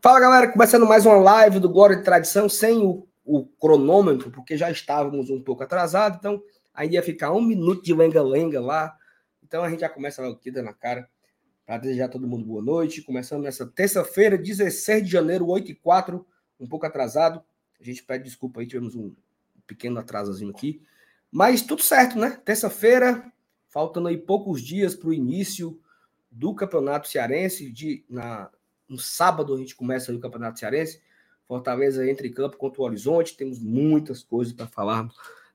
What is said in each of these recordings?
Fala galera, começando mais uma live do Glória de Tradição sem o, o cronômetro, porque já estávamos um pouco atrasados, então ainda ia ficar um minuto de lenga-lenga lá. Então a gente já começa logo aqui na cara para desejar a todo mundo boa noite. Começando nessa terça-feira, 16 de janeiro, 8 e 4, um pouco atrasado. A gente pede desculpa aí, tivemos um pequeno atrasozinho aqui. Mas tudo certo, né? Terça-feira, faltando aí poucos dias para o início do Campeonato Cearense. De, na, no sábado a gente começa o Campeonato Cearense. Fortaleza entra em campo contra o Horizonte. Temos muitas coisas para falar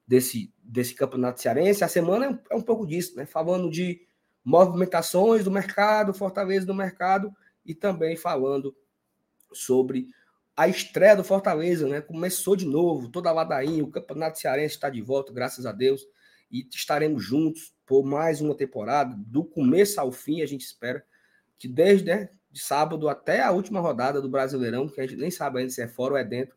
desse, desse Campeonato Cearense. A semana é um, é um pouco disso, né? Falando de movimentações do mercado, Fortaleza do mercado, e também falando sobre a estreia do Fortaleza, né? Começou de novo, toda a ladainha, o Campeonato Cearense está de volta, graças a Deus, e estaremos juntos por mais uma temporada, do começo ao fim, a gente espera que desde né, de sábado até a última rodada do Brasileirão, que a gente nem sabe ainda se é fora ou é dentro,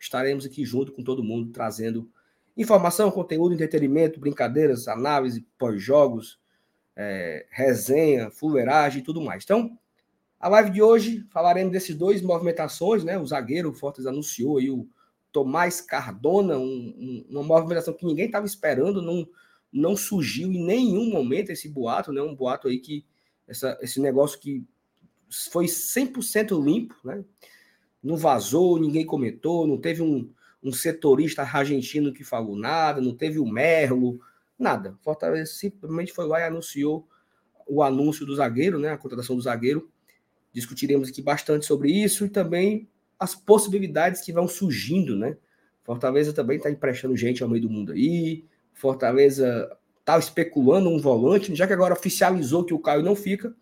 estaremos aqui junto com todo mundo, trazendo informação, conteúdo, entretenimento, brincadeiras, análise, pós-jogos, é, resenha, fuleiragem e tudo mais. Então, a live de hoje falaremos desses dois movimentações, né? O zagueiro, o Fortes anunciou aí o Tomás Cardona, um, um, uma movimentação que ninguém estava esperando, não, não surgiu em nenhum momento esse boato, né? Um boato aí que essa, esse negócio que foi 100% limpo, né? Não vazou, ninguém comentou, não teve um, um setorista argentino que falou nada, não teve o Merlo, nada. Fortaleza simplesmente foi lá e anunciou o anúncio do zagueiro, né? A contratação do zagueiro. Discutiremos aqui bastante sobre isso e também as possibilidades que vão surgindo, né? Fortaleza também está emprestando gente ao meio do mundo aí. Fortaleza está especulando um volante, já que agora oficializou que o Caio não fica.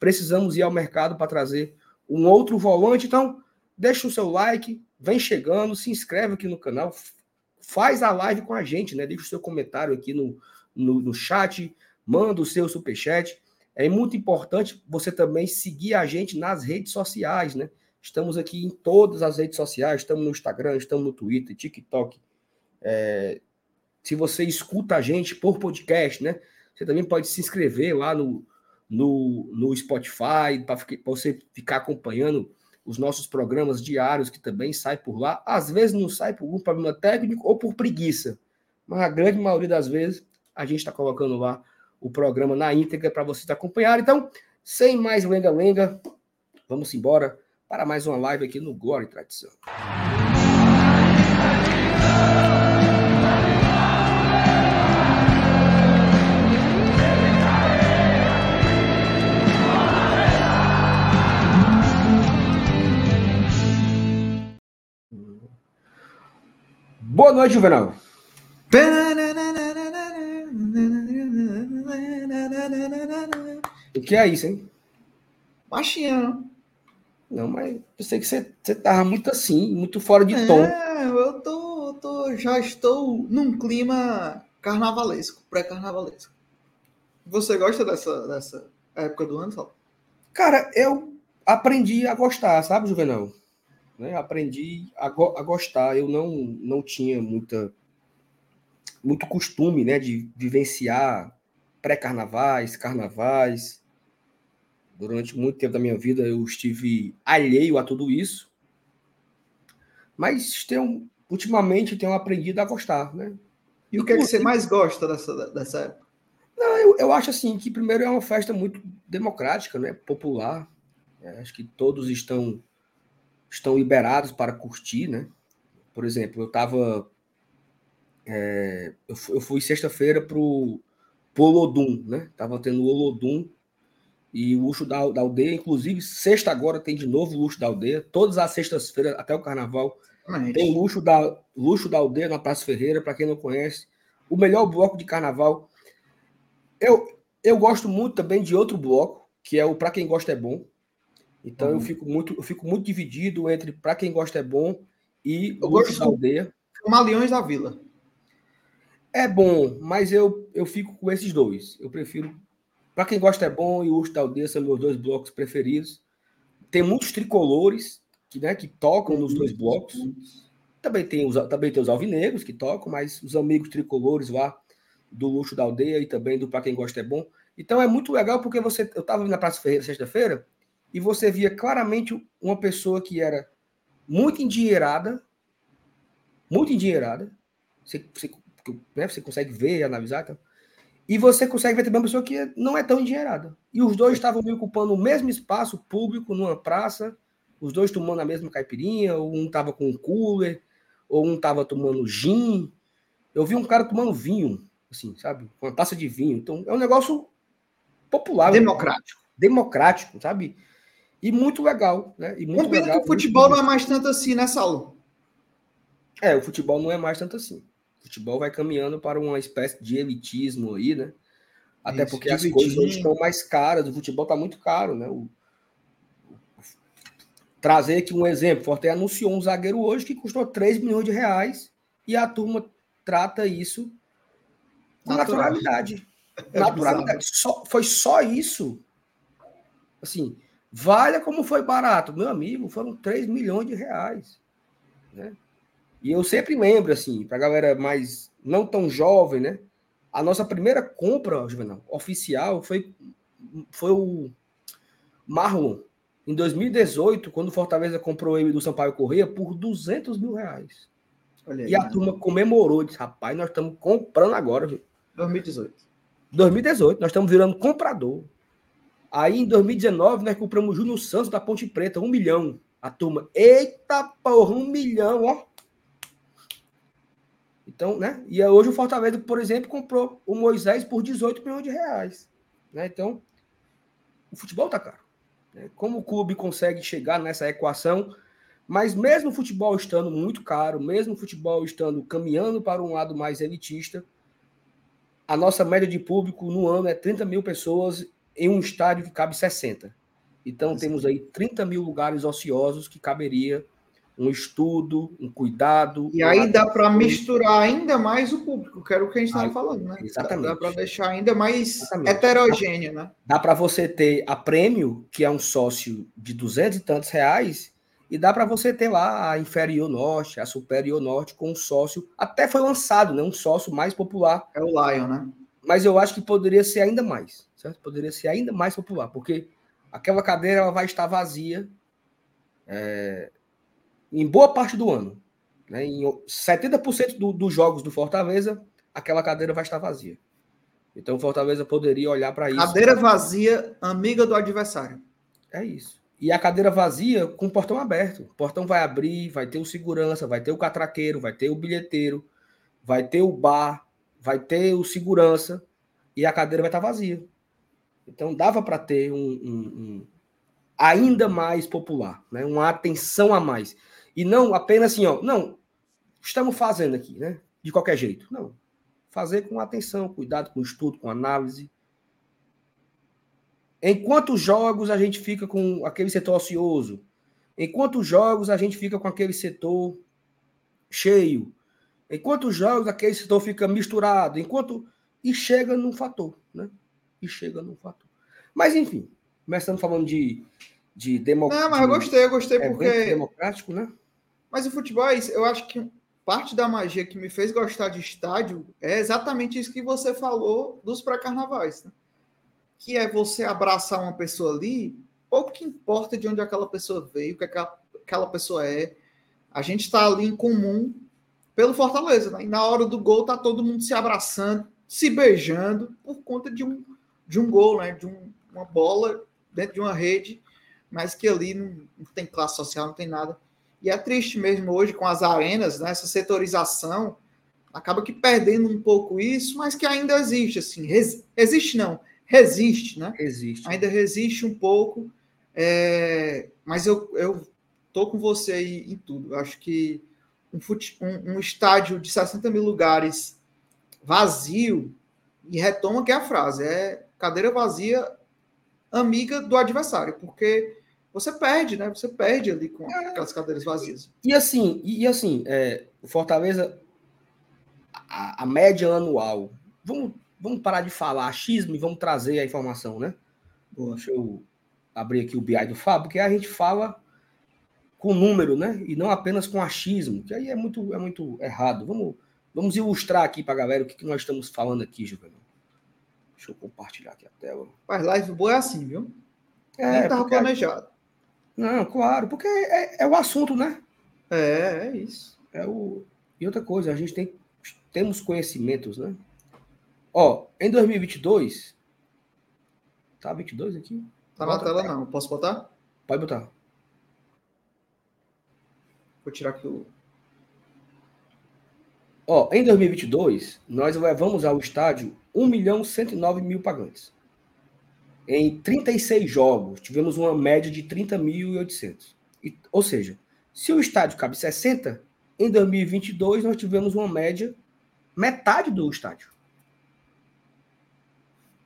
Precisamos ir ao mercado para trazer um outro volante. Então, deixa o seu like, vem chegando, se inscreve aqui no canal, faz a live com a gente, né? Deixa o seu comentário aqui no, no, no chat, manda o seu superchat. É muito importante você também seguir a gente nas redes sociais, né? Estamos aqui em todas as redes sociais, estamos no Instagram, estamos no Twitter, TikTok. É, se você escuta a gente por podcast, né? Você também pode se inscrever lá no, no, no Spotify para você ficar acompanhando os nossos programas diários que também sai por lá. Às vezes não sai por um problema técnico ou por preguiça, mas a grande maioria das vezes a gente está colocando lá o programa na íntegra para vocês acompanharem. Então, sem mais lenga-lenga, vamos embora para mais uma live aqui no Glória e Tradição. Boa noite, Juvenal. O que é isso, hein? Machinha. Não, mas eu sei que você, você tava muito assim, muito fora de tom. É, eu tô, tô, já estou num clima carnavalesco, pré-carnavalesco. Você gosta dessa, dessa época do ano, Sal? Cara, eu aprendi a gostar, sabe, Juvenal? Né? Aprendi a, go a gostar. Eu não, não tinha muita, muito costume né, de vivenciar pré-carnavais, carnavais. Durante muito tempo da minha vida eu estive alheio a tudo isso. Mas tenho, ultimamente tenho aprendido a gostar, né? E o que, é que você mais gosta dessa, dessa época? Não, eu, eu acho assim que primeiro é uma festa muito democrática, né? Popular. É, acho que todos estão estão liberados para curtir, né? Por exemplo, eu estava é, eu, fui, eu fui sexta-feira pro, pro Olodum, né? Tava tendo o Olodum e o luxo da, da aldeia. Inclusive, sexta agora tem de novo o luxo da aldeia. Todas as sextas-feiras, até o carnaval, Mas... tem luxo da, luxo da aldeia na Praça Ferreira, para quem não conhece. O melhor bloco de carnaval. Eu, eu gosto muito também de outro bloco, que é o Para Quem Gosta é Bom. Então uhum. eu fico muito, eu fico muito dividido entre Para Quem Gosta é Bom e eu Luxo da Aldeia. Camaleões da Vila. É bom, mas eu, eu fico com esses dois. Eu prefiro para quem gosta é bom e o Urso da Aldeia são meus dois blocos preferidos. Tem muitos tricolores que, né, que tocam nos dois blocos. Também tem, os, também tem os alvinegros que tocam, mas os amigos tricolores lá do Luxo da Aldeia e também do Para Quem Gosta é Bom. Então é muito legal porque você. Eu estava na Praça Ferreira sexta-feira e você via claramente uma pessoa que era muito endinheirada, muito endinheirada, você, você, né, você consegue ver, analisar, então, e você consegue ver também uma pessoa que não é tão endinheirada. E os dois estavam ocupando o mesmo espaço público numa praça, os dois tomando a mesma caipirinha, ou um estava com um cooler, ou um estava tomando gin. Eu vi um cara tomando vinho, assim, sabe? Uma taça de vinho. Então, é um negócio popular. Democrático. Democrático, sabe? E muito legal, né? E muito legal, que o futebol não é mais tanto assim, né, Saulo? É, o futebol não é mais tanto assim. O futebol vai caminhando para uma espécie de elitismo aí, né? Até Isso, porque as coisas hoje estão mais caras, o futebol está muito caro, né? O, trazer aqui um exemplo, o Forte anunciou um zagueiro hoje que custou 3 milhões de reais e a turma trata isso com naturalidade. É naturalidade. Só, foi só isso. Assim, valha como foi barato. Meu amigo, foram 3 milhões de reais. Né? E eu sempre lembro, assim, para a galera mais não tão jovem, né? A nossa primeira compra, Juvenal, oficial, foi, foi o Marlon. Em 2018, quando o Fortaleza comprou ele do Sampaio Correia por 200 mil reais. Aí, e a né? turma comemorou, disse, rapaz, nós estamos comprando agora. Viu? 2018. 2018, nós estamos virando comprador. Aí em 2019, nós compramos o Júnior Santos da Ponte Preta, um milhão. A turma, eita porra, um milhão, ó. Então, né? E hoje o Fortaleza, por exemplo, comprou o Moisés por 18 milhões de reais. Né? Então, o futebol tá caro. Né? Como o clube consegue chegar nessa equação, mas mesmo o futebol estando muito caro, mesmo o futebol estando caminhando para um lado mais elitista, a nossa média de público no ano é 30 mil pessoas em um estádio que cabe 60. Então, temos aí 30 mil lugares ociosos que caberia um estudo, um cuidado. E aí dá para misturar ainda mais o público, que era o que a gente estava falando, né? Exatamente. Dá, dá para deixar ainda mais exatamente. heterogêneo, né? Dá para você ter a prêmio, que é um sócio de duzentos e tantos reais, e dá para você ter lá a inferior norte, a superior norte com um sócio, até foi lançado, né? Um sócio mais popular. É o Lion, né? Mas eu acho que poderia ser ainda mais, certo? Poderia ser ainda mais popular, porque aquela cadeira ela vai estar vazia. É, em boa parte do ano. Né? Em 70% do, dos jogos do Fortaleza, aquela cadeira vai estar vazia. Então o Fortaleza poderia olhar para isso. Cadeira vazia, amiga do adversário. É isso. E a cadeira vazia com o portão aberto. O portão vai abrir, vai ter o segurança, vai ter o catraqueiro, vai ter o bilheteiro, vai ter o bar, vai ter o segurança e a cadeira vai estar vazia. Então dava para ter um, um, um, ainda mais popular, né? uma atenção a mais. E não apenas assim, ó, não, estamos fazendo aqui, né? De qualquer jeito. Não. Fazer com atenção, cuidado com estudo, com análise. Enquanto jogos a gente fica com aquele setor ocioso, enquanto jogos a gente fica com aquele setor cheio, enquanto jogos aquele setor fica misturado, enquanto e chega num fator? E chega num fator. Mas enfim, começando falando de de democracia. Não, mas eu gostei, eu gostei porque democrático, né? Mas o futebol é isso. Eu acho que parte da magia que me fez gostar de estádio é exatamente isso que você falou dos pré-carnavais. Né? Que é você abraçar uma pessoa ali, pouco que importa de onde aquela pessoa veio, o que aquela pessoa é. A gente está ali em comum pelo Fortaleza. Né? E na hora do gol tá todo mundo se abraçando, se beijando por conta de um, de um gol, né? de um, uma bola dentro de uma rede, mas que ali não, não tem classe social, não tem nada. E é triste mesmo hoje com as arenas, né, essa setorização, acaba que perdendo um pouco isso, mas que ainda existe, assim, res, existe não, resiste, né? Existe. Ainda resiste um pouco, é, mas eu, eu tô com você aí em tudo. Eu acho que um, fute, um, um estádio de 60 mil lugares vazio, e retoma que é a frase, é cadeira vazia amiga do adversário, porque você perde, né? Você perde ali com é. aquelas cadeiras vazias. E assim, e, assim, é, o Fortaleza, a, a, média anual, vamos, vamos parar de falar achismo e vamos trazer a informação, né? Boa. Deixa eu abrir aqui o BI do Fábio, porque a gente fala com número, né? E não apenas com achismo, que aí é muito, é muito errado. Vamos, vamos ilustrar aqui para a galera o que, que nós estamos falando aqui, Juvenal. Deixa eu compartilhar aqui a tela. Faz live boa é assim, viu? É, Nem estava planejado. Não, claro, porque é, é, o assunto, né? É, é isso. É o... E outra coisa, a gente tem temos conhecimentos, né? Ó, em 2022, tá 22 aqui? Tá na tela não, posso botar? Pode botar. Vou tirar aqui o Ó, em 2022, nós levamos ao estádio 1 milhão 109 mil pagantes. Em 36 jogos, tivemos uma média de 30.800. Ou seja, se o estádio cabe 60, em 2022 nós tivemos uma média metade do estádio.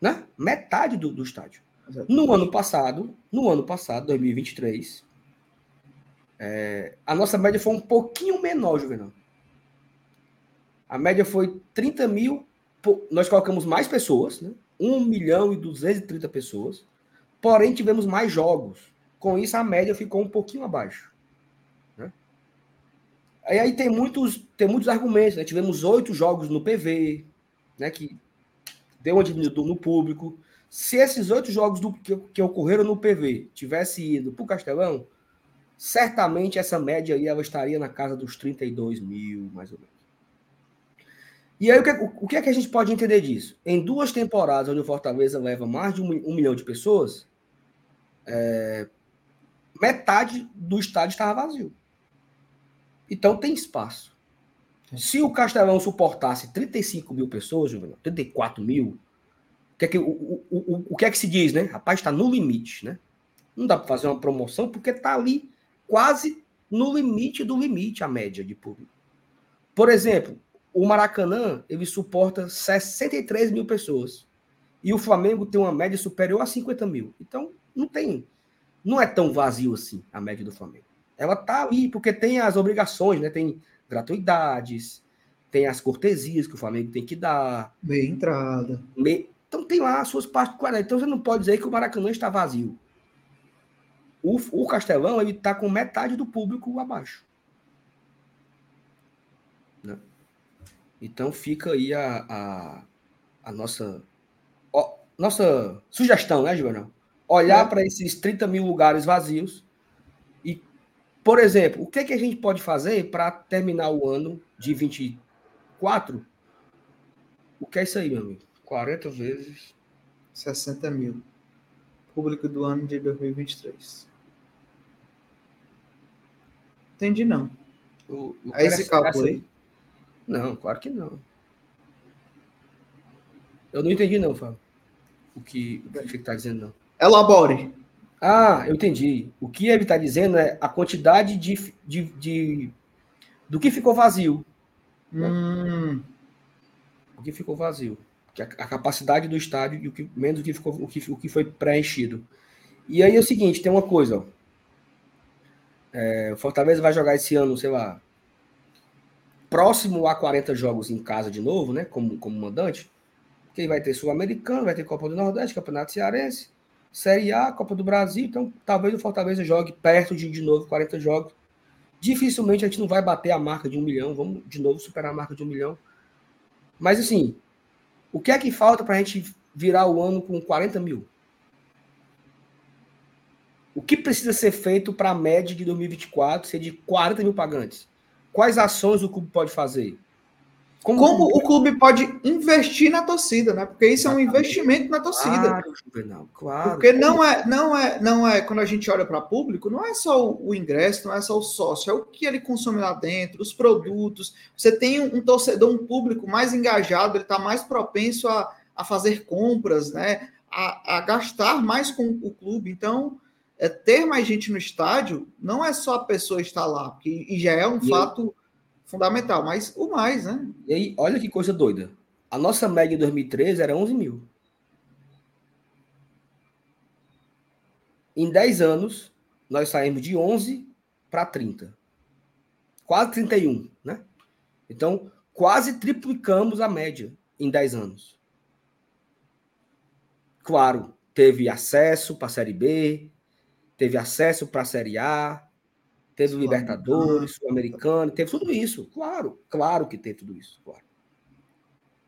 Né? Metade do, do estádio. Exatamente. No ano passado, no ano passado, 2023, é, a nossa média foi um pouquinho menor, Juvenal. A média foi 30 mil. Nós colocamos mais pessoas, né? 1 milhão e 230 pessoas. Porém, tivemos mais jogos. Com isso, a média ficou um pouquinho abaixo. Né? Aí, aí tem, muitos, tem muitos argumentos. Né? Tivemos oito jogos no PV, né? que deu uma diminuída no público. Se esses oito jogos do, que, que ocorreram no PV tivesse ido para o Castelão, certamente essa média aí ela estaria na casa dos 32 mil, mais ou menos. E aí, o que, é, o que é que a gente pode entender disso? Em duas temporadas, onde o Fortaleza leva mais de um, um milhão de pessoas, é, metade do estádio estava vazio. Então tem espaço. Se o Castelão suportasse 35 mil pessoas, 34 mil, o que é que, o, o, o, o que, é que se diz, né? Rapaz, está no limite, né? Não dá para fazer uma promoção porque está ali quase no limite do limite a média de público. Por exemplo, o Maracanã, ele suporta 63 mil pessoas. E o Flamengo tem uma média superior a 50 mil. Então, não tem. Não é tão vazio assim a média do Flamengo. Ela tá ali porque tem as obrigações, né? Tem gratuidades, tem as cortesias que o Flamengo tem que dar. Meia entrada. Me... Então tem lá as suas particularidades. Então você não pode dizer que o Maracanã está vazio. O, o Castelão ele está com metade do público abaixo. Né? Então fica aí a, a, a nossa, ó, nossa sugestão, né, João? Olhar é. para esses 30 mil lugares vazios e, por exemplo, o que, é que a gente pode fazer para terminar o ano de 24? O que é isso aí, meu amigo? 40 vezes 60 mil. Público do ano de 2023. Entendi, não. O, o é esse cálculo aí. Não, claro que não. Eu não entendi, não, Fábio. O que, o que ele está dizendo, não. Elabore. Ah, eu entendi. O que ele está dizendo é a quantidade de, de, de do que ficou vazio. Hum. O que ficou vazio. A, a capacidade do estádio e o que menos o que ficou, o que, o que foi preenchido. E aí é o seguinte, tem uma coisa, ó. É, o Fortaleza vai jogar esse ano, sei lá, próximo a 40 jogos em casa de novo, né? Como, como mandante. Que vai ter Sul-Americano, vai ter Copa do Nordeste, Campeonato Cearense, Série A, Copa do Brasil. Então, talvez o Fortaleza jogue perto de, de novo, 40 jogos. Dificilmente a gente não vai bater a marca de um milhão. Vamos de novo superar a marca de um milhão. Mas, assim, o que é que falta para a gente virar o ano com 40 mil? O que precisa ser feito para a média de 2024 ser de 40 mil pagantes? Quais ações o clube pode fazer? Como, Como o clube pode investir na torcida, né? Porque isso Exatamente. é um investimento na torcida. Claro, Juvenal, claro. Porque não é, não é, não é quando a gente olha para público, não é só o, o, ingresso, não é só o sócio, é o que ele consome lá dentro, os produtos. Você tem um, um torcedor, um público mais engajado, ele está mais propenso a, a fazer compras, né? A, a gastar mais com o clube. Então, é ter mais gente no estádio não é só a pessoa estar lá, porque, e já é um e fato eu... fundamental, mas o mais, né? E aí, olha que coisa doida. A nossa média em 2013 era 11 mil. Em 10 anos, nós saímos de 11 para 30. Quase 31, né? Então, quase triplicamos a média em 10 anos. Claro, teve acesso para a Série B, teve acesso para a Série A, teve o Libertadores, Sul-Americano, teve tudo isso. Claro, claro que teve tudo isso. Claro.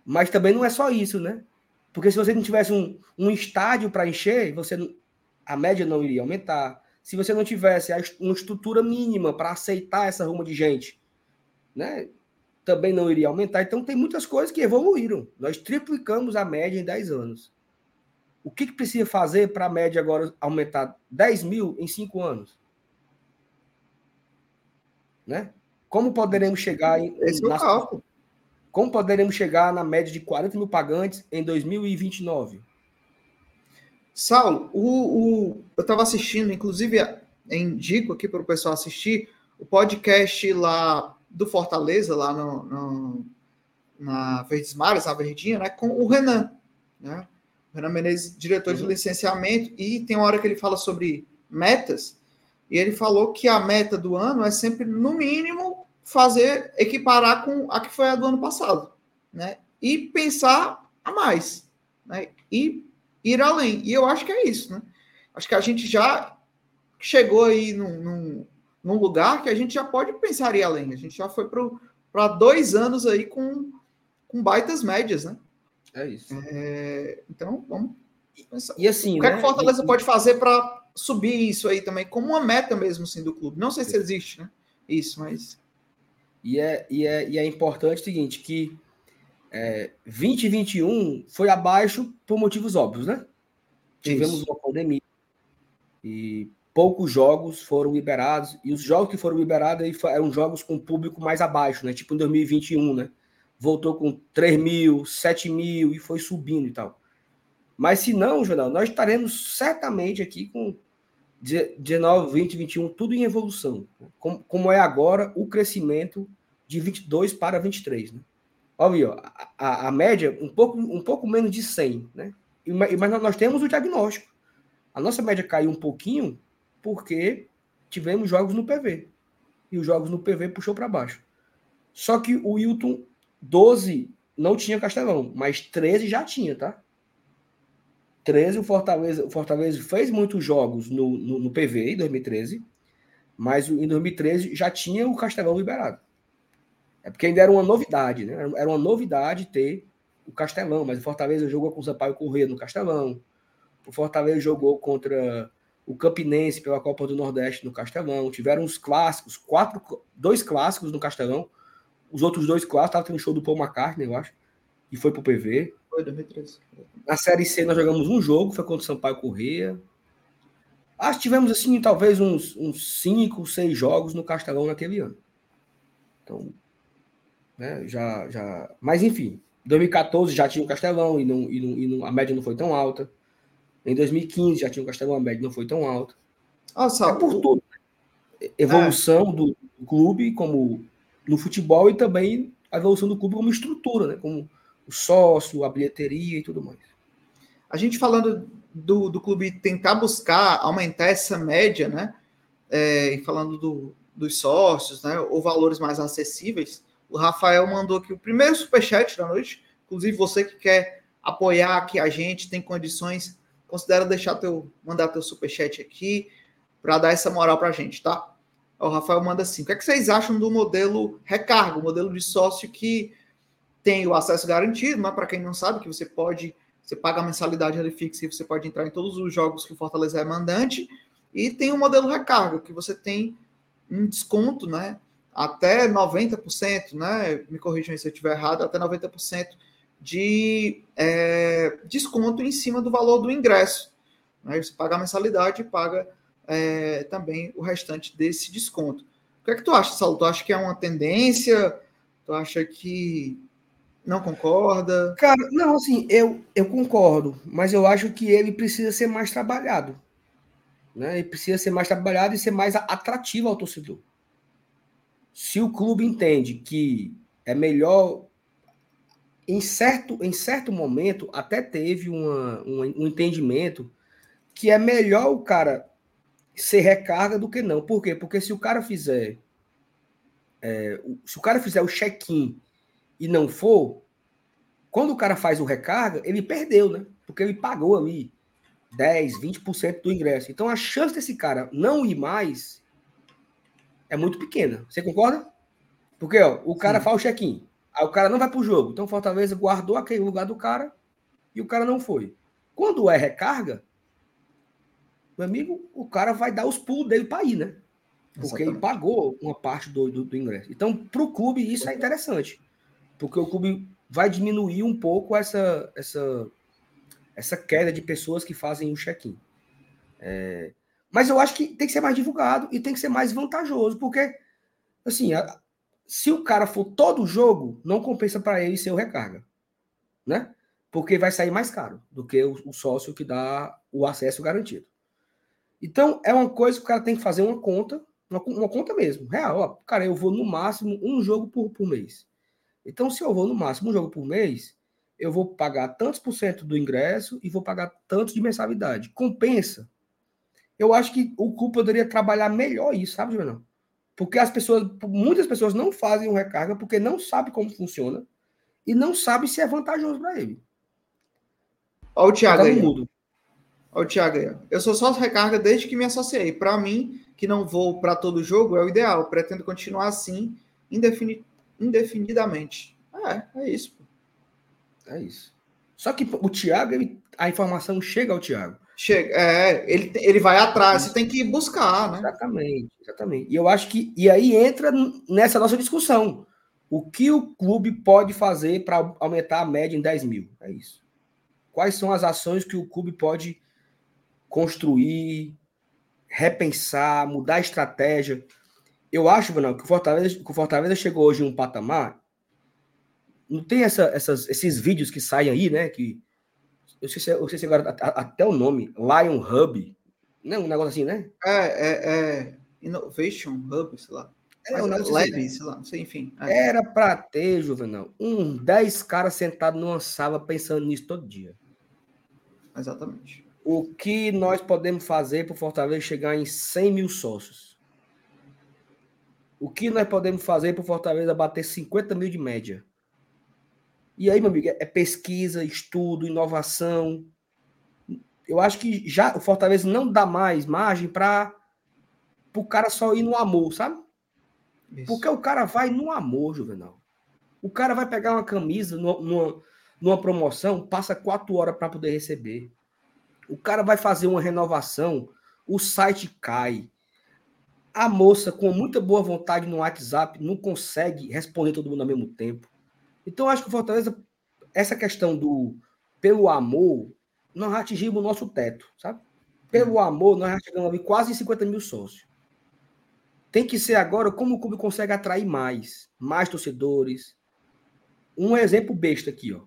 Mas também não é só isso, né? Porque se você não tivesse um, um estádio para encher, você não, a média não iria aumentar. Se você não tivesse uma estrutura mínima para aceitar essa ruma de gente, né, também não iria aumentar. Então, tem muitas coisas que evoluíram. Nós triplicamos a média em 10 anos. O que, que precisa fazer para a média agora aumentar 10 mil em 5 anos? Né? Como poderemos chegar em. Esse é o cálculo. Como poderemos chegar na média de 40 mil pagantes em 2029? Saulo, o, o eu estava assistindo, inclusive indico aqui para o pessoal assistir o podcast lá do Fortaleza, lá no, no na Verdes Mares, na Verdinha, né, com o Renan, né? Renan Menezes, diretor uhum. de licenciamento, e tem uma hora que ele fala sobre metas, e ele falou que a meta do ano é sempre, no mínimo, fazer, equiparar com a que foi a do ano passado, né? E pensar a mais, né? E ir além. E eu acho que é isso, né? Acho que a gente já chegou aí num, num, num lugar que a gente já pode pensar ir além. A gente já foi para dois anos aí com, com baitas médias, né? É isso. É, então, vamos pensar. E assim, o que, né? é que o né? Fortaleza e, pode fazer para subir isso aí também, como uma meta mesmo assim, do clube? Não sei se existe, né? Isso, mas e é, e é, e é importante o seguinte, que é, 2021 foi abaixo por motivos óbvios, né? Tivemos uma pandemia e poucos jogos foram liberados, e os jogos que foram liberados aí eram jogos com público mais abaixo, né? Tipo em 2021, né? Voltou com 3 mil, 7 mil e foi subindo e tal. Mas se não, Jornal, nós estaremos certamente aqui com 19, 20, 21, tudo em evolução. Como, como é agora o crescimento de 22 para 23, né? Olha, ó, a, a, média um pouco, um pouco menos de 100, né? E, mas nós temos o diagnóstico. A nossa média caiu um pouquinho porque tivemos jogos no PV. E os jogos no PV puxou para baixo. Só que o Wilton 12 não tinha Castelão, mas 13 já tinha, tá? 13 o Fortaleza, o Fortaleza fez muitos jogos no, no, no PV em 2013, mas em 2013 já tinha o Castelão liberado. É porque ainda era uma novidade, né? Era uma novidade ter o Castelão, mas o Fortaleza jogou com o Sampaio Corrêa no Castelão. O Fortaleza jogou contra o Campinense pela Copa do Nordeste no Castelão. Tiveram os clássicos, quatro, dois clássicos no Castelão. Os outros dois clássicos estavam tendo show do Paul McCartney, eu acho. E foi pro PV. Foi 2013. Na Série C nós jogamos um jogo, foi contra o Sampaio Corrêa. Acho que tivemos, assim, talvez uns, uns cinco, seis jogos no Castelão naquele ano. Então, né? Já, já... Mas enfim, 2014 já tinha o Castelão e, não, e, não, e não, a média não foi tão alta. Em 2015 já tinha o Castelão, a média não foi tão alta. Nossa, é por tudo. Né? Evolução é. do clube como no futebol e também a evolução do clube como estrutura, né? como o sócio, a bilheteria e tudo mais. A gente falando do, do clube tentar buscar aumentar essa média, né? É, e falando do, dos sócios, né? Ou valores mais acessíveis, o Rafael mandou aqui o primeiro superchat da noite. Inclusive, você que quer apoiar aqui a gente, tem condições, considera deixar teu, mandar teu superchat aqui para dar essa moral para a gente, tá? O Rafael manda assim: o que, é que vocês acham do modelo recargo, modelo de sócio que tem o acesso garantido, mas para quem não sabe, que você pode, você paga a mensalidade ali fixa e você pode entrar em todos os jogos que o Fortaleza é mandante, e tem o modelo recargo, que você tem um desconto, né? até 90%, né? Me corrijam se eu estiver errado, até 90% de é, desconto em cima do valor do ingresso. Né? Você paga a mensalidade e paga é, também o restante desse desconto. O que é que tu acha, Saulo? Tu acha que é uma tendência? Tu acha que não concorda? Cara, não, assim, eu, eu concordo, mas eu acho que ele precisa ser mais trabalhado. Né? Ele precisa ser mais trabalhado e ser mais atrativo ao torcedor se o clube entende que é melhor em certo, em certo momento até teve uma, um, um entendimento que é melhor o cara ser recarga do que não. Por quê? Porque se o cara fizer é, se o cara fizer o check-in e não for, quando o cara faz o recarga, ele perdeu, né? Porque ele pagou ali 10, 20% do ingresso. Então a chance desse cara não ir mais é muito pequena. Você concorda? Porque ó, o cara Sim. faz o check-in, aí o cara não vai pro jogo. Então Fortaleza guardou aquele lugar do cara e o cara não foi. Quando é recarga, meu amigo, o cara vai dar os pulos dele para ir, né? Porque Exatamente. ele pagou uma parte do, do, do ingresso. Então, para o clube, isso é interessante. Porque o clube vai diminuir um pouco essa, essa, essa queda de pessoas que fazem o check-in. É, mas eu acho que tem que ser mais divulgado e tem que ser mais vantajoso, porque, assim, a, se o cara for todo jogo, não compensa para ele ser o recarga, né? Porque vai sair mais caro do que o, o sócio que dá o acesso garantido. Então, é uma coisa que o cara tem que fazer uma conta, uma, uma conta mesmo, real. Ó, cara, eu vou no máximo um jogo por, por mês. Então, se eu vou no máximo um jogo por mês, eu vou pagar tantos por cento do ingresso e vou pagar tanto de mensalidade. Compensa. Eu acho que o clube poderia trabalhar melhor isso, sabe, Juvenal? Porque as pessoas, muitas pessoas não fazem o recarga porque não sabem como funciona e não sabem se é vantajoso para ele. Olha o Thiago aí. Mudo. Olha o Thiago. Eu sou só recarga desde que me associei. Para mim, que não vou para todo jogo, é o ideal. Eu pretendo continuar assim indefini indefinidamente. É, é isso. É isso. Só que o Thiago, ele, a informação chega ao Thiago. Chega, é, ele, ele vai atrás, você tem que buscar, né? Exatamente, exatamente. E eu acho que. E aí entra nessa nossa discussão. O que o clube pode fazer para aumentar a média em 10 mil? É isso. Quais são as ações que o clube pode construir, repensar, mudar a estratégia? Eu acho, Bruno, que o Fortaleza, que o Fortaleza chegou hoje em um patamar. Não tem essa, essas, esses vídeos que saem aí, né? Que eu sei se, eu sei se agora até o nome, Lion Hub, né? Um negócio assim, né? É, é, é Innovation Hub, sei lá. É, um negócio Lab, assim, sei lá, não sei, enfim. É. Era para ter, Juvenal, um 10 caras sentados numa sala pensando nisso todo dia. Exatamente. O que nós podemos fazer para o Fortaleza chegar em 100 mil sócios? O que nós podemos fazer para o Fortaleza bater 50 mil de média? E aí, meu amigo, é pesquisa, estudo, inovação. Eu acho que já o Fortaleza não dá mais margem para o cara só ir no amor, sabe? Isso. Porque o cara vai no amor, Juvenal. O cara vai pegar uma camisa numa, numa promoção, passa quatro horas para poder receber. O cara vai fazer uma renovação, o site cai. A moça, com muita boa vontade no WhatsApp, não consegue responder todo mundo ao mesmo tempo. Então, acho que o Fortaleza, essa questão do pelo amor, nós atingimos o nosso teto, sabe? Pelo uhum. amor, nós chegamos ali quase 50 mil sócios. Tem que ser agora como o clube consegue atrair mais, mais torcedores. Um exemplo besta aqui, ó.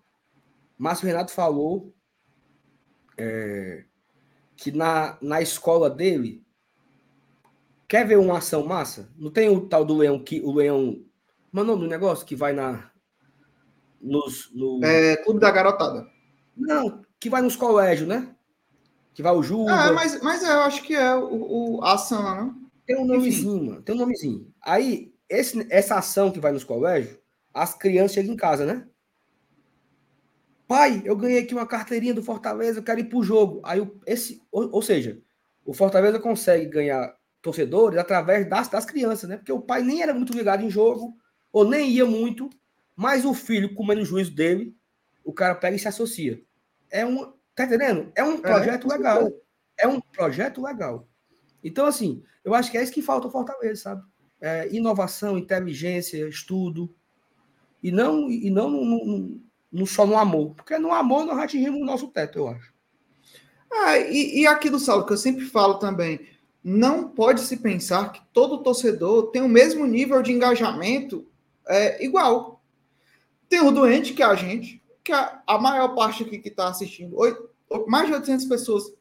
Márcio Renato falou é, que na, na escola dele quer ver uma ação massa? Não tem o tal do leão que o leão, mano, no negócio que vai na nos, no... É, Clube da Garotada. Não, que vai nos colégios, né? Que vai o Juba. Ah, mas, mas eu acho que é o, o a ação, né? Tem um nomezinho, mano. Tem um nomezinho. Aí, esse, essa ação que vai nos colégios, as crianças chegam em casa, né? Pai, eu ganhei aqui uma carteirinha do Fortaleza, eu quero ir pro jogo. Aí, esse, ou, ou seja, o Fortaleza consegue ganhar torcedores através das, das crianças, né? Porque o pai nem era muito ligado em jogo, ou nem ia muito, mas o filho, comendo o juízo dele, o cara pega e se associa. É um. Tá entendendo? É um é, projeto é, legal. É um projeto legal. Então, assim, eu acho que é isso que falta ao Fortaleza, sabe? É, inovação, inteligência, estudo. E não, e não no, no, no, só no amor. Porque no amor nós atingimos o nosso teto, eu acho. Ah, e, e aqui do Saulo, que eu sempre falo também, não pode se pensar que todo torcedor tem o mesmo nível de engajamento é, igual. Tem o doente, que é a gente, que é a maior parte aqui que está assistindo, 8, mais de 800 pessoas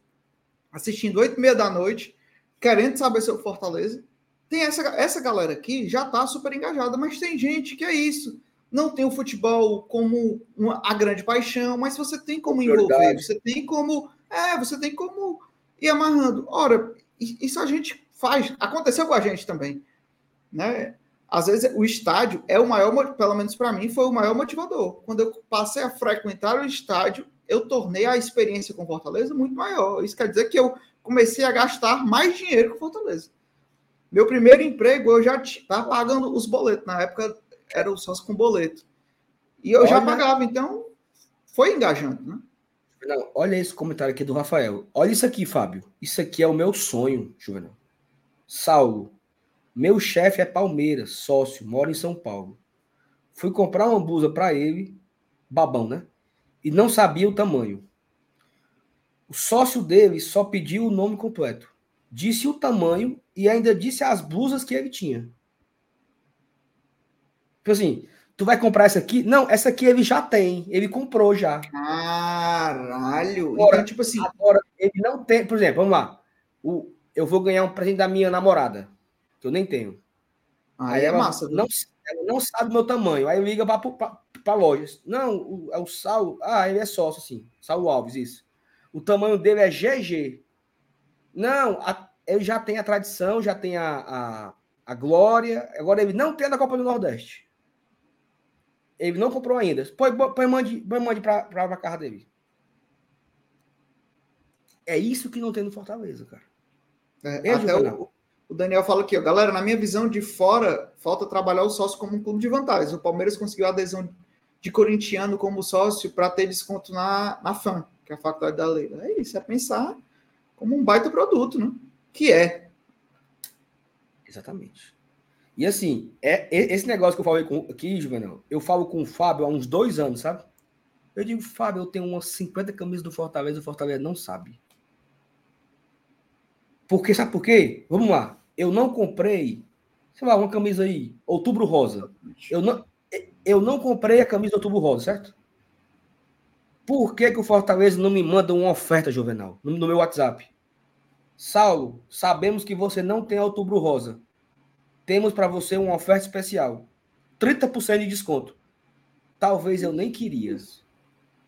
assistindo 8 e meia da noite, querendo saber sobre Fortaleza. Tem essa, essa galera aqui já está super engajada, mas tem gente que é isso. Não tem o futebol como uma, a grande paixão, mas você tem como envolver, você tem como. É, você tem como ir amarrando. Ora, isso a gente faz. Aconteceu com a gente também. Né? às vezes o estádio é o maior, pelo menos para mim, foi o maior motivador. Quando eu passei a frequentar o estádio, eu tornei a experiência com Fortaleza muito maior. Isso quer dizer que eu comecei a gastar mais dinheiro com Fortaleza. Meu primeiro emprego, eu já estava pagando os boletos. Na época, era o sócio com boleto. E eu Olha. já pagava, então foi engajante, né? Não, olha esse comentário aqui do Rafael. Olha isso aqui, Fábio. Isso aqui é o meu sonho, Juvenal. Saulo, meu chefe é Palmeiras, sócio, mora em São Paulo. Fui comprar uma blusa para ele, babão, né? E não sabia o tamanho. O sócio dele só pediu o nome completo. Disse o tamanho e ainda disse as blusas que ele tinha. Tipo assim, tu vai comprar essa aqui? Não, essa aqui ele já tem. Ele comprou já. Caralho. Agora, então, tipo assim. Agora, ele não tem. Por exemplo, vamos lá. O, eu vou ganhar um presente da minha namorada, que eu nem tenho. Aí, aí é ela massa. Não, ela não sabe o meu tamanho. Aí liga para a loja. Não, o, é o Saulo. Ah, ele é sócio, sim. Saulo Alves, isso. O tamanho dele é GG. Não, a, ele já tem a tradição, já tem a, a, a glória. Agora ele não tem a da Copa do Nordeste. Ele não comprou ainda. Põe, põe mande, põe mande para a casa dele. É isso que não tem no Fortaleza, cara. É, até o, o, Daniel fala aqui, ó, galera, na minha visão de fora, falta trabalhar o sócio como um clube de vantagens. O Palmeiras conseguiu a adesão de corintiano como sócio para ter desconto na, na FAM, que é a faculdade da lei. É isso, é pensar como um baita produto, né? Que é. Exatamente. E assim, é, esse negócio que eu falei com, aqui, Juvenal, eu falo com o Fábio há uns dois anos, sabe? Eu digo, Fábio, eu tenho umas 50 camisas do Fortaleza, o Fortaleza não sabe. Porque, sabe por quê? Vamos lá. Eu não comprei, sei lá, uma camisa aí, outubro rosa. Eu não, eu não comprei a camisa outubro rosa, certo? Por que, que o Fortaleza não me manda uma oferta, Juvenal, no, no meu WhatsApp? Saulo, sabemos que você não tem outubro rosa. Temos para você uma oferta especial. 30% de desconto. Talvez eu nem queria.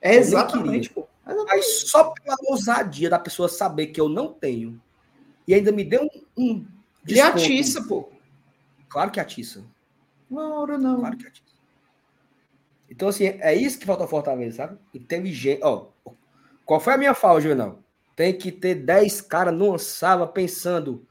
É exatamente, pô. Mas só pela ousadia da pessoa saber que eu não tenho e ainda me deu um. um e atiça, pô. Claro que atiça. Uma hora não. Claro que atiça. Então, assim, é isso que falta Fortaleza, sabe? Inteligente. Ó, qual foi a minha fala, Juvenal? Tem que ter 10 caras numa sala pensando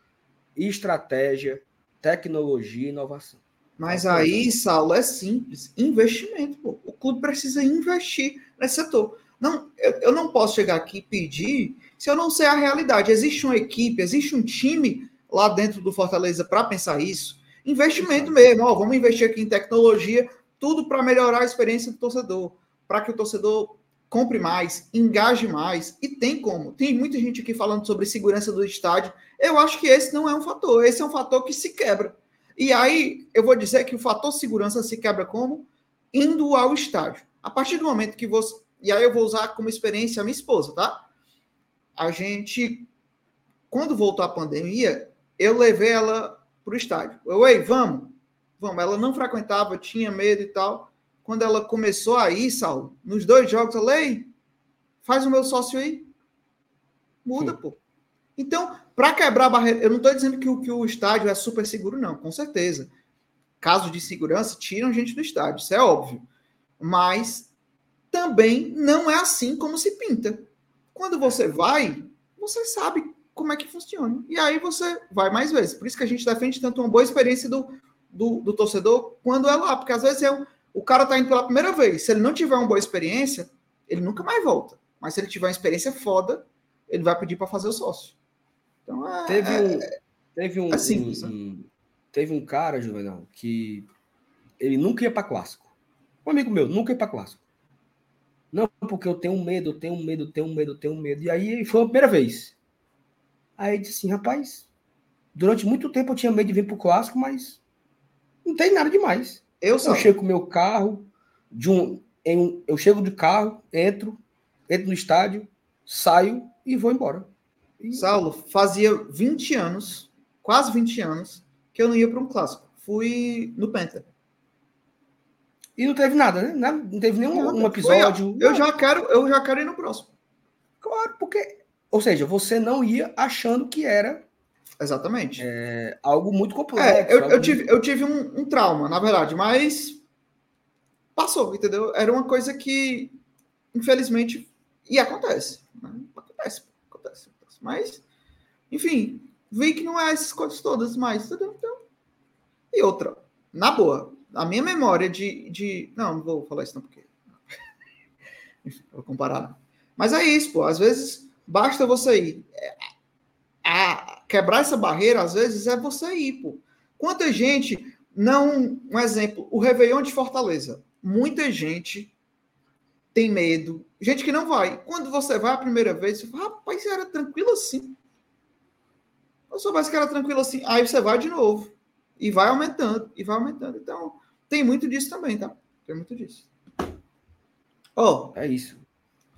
estratégia, tecnologia e inovação. Mas aí, Saulo, é simples. Investimento, pô. O clube precisa investir nesse setor. Não, eu, eu não posso chegar aqui e pedir se eu não sei a realidade. Existe uma equipe, existe um time lá dentro do Fortaleza para pensar isso. Investimento mesmo, ó, vamos investir aqui em tecnologia, tudo para melhorar a experiência do torcedor, para que o torcedor compre mais, engaje mais. E tem como. Tem muita gente aqui falando sobre segurança do estádio. Eu acho que esse não é um fator, esse é um fator que se quebra. E aí eu vou dizer que o fator segurança se quebra como? Indo ao estádio. A partir do momento que você. E aí eu vou usar como experiência a minha esposa, tá? a gente, quando voltou a pandemia, eu levei ela para o estádio. Eu, ei, vamos, vamos. Ela não frequentava, tinha medo e tal. Quando ela começou a ir, Saulo, nos dois jogos, eu falei, faz o meu sócio aí. Muda, Sim. pô. Então, para quebrar a barreira, eu não estou dizendo que o, que o estádio é super seguro, não, com certeza. Casos de segurança tiram gente do estádio, isso é óbvio. Mas também não é assim como se pinta. Quando você vai, você sabe como é que funciona. E aí você vai mais vezes. Por isso que a gente defende tanto uma boa experiência do, do, do torcedor quando é lá. Porque às vezes é um, o cara está indo pela primeira vez. Se ele não tiver uma boa experiência, ele nunca mais volta. Mas se ele tiver uma experiência foda, ele vai pedir para fazer o sócio. Então é. Teve um, é, teve um, é simples, um, né? teve um cara, Juvenal, que ele nunca ia para clássico. Um amigo meu, nunca ia para clássico. Não, porque eu tenho medo, eu tenho medo, eu tenho medo, eu tenho medo. E aí foi a primeira vez. Aí disse assim, rapaz, durante muito tempo eu tinha medo de vir pro clássico, mas não tem nada demais. Eu, eu chego com meu carro, de um, em, eu chego de carro, entro, entro no estádio, saio e vou embora. E... Saulo, fazia 20 anos, quase 20 anos, que eu não ia para um clássico. Fui no Penta. E não teve nada, né? Não teve nenhum um episódio. Foi, eu já quero, eu já quero ir no próximo. Claro, porque. Ou seja, você não ia achando que era. Exatamente. É, algo muito complexo. É, eu, eu, tive, eu tive um, um, trauma, na verdade, mas passou, entendeu? Era uma coisa que, infelizmente, e acontece. Né? Acontece, acontece, acontece. Mas, enfim, vi que não é essas coisas todas mais, entendeu? Então, e outra, na boa, a minha memória de, de. Não, não vou falar isso não, porque. vou comparar. Mas é isso, pô. Às vezes basta você ir. É, quebrar essa barreira, às vezes, é você ir, pô. Quanta gente não. Um exemplo, o Réveillon de Fortaleza. Muita gente tem medo. Gente que não vai. Quando você vai a primeira vez, você fala, rapaz, era tranquilo assim. Eu soubesse que era tranquilo assim. Aí você vai de novo. E vai aumentando, e vai aumentando. Então, tem muito disso também, tá? Tem muito disso. Ó. Oh, é isso.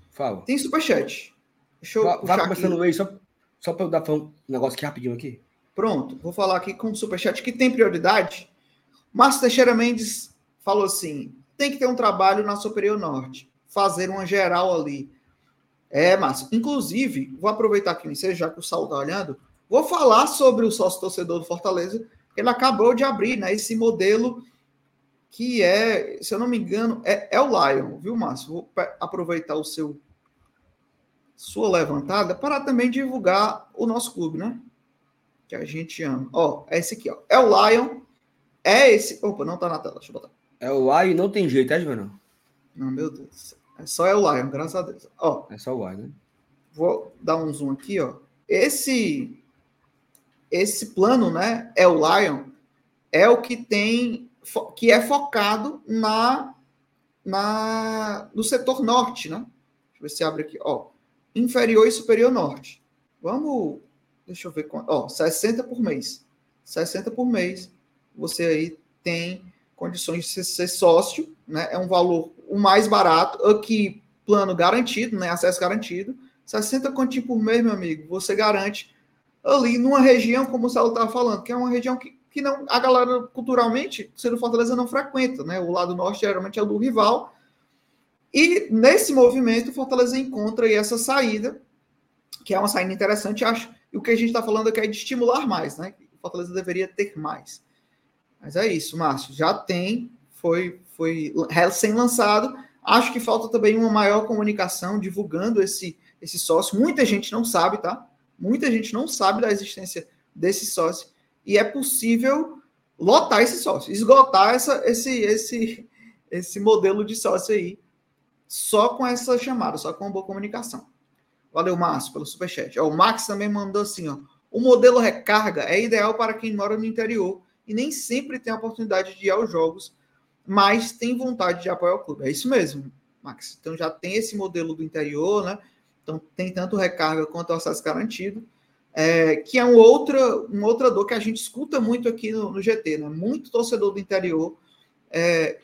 Fala. Tem superchat. Deixa eu. Vai, vai começando aí, só, só para eu dar um negócio aqui rapidinho aqui. Pronto, vou falar aqui com o superchat que tem prioridade. Márcio Teixeira Mendes falou assim: tem que ter um trabalho na Superior Norte, fazer uma geral ali. É, Márcio. Inclusive, vou aproveitar aqui, já que o Saulo está olhando, vou falar sobre o sócio torcedor do Fortaleza. Ele acabou de abrir né, esse modelo que é, se eu não me engano, é, é o Lion, viu, Márcio? Vou aproveitar o seu sua levantada para também divulgar o nosso clube, né? Que a gente ama. Ó, é esse aqui, ó. É o Lion. É esse. Opa, não tá na tela, deixa eu botar. É o Lion, não tem jeito, é, João? Não, meu Deus. É só é o Lion, graças a Deus. Ó. É só o Lion, né? Vou dar um zoom aqui, ó. Esse esse plano, né, é o Lion, é o que tem que é focado na na no setor norte, né? Deixa eu ver se abre aqui, ó inferior e superior norte. Vamos, deixa eu ver quanto, ó, 60 por mês. 60 por mês, você aí tem condições de ser sócio, né? É um valor o mais barato, aqui plano garantido, né? Acesso garantido. 60 continho por mês, meu amigo, você garante ali numa região, como o Saulo estava falando, que é uma região que, que não a galera culturalmente, sendo Fortaleza não frequenta, né? O lado norte geralmente é do rival, e nesse movimento, Fortaleza encontra aí essa saída, que é uma saída interessante, acho. E o que a gente está falando aqui é de estimular mais, né? Fortaleza deveria ter mais. Mas é isso, Márcio. Já tem, foi, foi recém-lançado. Acho que falta também uma maior comunicação, divulgando esse, esse sócio. Muita gente não sabe, tá? Muita gente não sabe da existência desse sócio. E é possível lotar esse sócio, esgotar essa, esse, esse, esse modelo de sócio aí só com essa chamada, só com uma boa comunicação. Valeu, Márcio, pelo superchat. O Max também mandou assim, ó. O modelo recarga é ideal para quem mora no interior e nem sempre tem a oportunidade de ir aos jogos, mas tem vontade de apoiar o clube. É isso mesmo, Max. Então já tem esse modelo do interior, né? Então tem tanto recarga quanto acesso garantido, é, que é um outra, um outra dor que a gente escuta muito aqui no, no GT, né? Muito torcedor do interior é,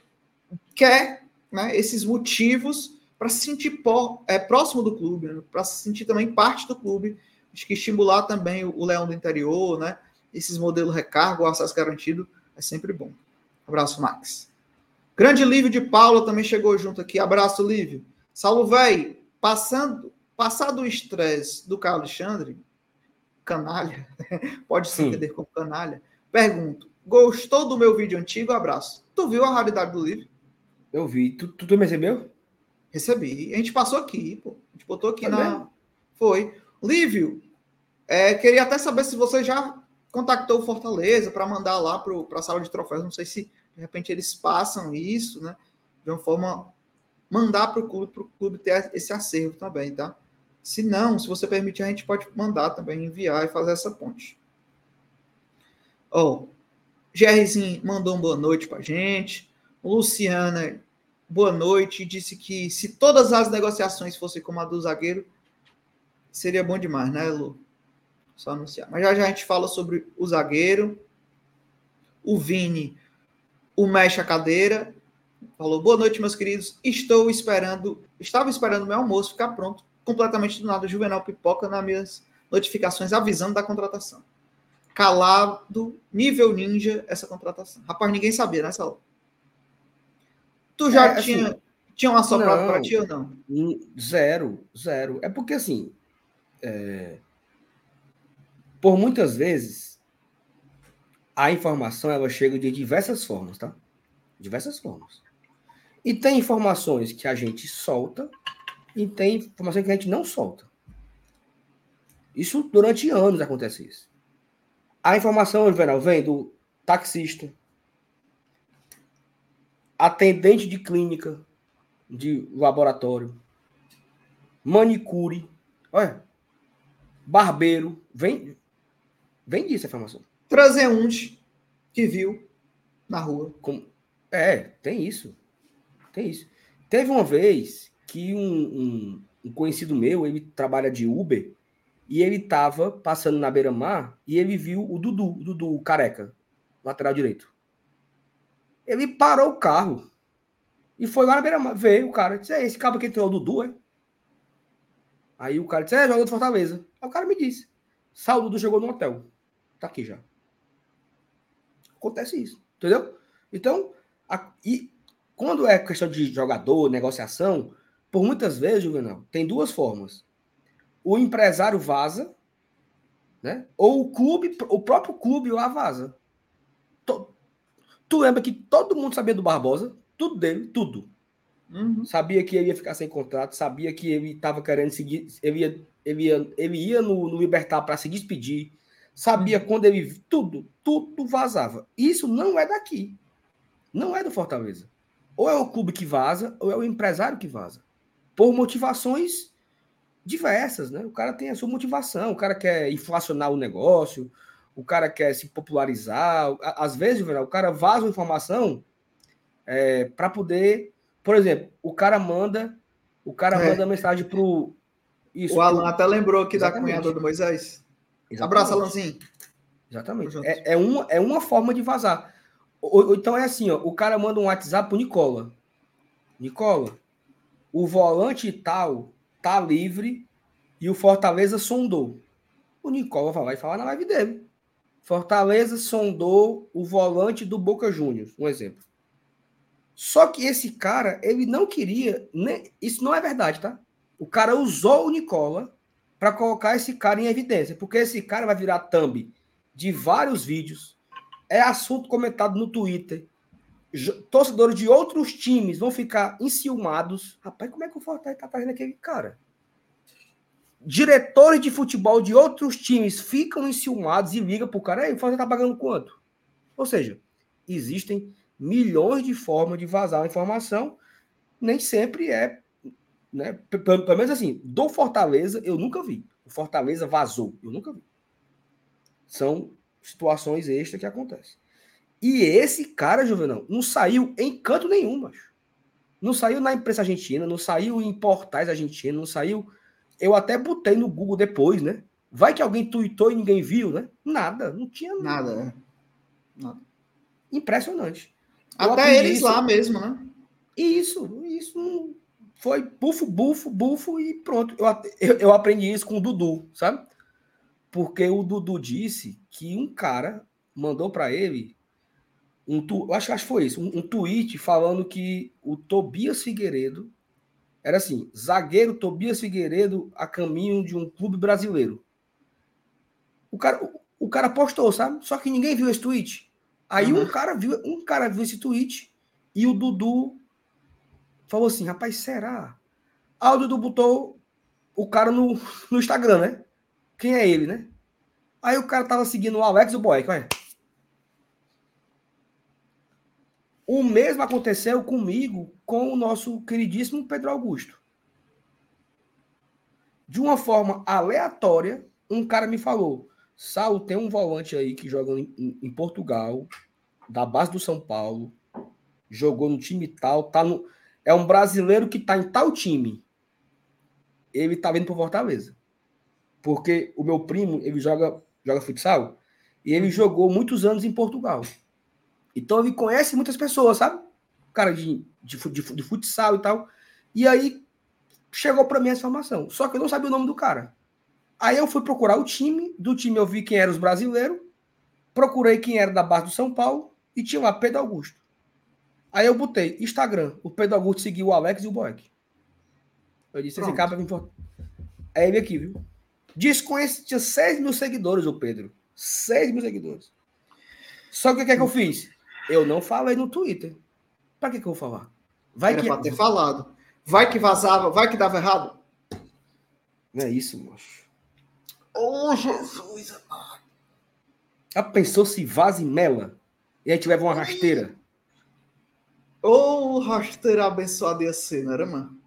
quer né, esses motivos para se sentir é, próximo do clube, né, para se sentir também parte do clube. Acho que estimular também o, o Leão do Interior, né? Esses modelos recargo, acesso garantido, é sempre bom. Abraço, Max. Grande Lívio de Paula também chegou junto aqui. Abraço, Lívio. Saulo, velho, passando, passado o estresse do Carlos Alexandre, canalha, pode se entender como canalha, pergunto, gostou do meu vídeo antigo? Abraço. Tu viu a raridade do Lívio? Eu vi. Tu, tu, tu me recebeu? Recebi. A gente passou aqui, pô. A gente botou aqui tá na. Bem? Foi. Lívio, é, queria até saber se você já contactou o Fortaleza para mandar lá para a sala de troféus. Não sei se de repente eles passam isso, né? De uma forma mandar para o clube, para o clube ter esse acervo também, tá? Se não, se você permitir, a gente pode mandar também, enviar e fazer essa ponte. Ó, oh, Gerrizinho mandou uma boa noite para gente. Luciana, boa noite. Disse que se todas as negociações fossem como a do zagueiro, seria bom demais, né, Lu? Só anunciar. Mas já, já a gente fala sobre o zagueiro. O Vini, o mexe a cadeira. Falou, boa noite, meus queridos. Estou esperando, estava esperando meu almoço ficar pronto. Completamente do nada, Juvenal Pipoca nas minhas notificações avisando da contratação. Calado, nível ninja, essa contratação. Rapaz, ninguém sabia, né, Saulo? Tu já é, tinha, assim, tinha uma soprado para ti ou não? Zero, zero. É porque assim, é, por muitas vezes a informação ela chega de diversas formas, tá? Diversas formas. E tem informações que a gente solta e tem informações que a gente não solta. Isso durante anos acontece isso. A informação, Juvenal, vem do taxista, atendente de clínica, de laboratório, manicure, olha, barbeiro, vem, vem disso a informação. Transeunte que viu na rua. É, tem isso. Tem isso. Teve uma vez que um, um, um conhecido meu, ele trabalha de Uber, e ele tava passando na beira-mar e ele viu o Dudu, o Dudu careca, lateral direito. Ele parou o carro e foi lá na beira-mar, veio o cara, disse, é, esse cabo que entrou é o Dudu, é? Aí o cara disse, é, jogador de Fortaleza. Aí o cara me disse, Sal Dudu jogou no hotel. Tá aqui já. Acontece isso, entendeu? Então, a, e quando é questão de jogador, negociação, por muitas vezes, Juvenal, tem duas formas. O empresário vaza, né? Ou o clube, o próprio clube lá vaza. Tu, lembra que todo mundo sabia do Barbosa? Tudo dele, tudo. Uhum. Sabia que ele ia ficar sem contrato, sabia que ele estava querendo seguir, ele ia, ele ia, ele ia no, no Libertar para se despedir, sabia uhum. quando ele. Tudo, tudo vazava. Isso não é daqui. Não é do Fortaleza. Ou é o clube que vaza, ou é o empresário que vaza. Por motivações diversas, né? O cara tem a sua motivação, o cara quer inflacionar o negócio, o cara quer se popularizar. Às vezes, o cara vaza uma informação é, para poder. Por exemplo, o cara manda. O cara é. manda mensagem pro. Isso, o Alan pro... até lembrou aqui Exatamente. da cunhada do Moisés. Exatamente. Abraço, Alanzinho. Exatamente. É, é, uma, é uma forma de vazar. Ou, ou, então é assim, ó, o cara manda um WhatsApp pro Nicola. Nicola, o volante tal tá livre e o Fortaleza sondou. O Nicola vai falar na live dele. Fortaleza sondou o volante do Boca Juniors, um exemplo. Só que esse cara, ele não queria, né? isso não é verdade, tá? O cara usou o Nicola para colocar esse cara em evidência, porque esse cara vai virar thumb de vários vídeos, é assunto comentado no Twitter. Torcedores de outros times vão ficar enciumados. Rapaz, como é que o Fortaleza tá fazendo aquele cara? Diretores de futebol de outros times ficam enciumados e ligam pro cara, aí o Fortaleza tá pagando quanto? Ou seja, existem milhões de formas de vazar a informação, nem sempre é, né? Pelo, pelo menos assim, do Fortaleza eu nunca vi. O Fortaleza vazou, eu nunca vi. São situações extras que acontecem. E esse cara, Juvenal, não saiu em canto nenhum, macho. Não saiu na imprensa argentina, não saiu em portais argentinos, não saiu. Eu até botei no Google depois, né? Vai que alguém tweetou e ninguém viu, né? Nada, não tinha nada. Nada, né? nada. Impressionante. Eu até eles isso. lá mesmo, né? Isso, isso foi bufo, bufo, bufo e pronto. Eu, eu, eu aprendi isso com o Dudu, sabe? Porque o Dudu disse que um cara mandou para ele um tu, acho, acho que foi isso, um, um tweet falando que o Tobias Figueiredo era assim, zagueiro Tobias Figueiredo a caminho de um clube brasileiro. O cara, o, cara postou, sabe? Só que ninguém viu esse tweet. Aí uhum. um cara viu, um cara viu esse tweet e o Dudu falou assim, rapaz, será? Aí o Dudu botou o cara no, no Instagram, né? Quem é ele, né? Aí o cara tava seguindo o Alex o Boy, olha. O mesmo aconteceu comigo com o nosso queridíssimo Pedro Augusto. De uma forma aleatória, um cara me falou: Saulo, tem um volante aí que joga em, em Portugal, da base do São Paulo, jogou no time tal, tá no, é um brasileiro que tá em tal time. Ele tá vindo pro Fortaleza. Porque o meu primo, ele joga, joga futsal, e ele jogou muitos anos em Portugal. Então ele conhece muitas pessoas, sabe? Cara de, de, de, de futsal e tal. E aí chegou para mim essa informação. Só que eu não sabia o nome do cara. Aí eu fui procurar o time, do time eu vi quem eram os brasileiros, procurei quem era da base do São Paulo e tinha lá Pedro Augusto. Aí eu botei Instagram, o Pedro Augusto seguiu o Alex e o Boeck. Eu disse, Pronto. esse cara vai vir É ele aqui, viu? Desconhece, tinha 6 mil seguidores, o Pedro. 6 mil seguidores. Só que o que é que eu fiz? Eu não falei no Twitter. Pra que, que eu vou falar? Vai Era que. Pra ter falado. Vai que vazava, vai que dava errado. Não é isso, moço. Oh, Jesus! Já pensou se vaza e mela? E aí tiver uma rasteira? Ô, oh, rasteira abençoada ia ser, não era, mano?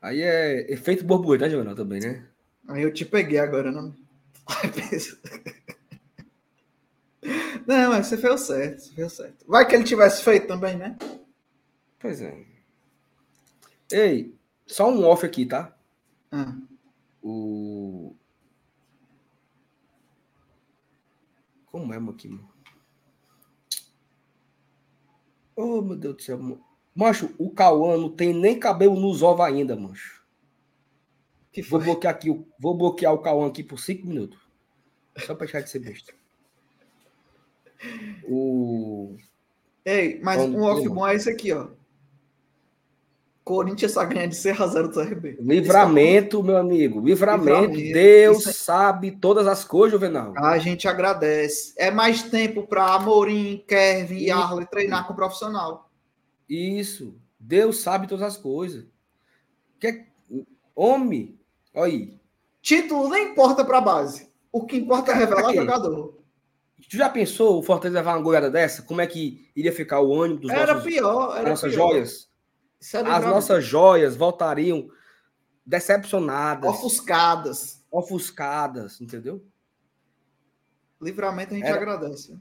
Aí é efeito borboleta, né, Jornal, também, né? Aí eu te peguei agora, não? Não, mas você fez certo, você fez certo. Vai que ele tivesse feito também, né? Pois é. Ei, só um off aqui, tá? Ah. O. Como é, Maquimo? Oh, meu Deus do céu. Macho, o Cauã não tem nem cabelo nos ovos ainda, mancho. Que vou bloquear aqui, vou bloquear o Cauã aqui por cinco minutos. Só pra deixar de ser besta. O. Ei, mas um off bom é esse aqui, ó. Corinthians só ganha de 6 a 0 do CRB. Livramento, meu amigo. Livramento. Livramento. Deus é... sabe todas as coisas, Juvenal. A gente agradece. É mais tempo para Amorim, Kevin e Arley treinar com o profissional. Isso. Deus sabe todas as coisas. Que... Homem, olha aí. Título nem importa para a base. O que importa é revelar o jogador. Tu já pensou o Fortaleza levar uma goleada dessa? Como é que iria ficar o ânimo dos era nossos, pior, era nossas pior. joias? As nossas joias voltariam decepcionadas. Ofuscadas. Ofuscadas, entendeu? Livramento a gente era, agradece.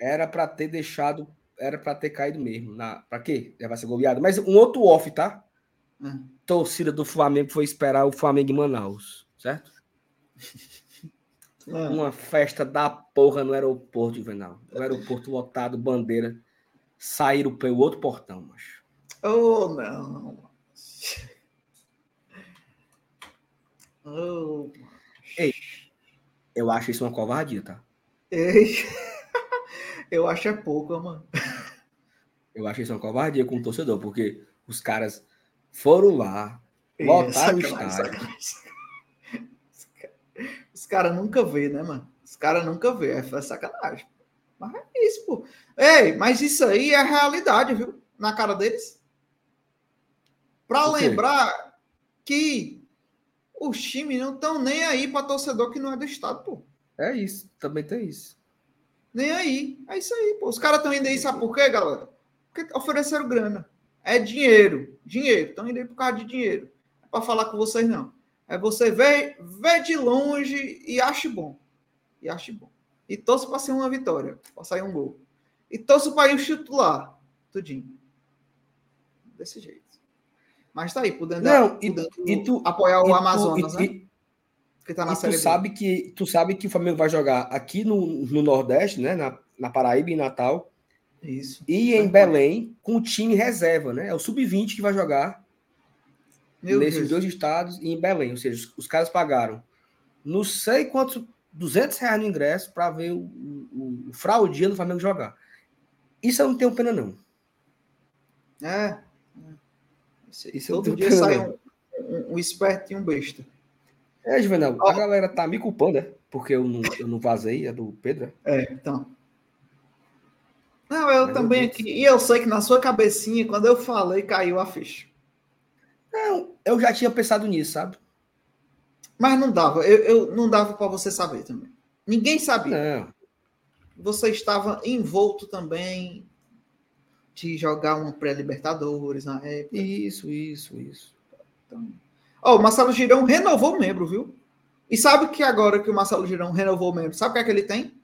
Era para ter deixado, era para ter caído mesmo. Na, para quê? Levar ser goleado. Mas um outro off, tá? Hum. Torcida do Flamengo foi esperar o Flamengo em Manaus, certo? Hum. Uma festa da porra no aeroporto, Juvenal. O aeroporto lotado, bandeira. Saíram pelo outro portão, macho. Oh, não. Oh, Ei, eu acho isso uma covardia, tá? Ei, eu acho é pouco, mano. Eu acho isso uma covardia com o torcedor, porque os caras foram lá, lotaram o estádio. Os caras nunca vê, né, mano? Os caras nunca vê, é sacanagem. Mas é isso, pô. Ei, mas isso aí é realidade, viu? Na cara deles. Para lembrar que os times não estão nem aí para torcedor que não é do estado, pô. É isso, também tem isso. Nem aí. É isso aí, pô. Os caras estão indo aí, sabe por quê, galera? Porque ofereceram grana. É dinheiro. Dinheiro. Estão indo aí por causa de dinheiro. Não é para falar com vocês, não. É você ver, ver de longe e ache bom. E ache bom. E torço para ser uma vitória, para sair um gol. E torço para ir o titular. Tudinho. Desse jeito. Mas tá aí, podendo, Não, e, podendo e tu, apoiar o Amazonas, tu, né? E, que tá na e série tu sabe que tu sabe que o Flamengo vai jogar aqui no, no Nordeste, né? Na, na Paraíba, em Natal. Isso. E em Belém, com o time reserva, né? É o Sub-20 que vai jogar Meu nesses Deus. dois estados e em Belém. Ou seja, os, os caras pagaram não sei quantos 200 reais no ingresso para ver o, o, o do Flamengo jogar. Isso eu não tenho pena, não. É. Isso Todo dia pena, sai um, um, um, esperto e um besta. É, Juvenal, oh. a galera tá me culpando, né? Porque eu não, eu não vazei, é do Pedro. É, é então. Não, eu Mas também eu aqui. E eu sei que na sua cabecinha, quando eu falei, caiu a ficha. Não, eu já tinha pensado nisso, sabe? Mas não dava, eu, eu não dava para você saber também. Ninguém sabia. Não. Você estava envolto também de jogar uma pré-Libertadores na época. Isso, isso, isso. Então... Oh, o Marcelo Girão renovou o membro, viu? E sabe que agora que o Marcelo Girão renovou o membro, sabe o que é que ele tem?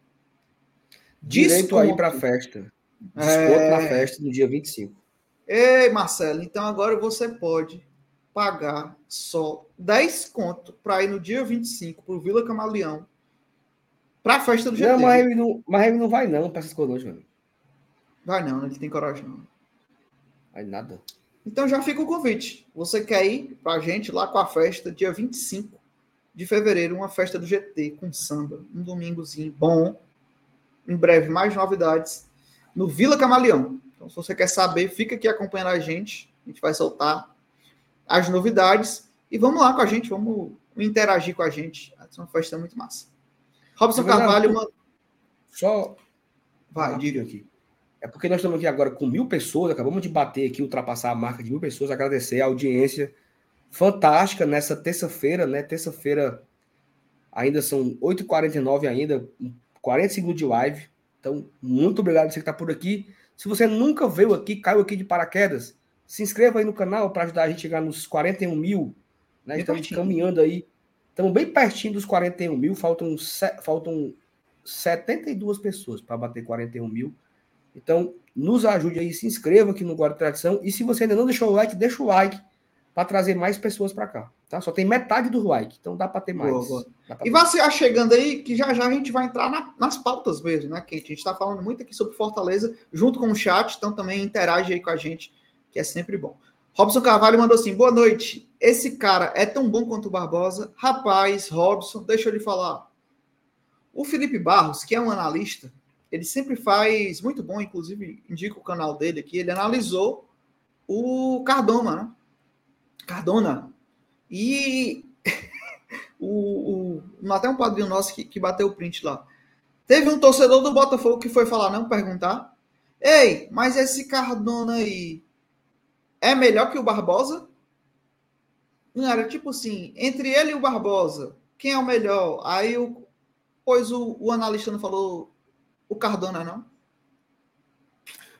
Direito aí para festa. Desconto é... na festa no dia 25. Ei, Marcelo, então agora você pode pagar só 10 conto para ir no dia 25 pro Vila Camaleão para a festa do GT. Não, mas ele não, mas ele não vai não para essas coisas, mano. Vai não, ele tem coragem não. Vai nada. Então já fica o convite. Você quer ir para a gente lá com a festa dia 25 de fevereiro, uma festa do GT com samba, um domingozinho bom. Em breve mais novidades no Vila Camaleão. Então se você quer saber, fica aqui acompanhando a gente. A gente vai soltar as novidades. E vamos lá com a gente, vamos interagir com a gente. É uma festa muito massa. Robson Carvalho. Uma... Só. Vai, diga aqui. É porque nós estamos aqui agora com mil pessoas, acabamos de bater aqui, ultrapassar a marca de mil pessoas. Agradecer a audiência fantástica nessa terça-feira, né? Terça-feira ainda são 8h49 ainda, 40 segundos de live. Então, muito obrigado você que está por aqui. Se você nunca veio aqui, caiu aqui de paraquedas, Se inscreva aí no canal para ajudar a gente a chegar nos 41 mil. Né? Estamos caminhando aí. Estamos bem pertinho dos 41 mil. Faltam, faltam 72 pessoas para bater 41 mil. Então, nos ajude aí, se inscreva aqui no Guarda Tradição. E se você ainda não deixou o like, deixa o like para trazer mais pessoas para cá. Tá? Só tem metade do like, então dá para ter mais. Boa, boa. E vá se chegando aí, que já já a gente vai entrar na, nas pautas mesmo, né? Que a gente está falando muito aqui sobre Fortaleza, junto com o chat, então também interage aí com a gente, que é sempre bom. Robson Carvalho mandou assim: boa noite. Esse cara é tão bom quanto o Barbosa? Rapaz, Robson, deixa eu lhe falar. O Felipe Barros, que é um analista, ele sempre faz muito bom, inclusive indica o canal dele aqui. Ele analisou o Cardona, né? Cardona. E o, o, até um padrinho nosso que, que bateu o print lá. Teve um torcedor do Botafogo que foi falar, não perguntar. Ei, mas esse Cardona aí é melhor que o Barbosa? Não era tipo assim, entre ele e o Barbosa, quem é o melhor? Aí o, pois o, o analista não falou o Cardona, não?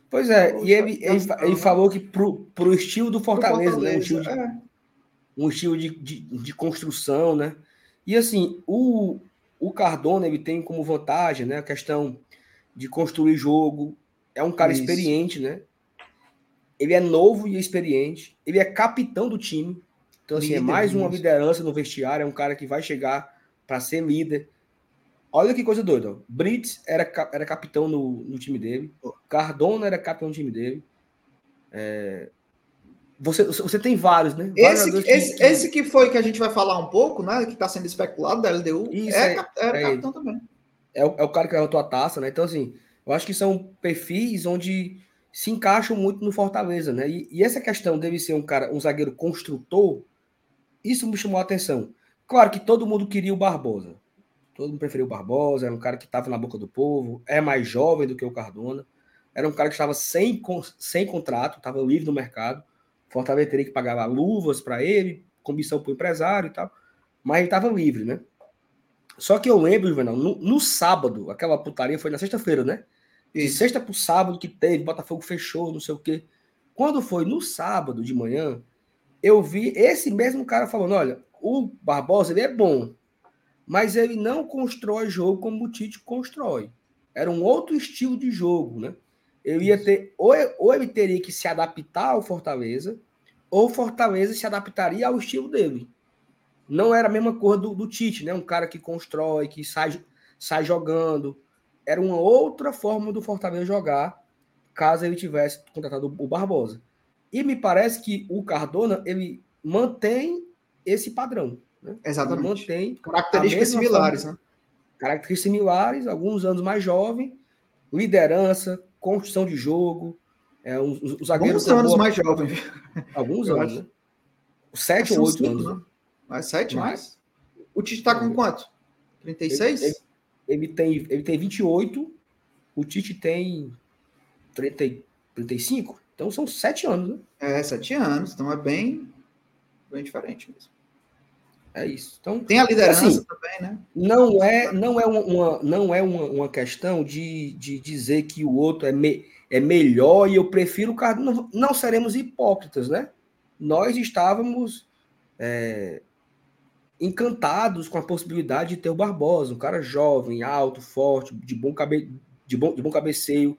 Pois é, Poxa, e ele, ele, ele, falou que pro, pro estilo do Fortaleza, Fortaleza né? Um estilo, de, é. um estilo de, de, de, construção, né? E assim, o, o Cardona ele tem como vantagem, né? A questão de construir jogo. É um cara Isso. experiente, né? Ele é novo e experiente. Ele é capitão do time. Então, assim, é líder, é mais uma liderança no vestiário. É um cara que vai chegar para ser líder. Olha que coisa doida. Brits era, era capitão no, no time dele. Cardona era capitão no time dele. É... Você, você tem vários, né? Esse, vários esse, que, esse que foi que a gente vai falar um pouco, né? Que está sendo especulado da LDU. Isso, é, é, era é capitão também. É o, é o cara que levantou a taça, né? Então, assim, eu acho que são perfis onde se encaixam muito no Fortaleza, né? E, e essa questão dele ser um cara, um zagueiro construtor, isso me chamou a atenção. Claro que todo mundo queria o Barbosa. Todo mundo preferiu o Barbosa, era um cara que estava na boca do povo, é mais jovem do que o Cardona. Era um cara que estava sem, sem contrato, estava livre no mercado. Fortaleza teria que pagar luvas para ele, comissão para o empresário e tal. Mas ele estava livre, né? Só que eu lembro, Juvenal, no, no sábado, aquela putaria foi na sexta-feira, né? De sexta para o sábado que teve, Botafogo fechou, não sei o quê. Quando foi no sábado de manhã, eu vi esse mesmo cara falando: olha, o Barbosa ele é bom, mas ele não constrói jogo como o Tite constrói. Era um outro estilo de jogo, né? Eu ia ter ou, ou ele teria que se adaptar ao Fortaleza, ou Fortaleza se adaptaria ao estilo dele. Não era a mesma coisa do, do Tite, né? Um cara que constrói, que sai, sai jogando. Era uma outra forma do Fortaleza jogar, caso ele tivesse contratado o Barbosa. E me parece que o Cardona ele mantém esse padrão. Né? Exatamente. mantém características similares, forma, né? Características similares, alguns anos mais jovem, liderança, construção de jogo. É, os, os alguns anos boa... mais jovem. Alguns Eu anos, né? Sete ou oito anos. Né? Mais sete, mais? O Tite está com quanto? 36? Ele, ele, ele, tem, ele tem 28, o Tite tem 30, 35. Então são sete anos, né? É, sete anos. Então é bem, bem diferente mesmo. É isso. Então, Tem a liderança assim, também, né? Não é, não é, uma, não é uma, uma questão de, de dizer que o outro é, me, é melhor e eu prefiro o cara. Não, não seremos hipócritas, né? Nós estávamos é, encantados com a possibilidade de ter o Barbosa, um cara jovem, alto, forte, de bom, cabe, de bom, de bom cabeceio.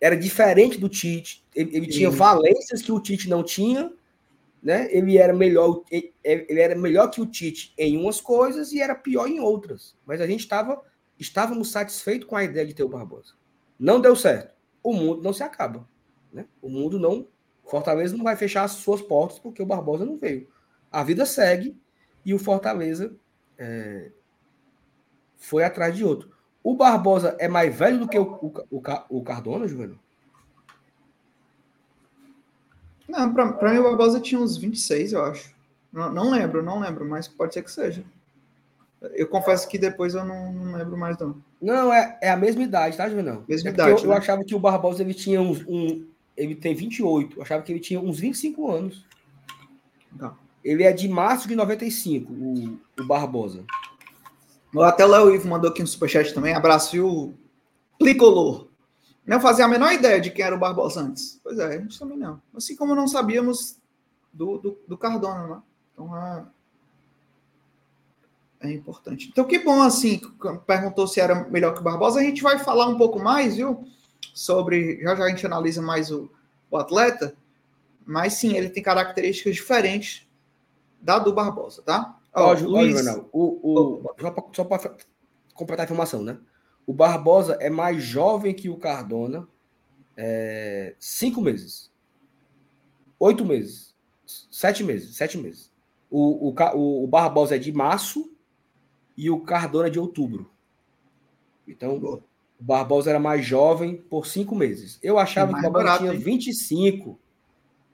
Era diferente do Tite. Ele, ele tinha valências que o Tite não tinha né? Ele era melhor, ele era melhor que o Tite em umas coisas e era pior em outras. Mas a gente estava estávamos satisfeitos com a ideia de ter o Barbosa. Não deu certo. O mundo não se acaba, né? O mundo não Fortaleza não vai fechar as suas portas porque o Barbosa não veio. A vida segue e o Fortaleza é, foi atrás de outro. O Barbosa é mais velho do que o, o, o, Cardona, Juvenal? Não, pra, pra mim o Barbosa tinha uns 26, eu acho. Não, não lembro, não lembro, mas pode ser que seja. Eu confesso que depois eu não, não lembro mais, não. Não, é, é a mesma idade, tá, Juvenal? Mesma é idade. Eu, né? eu, achava que o Barbosa ele tinha uns. Um, ele tem 28. Eu achava que ele tinha uns 25 anos. Tá. Ele é de março de 95, o, o Barbosa. Até o Léo Ivo mandou aqui um superchat também. Abraço, viu? Plicolor. Não fazia a menor ideia de quem era o Barbosa antes. Pois é, a gente também não. Assim como não sabíamos do, do, do Cardona, né? Então é, é importante. Então, que bom, assim, perguntou se era melhor que o Barbosa. A gente vai falar um pouco mais, viu? Sobre. Já já a gente analisa mais o, o atleta. Mas sim, ele tem características diferentes da do Barbosa, tá? Ó, ó Luiz... o, o, só para completar a informação, né? O Barbosa é mais jovem que o Cardona. É, cinco meses. Oito meses. Sete meses. Sete meses. O, o, o Barbosa é de março e o Cardona é de outubro. Então, Boa. o Barbosa era mais jovem por cinco meses. Eu achava que o Barbosa barato, tinha 25.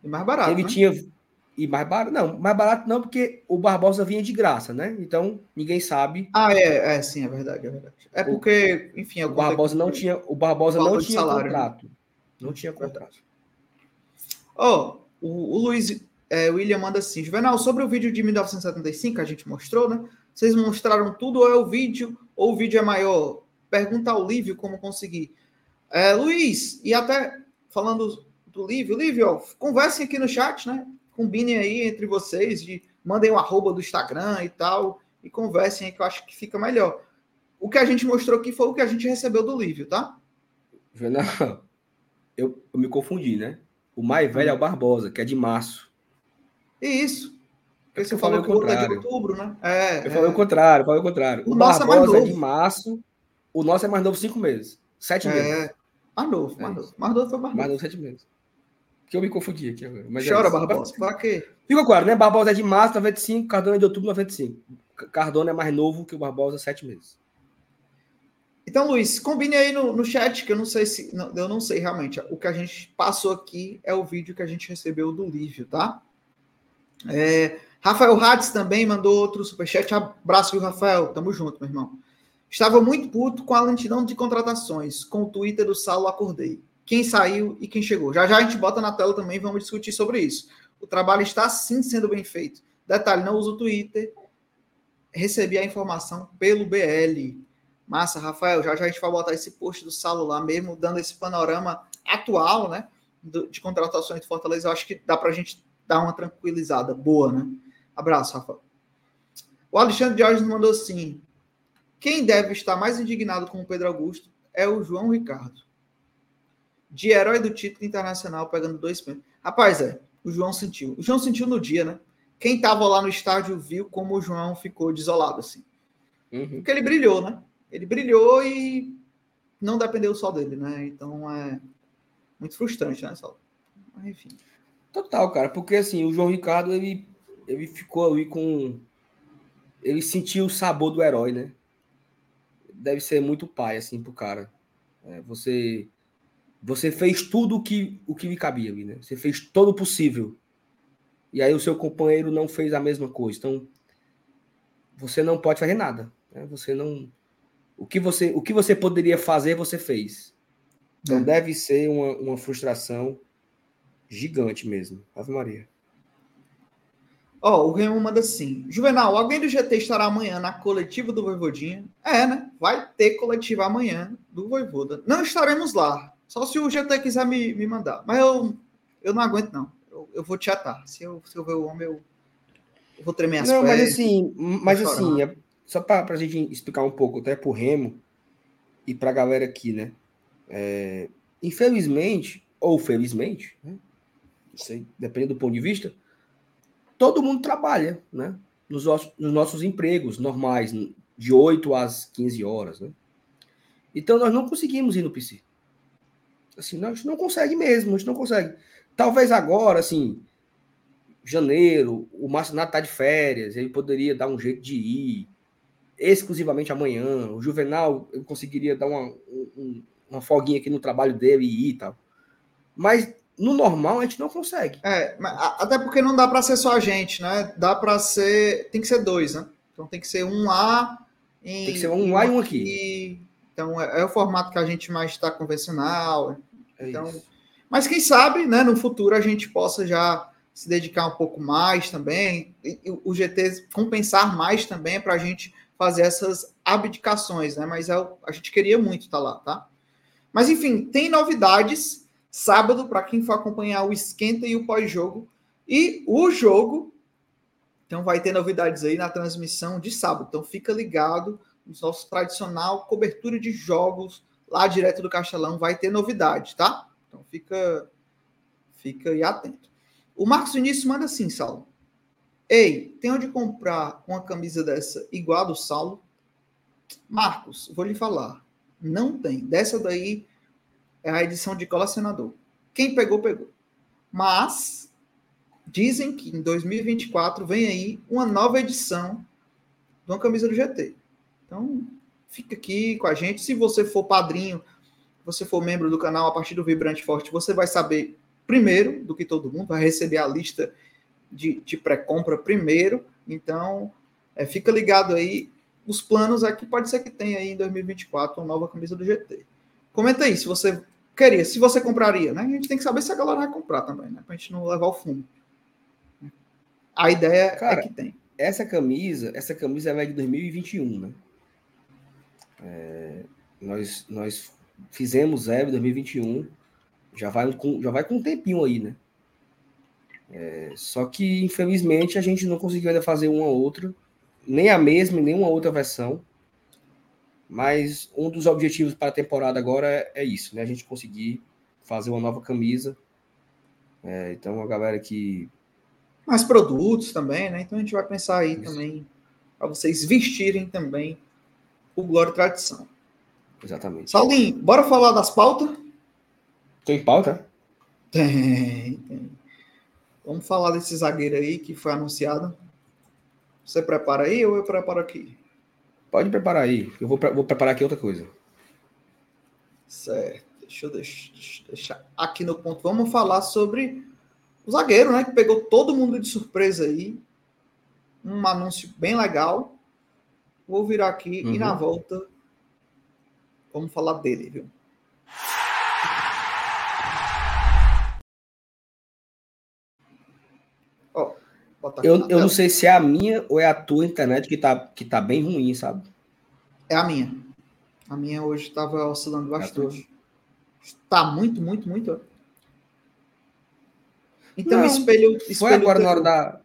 E mais barato. Ele né? tinha e mais barato, não, mais barato não, porque o Barbosa vinha de graça, né? Então, ninguém sabe. Ah, é, é sim, é verdade, é verdade. É porque, enfim, o Barbosa não tinha, o Barbosa não tinha salário, né? contrato. Né? Não tinha contrato. Ó, oh, o, o Luiz é, William manda assim, Juvenal, sobre o vídeo de 1975 que a gente mostrou, né? Vocês mostraram tudo ou é o vídeo ou o vídeo é maior? Pergunta ao Lívio como conseguir. É, Luiz, e até falando do Lívio, Lívio, ó, conversem aqui no chat, né? Combinem aí entre vocês, de mandem o um arroba do Instagram e tal, e conversem aí que eu acho que fica melhor. O que a gente mostrou aqui foi o que a gente recebeu do Lívio, tá? Não, eu, eu me confundi, né? O mais velho é o Barbosa, que é de março. Isso. Porque você falou que o outro é de outubro, né? É, eu é. falei o contrário, falei o contrário. O, o Barbosa é, é, de março, o nosso é mais novo cinco meses. Sete é. meses. Mais novo, mais novo. Mais novo foi mais novo. Mais novo, sete meses que eu me confundi aqui agora. Mas é Chora, é Barbosa. Ficou claro, né? Barbosa é de março 95, Cardona é de outubro 95. Cardona é mais novo que o Barbosa, sete meses. Então, Luiz, combine aí no, no chat, que eu não sei se. Não, eu não sei realmente. O que a gente passou aqui é o vídeo que a gente recebeu do Lívio, tá? É, Rafael Hatz também mandou outro superchat. Abraço, viu, Rafael? Tamo junto, meu irmão. Estava muito puto com a lentidão de contratações. Com o Twitter do Saulo, acordei quem saiu e quem chegou. Já já a gente bota na tela também, vamos discutir sobre isso. O trabalho está sim sendo bem feito. Detalhe, não uso o Twitter, recebi a informação pelo BL. Massa, Rafael, já já a gente vai botar esse post do Salo lá mesmo, dando esse panorama atual, né, de contratações de Fortaleza. Eu acho que dá para a gente dar uma tranquilizada boa, né? Abraço, Rafael. O Alexandre Jorge mandou assim: quem deve estar mais indignado com o Pedro Augusto é o João Ricardo de herói do título internacional, pegando dois pênaltis. Rapaz, é, o João sentiu. O João sentiu no dia, né? Quem estava lá no estádio viu como o João ficou desolado, assim. Uhum. Porque ele brilhou, né? Ele brilhou e não dependeu só dele, né? Então é muito frustrante, né, Saulo? Mas, enfim. Total, cara, porque assim, o João Ricardo, ele, ele ficou ali com. Ele sentiu o sabor do herói, né? Deve ser muito pai, assim, pro cara. É, você você fez tudo o que, o que lhe cabia ali, né? Você fez todo o possível. E aí o seu companheiro não fez a mesma coisa. Então, você não pode fazer nada. Né? Você não. O que você, o que você poderia fazer, você fez. Então é. deve ser uma, uma frustração gigante mesmo. Ave Maria. Ó, oh, o Remo manda assim: Juvenal, alguém do GT estará amanhã na coletiva do Voivodinha? É, né? Vai ter coletiva amanhã do Voivoda. Não estaremos lá. Só se o GT quiser me, me mandar. Mas eu, eu não aguento, não. Eu, eu vou te atar. Se eu, se eu ver o homem, eu, eu vou tremer as Não, mas assim, mas assim, é, só para a gente explicar um pouco, até pro Remo e para a galera aqui, né? É, infelizmente, ou felizmente, né? Não sei, dependendo do ponto de vista, todo mundo trabalha, né? Nos, nossos, nos nossos empregos normais, de 8 às 15 horas, né? Então nós não conseguimos ir no PC. Assim, a gente não consegue mesmo, a gente não consegue. Talvez agora, assim, janeiro, o Marcinato está de férias, ele poderia dar um jeito de ir exclusivamente amanhã. O Juvenal ele conseguiria dar uma, um, uma folguinha aqui no trabalho dele e ir e tal. Mas no normal a gente não consegue. É, até porque não dá para ser só a gente, né? Dá para ser. Tem que ser dois, né? Então tem que ser um lá. Em, tem que ser um lá e um aqui. Então é, é, o formato que a gente mais está convencional. É então, isso. mas quem sabe, né, no futuro a gente possa já se dedicar um pouco mais também, o GT compensar mais também para a gente fazer essas abdicações, né? Mas é, a gente queria muito estar tá lá, tá? Mas enfim, tem novidades sábado para quem for acompanhar o esquenta e o pós-jogo. E o jogo, então vai ter novidades aí na transmissão de sábado. Então fica ligado no nosso tradicional cobertura de jogos lá direto do Castelão, vai ter novidade, tá? Então fica fica aí atento. O Marcos Vinícius manda assim, Saulo. Ei, tem onde comprar uma camisa dessa igual a do Saulo? Marcos, vou lhe falar. Não tem. Dessa daí é a edição de colecionador. Quem pegou, pegou. Mas dizem que em 2024 vem aí uma nova edição de uma camisa do GT. Então, fica aqui com a gente. Se você for padrinho, você for membro do canal a partir do Vibrante Forte, você vai saber primeiro do que todo mundo, vai receber a lista de, de pré-compra primeiro. Então, é, fica ligado aí os planos aqui pode ser que tenha aí em 2024 uma nova camisa do GT. Comenta aí se você queria, se você compraria, né? A gente tem que saber se a galera vai comprar também, né? Pra gente não levar o fundo. A ideia é Cara, é que tem. Essa camisa, essa camisa é de 2021, né? É, nós, nós fizemos Evo 2021, já vai, com, já vai com um tempinho aí, né? É, só que, infelizmente, a gente não conseguiu ainda fazer uma outra nem a mesma, nem uma outra versão. Mas um dos objetivos para a temporada agora é, é isso, né? A gente conseguir fazer uma nova camisa. É, então a galera que. Mais produtos também, né? Então a gente vai pensar aí isso. também para vocês vestirem também o Glória e Tradição. Exatamente. Saulinho, bora falar das pautas? Tem pauta? Tem, tem. Vamos falar desse zagueiro aí que foi anunciado. Você prepara aí ou eu preparo aqui? Pode preparar aí. Eu vou, vou preparar aqui outra coisa. Certo. Deixa eu deixar aqui no ponto. Vamos falar sobre o zagueiro, né? Que pegou todo mundo de surpresa aí. Um anúncio bem legal. Vou virar aqui uhum. e na uhum. volta vamos falar dele, viu? eu, eu não sei se é a minha ou é a tua internet que tá, que tá bem ruim, sabe? É a minha. A minha hoje estava oscilando é bastante. Está muito, muito, muito. Então, não, espelho, espelho. Foi agora teu... na hora da.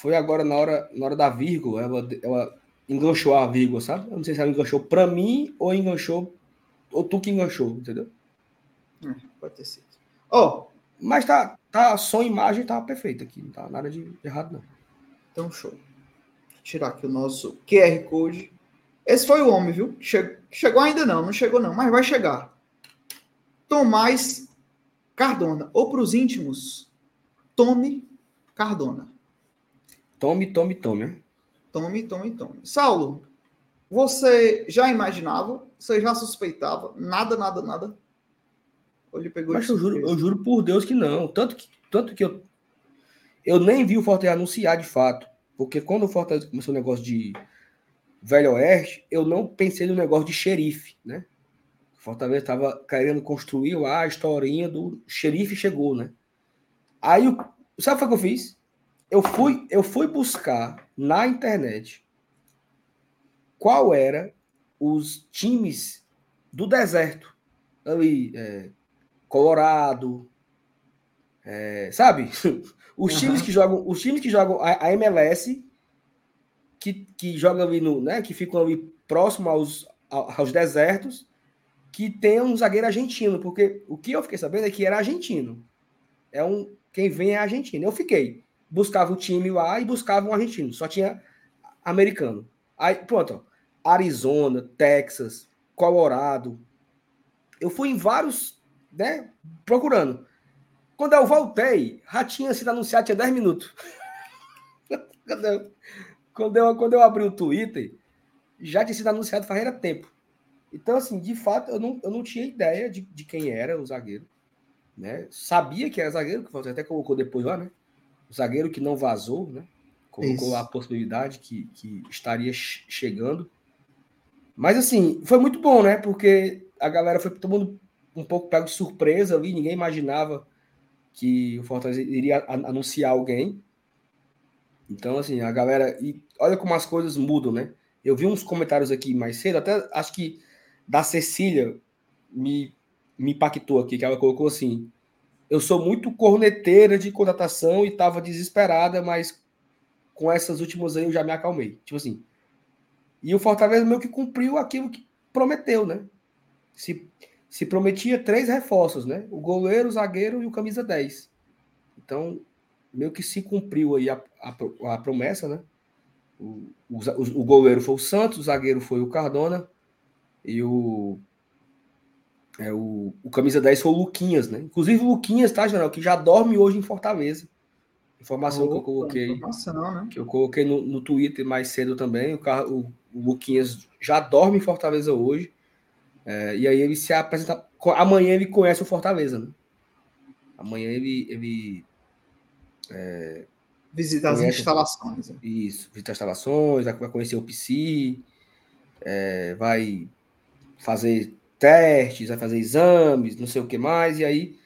Foi agora na hora, na hora da vírgula. Ela, ela enganchou a vírgula, sabe? Eu não sei se ela enganchou para mim ou enganchou. Ou tu que enganchou, entendeu? É, pode ter sido. Ó, oh, mas tá, tá som imagem tá perfeito aqui, não tá nada de errado não. Então show. Vou tirar aqui o nosso QR Code. Esse foi o homem, viu? Chegou ainda não, não chegou não, mas vai chegar. Tomás Cardona, ou para os íntimos, Tome Cardona. Tome, tome, tome. Tome, tome, tome. Saulo, você já imaginava? Você já suspeitava? Nada, nada, nada? Ou ele pegou Mas eu juro, eu juro por Deus que não. Tanto que, tanto que eu, eu nem vi o Fortaleza anunciar de fato. Porque quando o Fortaleza começou o negócio de Velho Oeste, eu não pensei no negócio de xerife, né? O Fortaleza estava querendo construir lá a historinha do xerife chegou, né? Aí, sabe o que eu fiz? Eu fui, eu fui buscar na internet qual era os times do deserto ali, é, Colorado, é, sabe? Os uhum. times que jogam, os times que jogam a, a, MLS, que, que jogam ali no, né, que ficam ali próximo aos, aos desertos, que tem um zagueiro argentino, porque o que eu fiquei sabendo é que era argentino. É um quem vem é argentino. Eu fiquei, buscava o time lá e buscava um argentino, só tinha americano. Aí, pronto, ó, Arizona, Texas, Colorado. Eu fui em vários né, procurando. Quando eu voltei, já tinha sido anunciado, tinha 10 minutos. quando, eu, quando, eu, abri o Twitter, já tinha sido anunciado faz tempo. Então, assim, de fato, eu não, eu não tinha ideia de, de quem era o zagueiro. Né? Sabia que era zagueiro, que você até colocou depois lá, né? O zagueiro que não vazou, né? Colocou Isso. a possibilidade que, que estaria chegando. Mas, assim, foi muito bom, né? Porque a galera foi todo mundo um pouco pego de surpresa ali, ninguém imaginava que o Fortaleza iria anunciar alguém. Então, assim, a galera. E olha como as coisas mudam, né? Eu vi uns comentários aqui mais cedo, até acho que da Cecília me, me impactou aqui, que ela colocou assim: eu sou muito corneteira de contratação e estava desesperada, mas com essas últimas aí eu já me acalmei. Tipo assim. E o Fortaleza meio que cumpriu aquilo que prometeu, né? Se, se prometia três reforços, né? O goleiro, o zagueiro e o camisa 10. Então, meio que se cumpriu aí a, a, a promessa, né? O, o, o, goleiro foi o Santos, o zagueiro foi o Cardona e o, é, o, o camisa 10 foi o Luquinhas, né? Inclusive o Luquinhas, tá, General, que já dorme hoje em Fortaleza. Informação Opa, que eu coloquei. Né? Que eu coloquei no, no Twitter mais cedo também. O, o, o Luquinhas já dorme em Fortaleza hoje. É, e aí ele se apresenta. Amanhã ele conhece o Fortaleza, né? Amanhã ele, ele é, Visitar as instalações. Né? Isso, visitar as instalações, vai conhecer o PC, é, vai fazer testes, vai fazer exames, não sei o que mais, e aí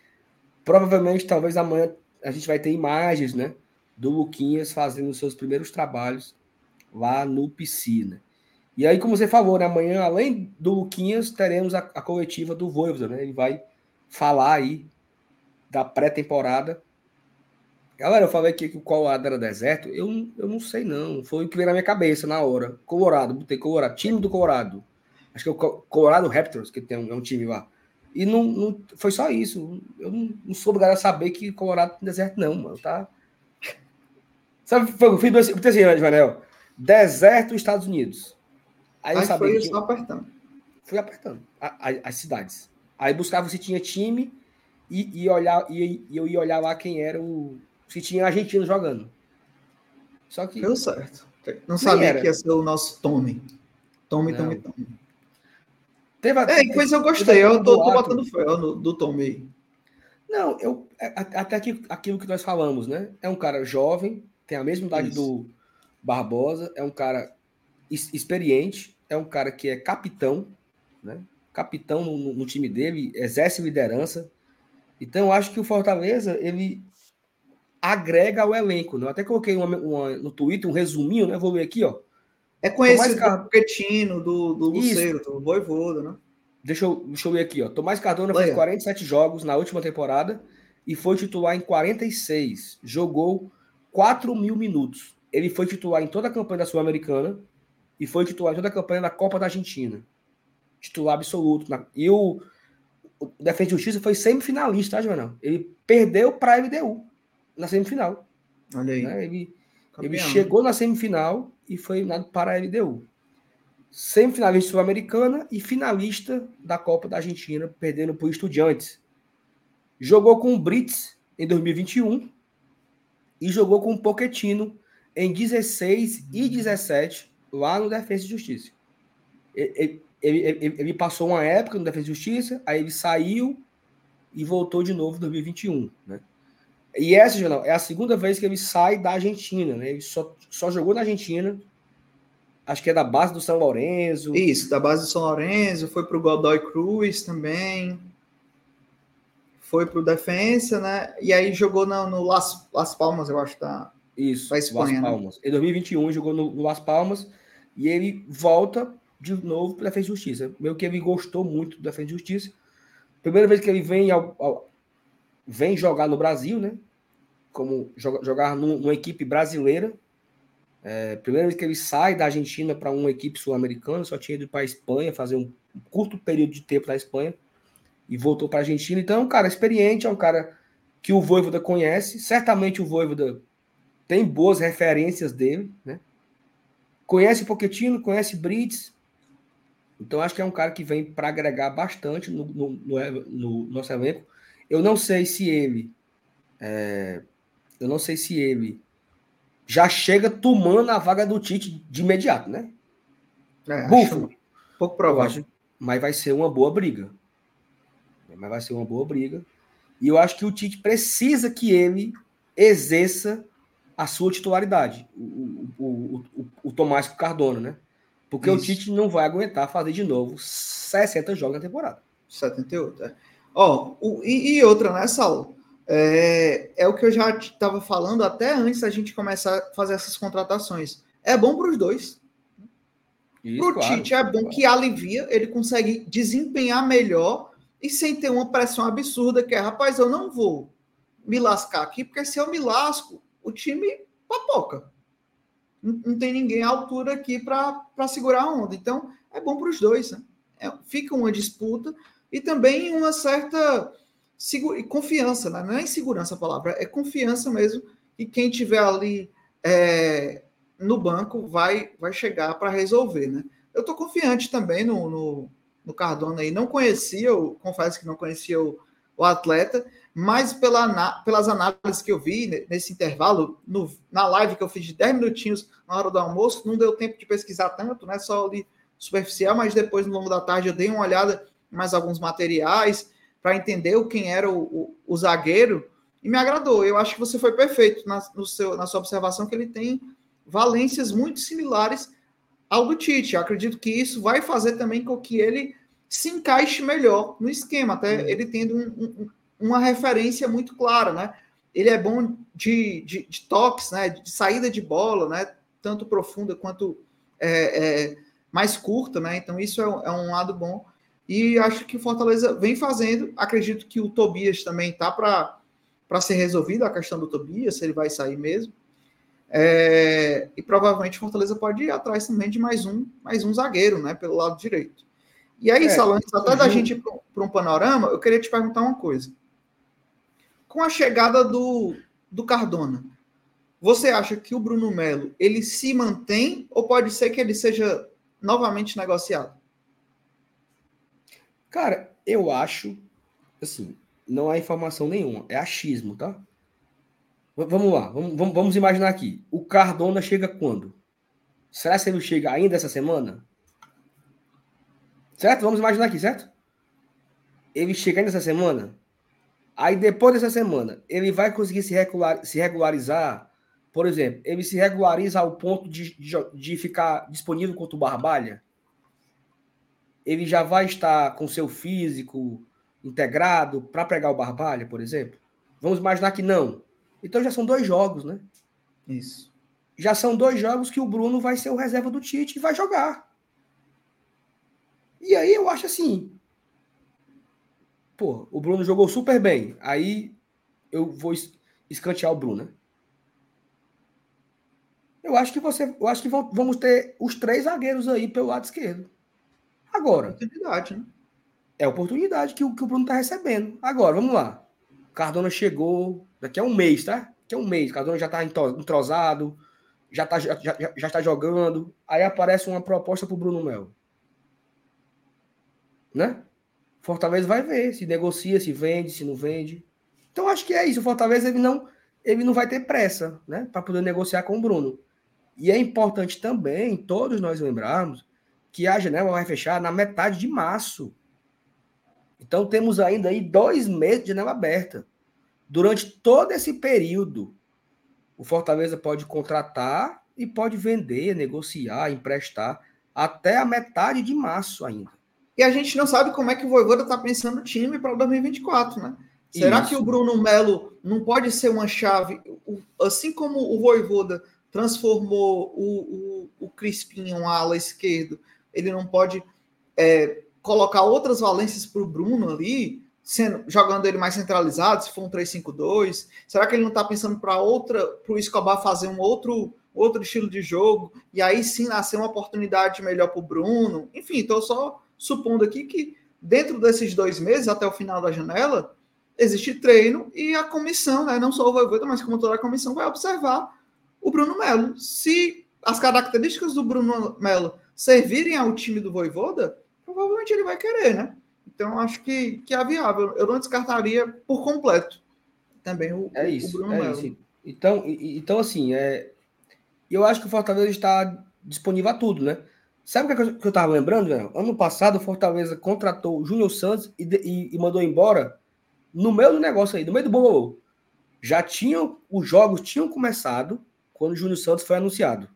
provavelmente, talvez amanhã a gente vai ter imagens, né, do Luquinhas fazendo os seus primeiros trabalhos lá no né? E aí, como você falou, né, amanhã, além do Luquinhas, teremos a, a coletiva do Voivoda, né? Ele vai falar aí da pré-temporada Galera, eu falei aqui que o Colorado era deserto. Eu, eu não sei, não. Foi o que veio na minha cabeça na hora. Colorado, botei Colorado. Time do Colorado. Acho que é o Colorado Raptors, que tem um, é um time lá. E não, não foi só isso. Eu não, não sou obrigado a saber que Colorado tem deserto, não, mano. Tá? Sabe, foi, fiz dois. assim, Janel. Deserto, Estados Unidos. Aí, Aí eu sabia. Foi que, só apertando. Fui apertando a, a, as cidades. Aí buscava se tinha time e, e, olhar, e, e eu ia olhar lá quem era o se tinha argentino jogando. Só que. Deu certo. Não sabia era. que ia ser o nosso Tommy. Tommy, Tommy, Tommy. Teve a, é, coisa eu gostei. Eu tô, tô botando fé no, do Tommy. Não, eu, até aqui, aquilo que nós falamos, né? É um cara jovem, tem a mesma idade Isso. do Barbosa, é um cara experiente, é um cara que é capitão, né? Capitão no, no time dele, exerce liderança. Então, eu acho que o Fortaleza, ele agrega ao elenco. Né? Eu até coloquei uma, uma, no Twitter um resuminho, né? Vou ler aqui, ó. É conhecido Tomás do Quetino, do, do Luceiro, do Voivoda, né? Deixa eu, deixa eu aqui, ó. Tomás Cardona Leia. fez 47 jogos na última temporada e foi titular em 46. Jogou 4 mil minutos. Ele foi titular em toda a campanha da Sul-Americana e foi titular em toda a campanha da Copa da Argentina. Titular absoluto. Na... E o, o Defesa de Justiça foi semifinalista, tá, João? Ele perdeu para a MDU na semifinal. Olha aí. Né? Ele, ele chegou na semifinal e foi eliminado para a LDU. Semifinalista sul-americana e finalista da Copa da Argentina, perdendo por Estudiantes. Jogou com o Brits em 2021 e jogou com o Pochettino em 16 e 17 lá no Defesa e Justiça. Ele, ele, ele, ele, passou uma época no Defesa e Justiça, aí ele saiu e voltou de novo em 2021, né? E essa, Jornal, é a segunda vez que ele sai da Argentina, né? Ele só, só jogou na Argentina. Acho que é da base do São Lourenço. Isso, da base do São Lourenço. Foi para o Godoy Cruz também. Foi para o Defensa, né? E aí jogou no, no Las, Las Palmas, eu acho, da, Isso, da Espanha. Las né? Palmas. Né? Em 2021 jogou no, no Las Palmas. E ele volta de novo para a Defesa de Justiça. Meio que ele gostou muito do Defesa de Justiça. Primeira vez que ele vem ao, ao vem jogar no Brasil, né? Como jogar numa equipe brasileira. É, primeira vez que ele sai da Argentina para uma equipe sul-americana, só tinha ido para a Espanha, fazer um, curto período de tempo na Espanha e voltou para a Argentina. Então é um cara experiente, é um cara que o Voivoda conhece. Certamente o Voivoda tem boas referências dele, né? Conhece Pochettino, conhece Brits. Então acho que é um cara que vem para agregar bastante no, no, no, no nosso elenco. Eu não sei se ele. É, eu não sei se ele já chega tomando a vaga do Tite de imediato, né? É, Bufo. Pouco provável. mas vai ser uma boa briga. Mas vai ser uma boa briga. E eu acho que o Tite precisa que ele exerça a sua titularidade, o, o, o, o, Tomás Cardona, né? Porque Isso. o Tite não vai aguentar fazer de novo 60 jogos na temporada. 78, é. Ó, e, e, outra, né, Saulo? É, é o que eu já estava falando até antes da gente começar a fazer essas contratações. É bom para os dois. Para o claro, Tite é bom claro. que alivia, ele consegue desempenhar melhor e sem ter uma pressão absurda, que é, rapaz, eu não vou me lascar aqui, porque se eu me lasco, o time papoca. Não, não tem ninguém à altura aqui para segurar a onda. Então, é bom para os dois. Né? É, fica uma disputa e também uma certa confiança, né? não é insegurança a palavra, é confiança mesmo, e quem tiver ali é, no banco vai, vai chegar para resolver. Né? Eu estou confiante também no, no no Cardona aí. Não conhecia, eu confesso que não conhecia o, o atleta, mas pela, pelas análises que eu vi nesse intervalo, no, na live que eu fiz de 10 minutinhos na hora do almoço, não deu tempo de pesquisar tanto, né? Só ali superficial, mas depois, no longo da tarde, eu dei uma olhada mais alguns materiais para entender quem era o, o, o, zagueiro e me agradou. Eu acho que você foi perfeito na, no seu, na sua observação que ele tem valências muito similares ao do Tite. Eu acredito que isso vai fazer também com que ele se encaixe melhor no esquema, até ele tendo um, um, uma referência muito clara, né? Ele é bom de, de, de, toques, né? De saída de bola, né? Tanto profunda quanto é, é, mais curta, né? Então isso é, é, um lado bom. E acho que o Fortaleza vem fazendo. Acredito que o Tobias também tá para ser resolvido a questão do Tobias, se ele vai sair mesmo. É, e provavelmente Fortaleza pode ir atrás também de mais um, mais um zagueiro, né, pelo lado direito. E aí, é, Salão, até da gente ir para um panorama, eu queria te perguntar uma coisa. Com a chegada do, do Cardona, você acha que o Bruno Melo ele se mantém ou pode ser que ele seja novamente negociado? Cara, eu acho assim, não há informação nenhuma, é achismo, tá? Vamos lá, vamos, vamos imaginar aqui. O Cardona chega quando? Será que ele chega ainda essa semana? Certo? Vamos imaginar aqui, certo? Ele chega ainda essa semana. Aí depois dessa semana, ele vai conseguir se, regular, se regularizar. Por exemplo, ele se regulariza ao ponto de, de, de ficar disponível contra o Barbalha. Ele já vai estar com seu físico integrado para pegar o Barbalha, por exemplo. Vamos imaginar que não. Então já são dois jogos, né? Isso. Já são dois jogos que o Bruno vai ser o reserva do Tite e vai jogar. E aí eu acho assim. Pô, o Bruno jogou super bem. Aí eu vou escantear o Bruno, né? Eu acho que você. Eu acho que vamos ter os três zagueiros aí pelo lado esquerdo. Agora. Oportunidade, né? É a oportunidade que o, que o Bruno tá recebendo. Agora, vamos lá. Cardona chegou daqui a um mês, tá? Daqui a um mês. Cardona já tá entrosado, já, tá, já, já, já está jogando. Aí aparece uma proposta pro Bruno Melo. Né? Fortaleza vai ver se negocia, se vende, se não vende. Então acho que é isso. O Fortaleza ele não, ele não vai ter pressa, né, para poder negociar com o Bruno. E é importante também todos nós lembrarmos que a janela vai fechar na metade de março. Então temos ainda aí dois meses de janela aberta. Durante todo esse período, o Fortaleza pode contratar e pode vender, negociar, emprestar até a metade de março ainda. E a gente não sabe como é que o Voivoda está pensando o time para 2024, né? Será Isso. que o Bruno Melo não pode ser uma chave? Assim como o Voivoda transformou o, o, o Crispim em um ala esquerdo, ele não pode é, colocar outras valências para o Bruno ali, sendo, jogando ele mais centralizado, se for um 3-5-2? Será que ele não está pensando para outra, para o Escobar fazer um outro, outro estilo de jogo e aí sim nascer uma oportunidade melhor para o Bruno? Enfim, estou só supondo aqui que dentro desses dois meses, até o final da janela, existe treino e a comissão, né, não só o Voivoda, mas como toda a comissão, vai observar o Bruno Melo. Se as características do Bruno Melo servirem ao time do Voivoda, provavelmente ele vai querer, né? Então, acho que, que é viável. Eu não descartaria por completo também o, é isso, o Bruno é Melo. Isso. Então, então, assim, é, eu acho que o Fortaleza está disponível a tudo, né? Sabe o que, eu estava lembrando, velho? Ano passado, o Fortaleza contratou o Júnior Santos e, e, e, mandou embora no meio do negócio aí, no meio do bolo. Já tinham, os jogos tinham começado quando o Júnior Santos foi anunciado.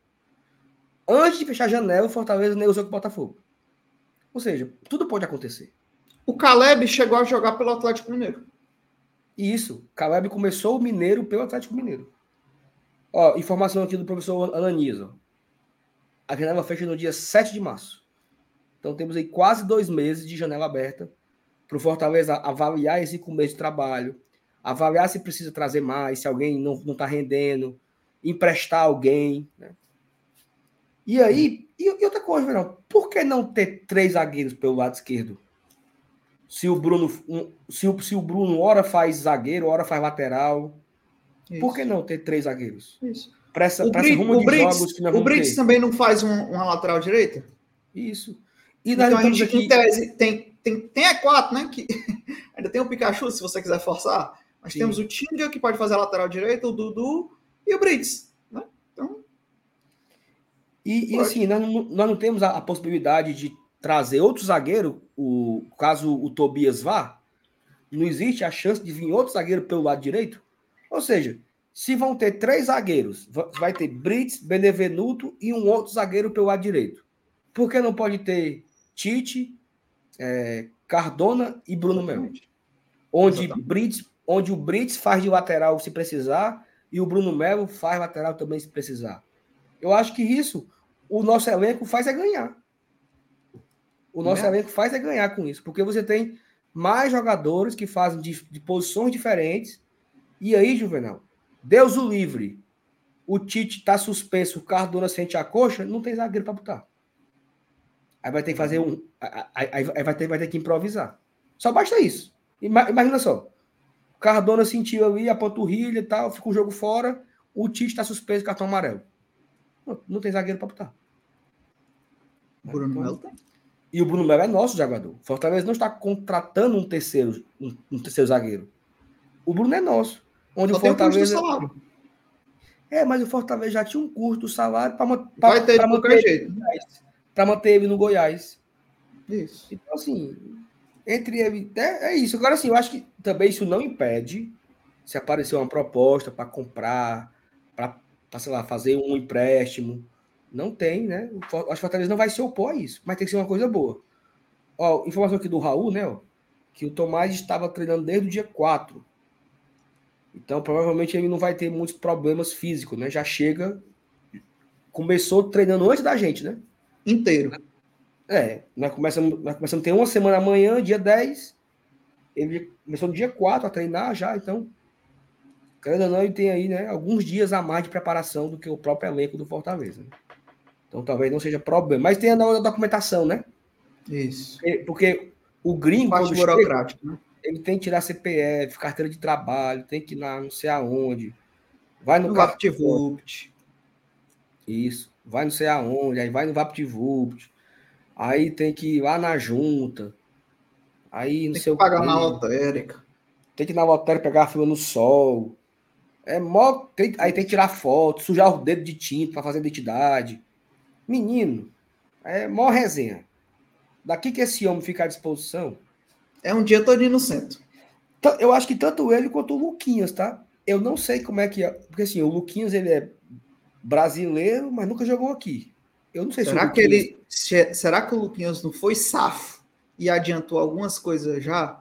Antes de fechar a janela, o Fortaleza negociou com o Botafogo. Ou seja, tudo pode acontecer. O Caleb chegou a jogar pelo Atlético Mineiro. Isso. Caleb começou o Mineiro pelo Atlético Mineiro. Ó, informação aqui do professor Ananias. a janela fecha no dia 7 de março. Então temos aí quase dois meses de janela aberta para o Fortaleza avaliar esse começo de trabalho, avaliar se precisa trazer mais, se alguém não está rendendo, emprestar alguém. Né? E aí, e, e outra coisa, Verão, por que não ter três zagueiros pelo lado esquerdo? Se o Bruno, um, se, o, se o Bruno ora faz zagueiro, ora faz lateral, Isso. por que não ter três zagueiros? Isso. Para essa, o, Bri o Briggs, o Briggs também não faz um, uma lateral direita? Isso. E então a gente, aqui... em tese, tem, tem, tem a 4 né? Que ainda tem o Pikachu, se você quiser forçar. Mas Sim. temos o Tinga, que pode fazer a lateral direita, o Dudu e o Briggs. E, e assim, nós não, nós não temos a, a, possibilidade de trazer outro zagueiro, o, caso o Tobias vá, não existe a chance de vir outro zagueiro pelo lado direito? Ou seja, se vão ter três zagueiros, vai ter Brits, Benevenuto e um outro zagueiro pelo lado direito. Por que não pode ter Tite, é, Cardona e Bruno Melo. Onde, Brits, onde o Brits faz de lateral se precisar e o Bruno Melo faz lateral também se precisar. Eu acho que isso o nosso elenco faz é ganhar. O nosso é. elenco faz é ganhar com isso, porque você tem mais jogadores que fazem de, de posições diferentes. E aí, Juvenal, Deus o livre. O Tite está suspenso, o Cardona sente a coxa, não tem zagueiro para botar. Aí vai ter que fazer um. Aí vai ter, vai ter que improvisar. Só basta isso. Imagina só. O Cardona sentiu ali a panturrilha e tal, fica o jogo fora. O Tite está suspenso cartão amarelo. Não, não tem zagueiro para botar. Bruno então, Melo tem. E o Bruno Melo é nosso jogador. Fortaleza não está contratando um terceiro, um, um terceiro zagueiro. O Bruno é nosso. Onde Só o Fortaleza. É, mas o Fortaleza já tinha um curto salário para Vai ter de qualquer jeito para manter ele no Goiás. Isso. Então, assim, entre ele. É, é, isso. Agora, assim, eu acho que também isso não impede se aparecer uma proposta para comprar, para, sei lá, fazer um empréstimo. Não tem, né? Acho que o Fortaleza não vai se opor a isso, mas tem que ser uma coisa boa. Ó, informação aqui do Raul, né? Ó, que o Tomás estava treinando desde o dia 4. Então, provavelmente ele não vai ter muitos problemas físicos, né? Já chega. Começou treinando antes da gente, né? inteiro. É, nós começamos, nós começamos a ter uma semana amanhã, dia 10. Ele começou no dia 4 a treinar já, então. Querendo ou não, ele tem aí, né, alguns dias a mais de preparação do que o próprio elenco do Fortaleza. Né? Então talvez não seja problema. Mas tem a documentação, né? Isso. Porque, porque o gringo. Parte burocrático, chega, né? Ele tem que tirar CPF, carteira de trabalho, tem que ir lá não sei aonde. Vai no, no VaptVupt. Isso vai não sei aonde, aí vai no VaptVupt, aí tem que ir lá na junta, aí não tem sei que pagar na lotérica. Tem que ir na lotérica pegar a fila no sol. É mó, aí tem que tirar foto, sujar o dedo de tinta para fazer identidade. Menino, é mó resenha. Daqui que esse homem fica à disposição. É um dia todo no centro. Eu acho que tanto ele quanto o Luquinhas, tá? Eu não sei como é que é. Porque assim, o Luquinhas ele é brasileiro, mas nunca jogou aqui. Eu não sei será se o que ele será que o Luquinhas não foi safo e adiantou algumas coisas já?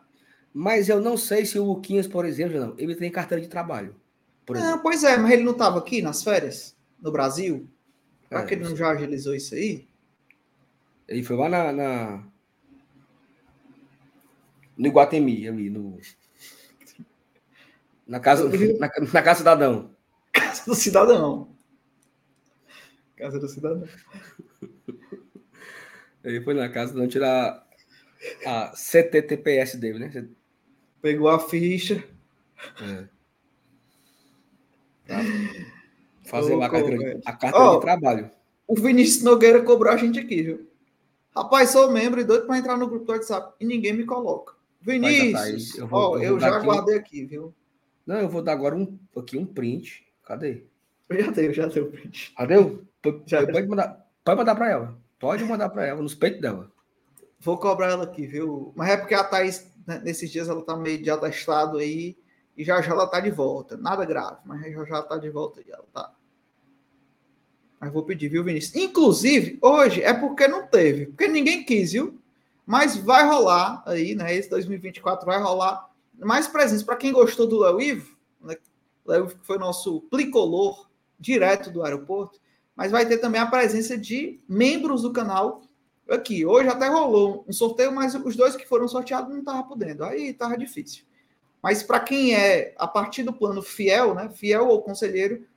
Mas eu não sei se o Luquinhas, por exemplo, não, ele tem carteira de trabalho. Não, pois é, mas ele não estava aqui nas férias no Brasil. Será é, que ele não já agilizou isso aí? Ele foi lá na, na... no Iguatemi ali no na casa na, na casa cidadão. Casa do cidadão. Casa do cidadão. Ele foi na casa não tirar a CTTPS dele, né? Pegou a ficha. É. Tá. Fazer lá a carteira, a carteira oh, de trabalho. O Vinícius Nogueira cobrou a gente aqui, viu? Rapaz, sou membro e doido para entrar no grupo do WhatsApp e ninguém me coloca. Vinícius, eu, vou, oh, eu, eu já aqui... guardei aqui, viu? Não, eu vou dar agora um, aqui um print. Cadê? Eu já dei, já dei o print. Deu? Já, pode mandar, pode mandar para ela. Pode mandar para ela, nos peitos dela. Vou cobrar ela aqui, viu? Mas é porque a Thaís, né, nesses dias, ela tá meio de atestado aí. E já já ela tá de volta. Nada grave, mas já já tá de volta e ela tá. Mas vou pedir, viu, Vinícius? Inclusive, hoje é porque não teve. Porque ninguém quis, viu? Mas vai rolar aí, né? Esse 2024 vai rolar mais presença. Para quem gostou do Léo Ivo, né? Léo Ivo foi nosso plicolor direto do aeroporto mas vai ter também a presença de membros do canal aqui. Hoje até rolou um sorteio, mas os dois que foram sorteados não estavam podendo. Aí estava difícil. Mas para quem é a partir do plano fiel, né, fiel ou conselheiro,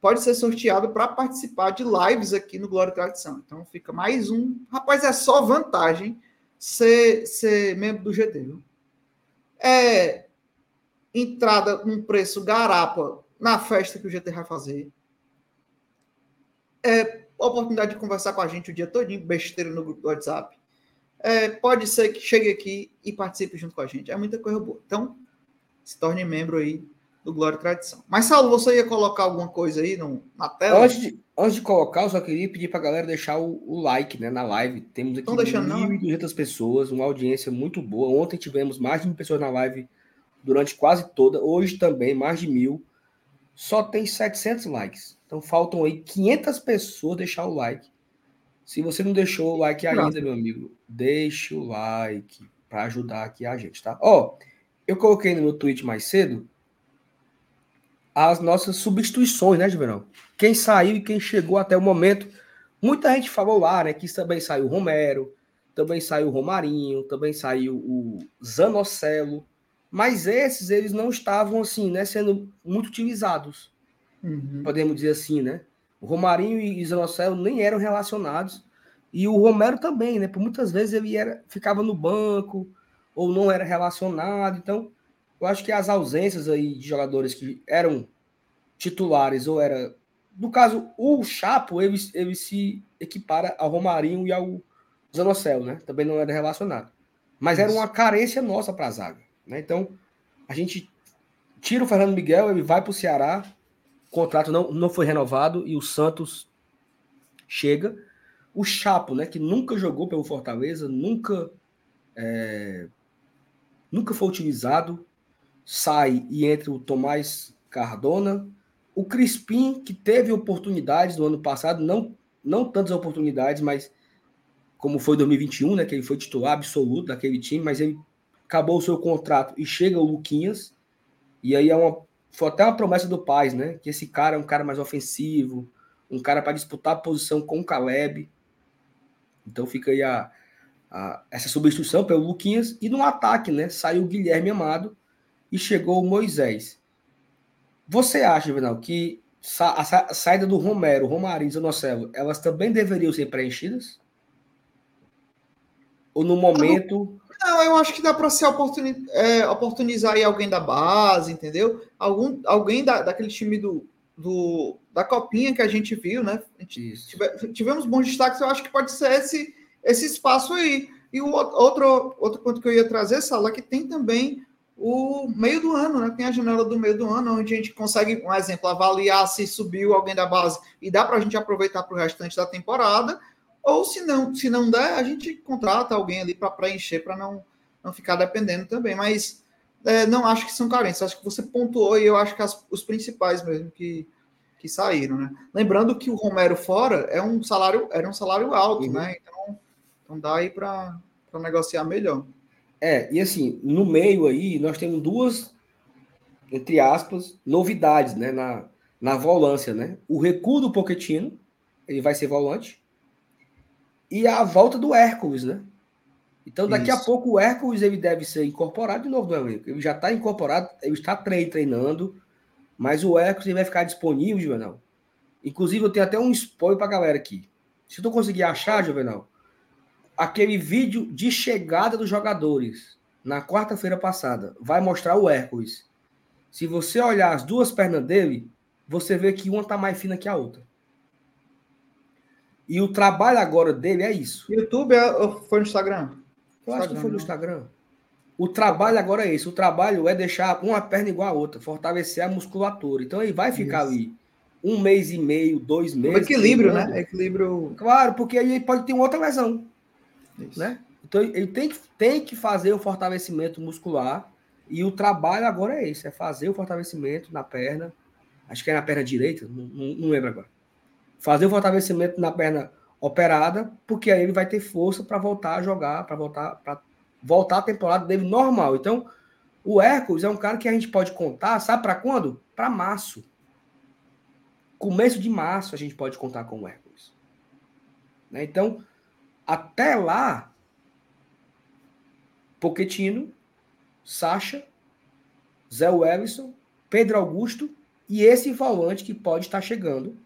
pode ser sorteado para participar de lives aqui no Glória e Tradição. Então fica mais um. Rapaz, é só vantagem ser, ser membro do GT. Viu? É entrada num preço garapa na festa que o GT vai fazer. É oportunidade de conversar com a gente o dia todinho, besteira no grupo do WhatsApp. É, pode ser que chegue aqui e participe junto com a gente. É muita coisa boa. Então, se torne membro aí do Glória e Tradição. Mas, Saulo, você ia colocar alguma coisa aí no, na tela? Antes de, antes de colocar, eu só queria pedir para a galera deixar o, o, like né, na live. Temos aqui 1.200 pessoas, uma audiência muito boa. Ontem tivemos mais de mil pessoas na live durante quase toda. Hoje também, mais de mil. Só tem 700 likes. Então faltam aí 500 pessoas deixar o like. Se você não deixou o like ainda, meu amigo, deixa o like para ajudar aqui a gente, tá? Ó, eu coloquei no meu tweet mais cedo as nossas substituições, né, Juvenal? Quem saiu e quem chegou até o momento. Muita gente falou lá, né, que também saiu o Romero, também saiu o Romarinho, também saiu o Zanocelo, mas esses eles não estavam assim, né, sendo muito utilizados. Uhum. Podemos dizer assim, né? O Romarinho e o Zanocelo nem eram relacionados e o Romero também, né? Por muitas vezes ele era, ficava no banco ou não era relacionado. Então, eu acho que as ausências aí de jogadores que eram titulares ou era. No caso, o Chapo, ele, ele se equipara ao Romarinho e ao Zanocelo, né? Também não era relacionado. Mas era uma carência nossa para a zaga. Né? Então, a gente tira o Fernando Miguel, ele vai para o Ceará, o contrato não, não foi renovado e o Santos chega. O Chapo, né, que nunca jogou pelo Fortaleza, nunca é, nunca foi utilizado, sai e entra o Tomás Cardona. O Crispim, que teve oportunidades no ano passado, não, não tantas oportunidades, mas como foi 2021, né, que ele foi titular absoluto daquele time, mas ele acabou o seu contrato e chega o Luquinhas, e aí é uma, foi até uma promessa do Paz, né, que esse cara é um cara mais ofensivo, um cara para disputar a posição com o Caleb. Então fica aí a, a, essa substituição pelo Luquinhas, e no ataque, né, saiu o Guilherme Amado, e chegou o Moisés. Você acha, Vinal, que a saída do Romero, Romarinho e Zanocelo, elas também deveriam ser preenchidas? Ou no momento. Não, eu acho que dá para se oportuni é, oportunizar aí alguém da base, entendeu? Algum, alguém da, daquele time do, do, da copinha que a gente viu, né? Gente tive, tivemos bons destaques, eu acho que pode ser esse, esse espaço aí. E o outro, outro ponto que eu ia trazer, Sala, é que tem também o meio do ano, né? Tem a janela do meio do ano, onde a gente consegue, um exemplo, avaliar se subiu alguém da base e dá para a gente aproveitar para o restante da temporada, ou se não, se não der, a gente contrata alguém ali para preencher, para não, não ficar dependendo também. Mas é, não acho que são carências, acho que você pontuou e eu acho que as, os principais mesmo que, que saíram, né? Lembrando que o Romero fora é um salário, era um salário alto, uhum. né? Então, então dá aí para negociar melhor. É, e assim, no meio aí, nós temos duas, entre aspas, novidades, né, na, na volância, né? O recuo do Pochettino, ele vai ser volante, e a volta do Hércules, né? Então, daqui Isso. a pouco, o Hércules ele deve ser incorporado de novo no elenco. Ele já está incorporado, ele está treinando, mas o Hércules ele vai ficar disponível, Juvenal. Inclusive, eu tenho até um spoiler para a galera aqui. Se tu conseguir achar, Juvenal, aquele vídeo de chegada dos jogadores na quarta-feira passada vai mostrar o Hércules. Se você olhar as duas pernas dele, você vê que uma tá mais fina que a outra. E o trabalho agora dele é isso. YouTube é, ou foi no Instagram? Eu acho Instagram, que foi no Instagram. O trabalho agora é esse. O trabalho é deixar uma perna igual a outra, fortalecer a musculatura. Então ele vai ficar isso. ali um mês e meio, dois meses. O equilíbrio, né? Equilíbrio. Claro, porque aí pode ter uma outra lesão. Né? Então ele tem que, tem que fazer o fortalecimento muscular e o trabalho agora é esse, é fazer o fortalecimento na perna, acho que é na perna direita, não, não, lembro agora. Fazer o fortalecimento na perna operada, porque aí ele vai ter força para voltar a jogar, para voltar para voltar a temporada dele normal. Então, o Hércules é um cara que a gente pode contar, sabe para quando? Para março. começo de março a gente pode contar com o Hércules. Né? Então, até lá, Poquetino, Sacha, Zé Wellison, Pedro Augusto e esse volante que pode estar chegando,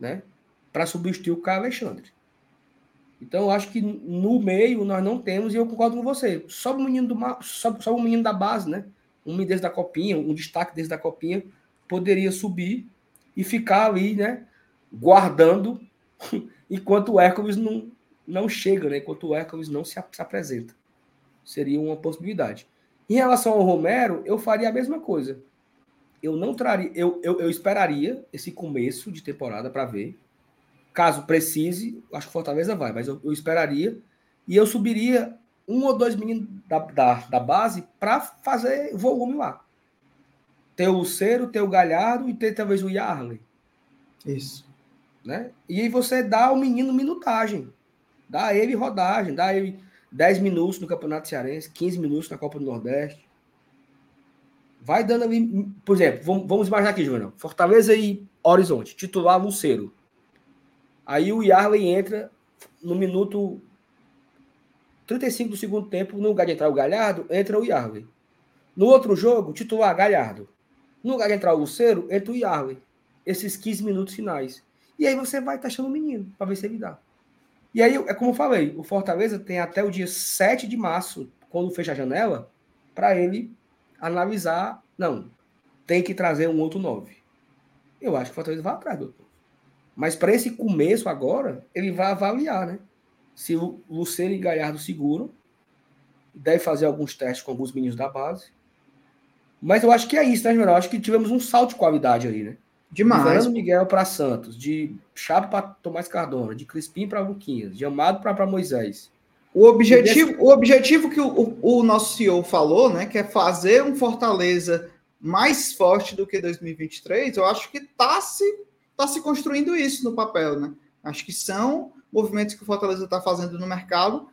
né, para substituir o Caio Alexandre. Então, eu acho que no meio nós não temos, e eu concordo com você. Só o menino, do, só, só o menino da base, né? Um menino desde da copinha, um destaque desde da copinha, poderia subir e ficar ali, né? Guardando enquanto o Hércules não, não chega, né? Enquanto o Hércules não se, se apresenta. Seria uma possibilidade. Em relação ao Romero, eu faria a mesma coisa. Eu não traria, eu, eu, eu esperaria esse começo de temporada para ver Caso precise, acho que Fortaleza vai, mas eu, eu esperaria. E eu subiria um ou dois meninos da, da, da base para fazer volume lá. Ter o Luceiro, ter o Galhardo e ter talvez o Yarley. Isso. Né? E aí você dá ao menino minutagem. Dá a ele rodagem, dá ele 10 minutos no Campeonato Cearense, 15 minutos na Copa do Nordeste. Vai dando ali. Por exemplo, vamos, vamos imaginar aqui, Juvenal. Fortaleza e Horizonte. Titular Luceiro. Aí o Yarley entra no minuto 35 do segundo tempo, no lugar de entrar o Galhardo, entra o Yarley. No outro jogo, titular Galhardo. No lugar de entrar o Luceiro, entra o Yarley. Esses 15 minutos finais. E aí você vai taxando o menino, para ver se ele dá. E aí, é como eu falei, o Fortaleza tem até o dia 7 de março, quando fecha a janela, para ele analisar. Não, tem que trazer um outro 9. Eu acho que o Fortaleza vai atrás, doutor. Mas para esse começo agora, ele vai avaliar, né? Se o Luciano e Galhardo seguram, deve fazer alguns testes com alguns meninos da base. Mas eu acho que é isso, né? Eu acho que tivemos um salto de qualidade aí, né? Demais. De Fernando Miguel para Santos, de Chapo para Tomás Cardona, de Crispim para Luquinhas, de Amado para Moisés. O objetivo, desse... o objetivo que o, o, nosso CEO falou, né, que é fazer um Fortaleza mais forte do que 2023, eu acho que está se está se construindo isso no papel, né? Acho que são movimentos que o Fortaleza está fazendo no mercado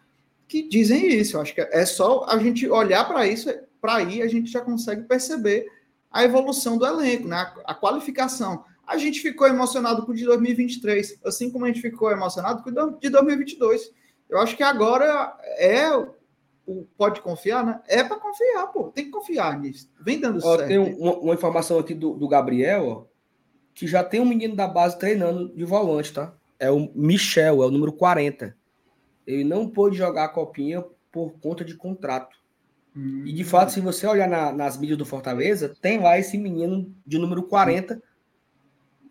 que dizem isso. Acho que é só a gente olhar para isso, para aí a gente já consegue perceber a evolução do elenco, né? A qualificação. A gente ficou emocionado com o de 2023, assim como a gente ficou emocionado com o de 2022. Eu acho que agora é o pode confiar, né? É para confiar, pô. Tem que confiar nisso. Vem dando ó, certo. Tem uma, uma, informação aqui do, do Gabriel, ó que já tem um menino da base treinando de volante, tá? É o Michel, é o número 40. Ele não pôde jogar a copinha por conta de contrato. Hum. E de fato, se você olhar na, nas mídias do Fortaleza, tem lá esse menino de número 40. Hum.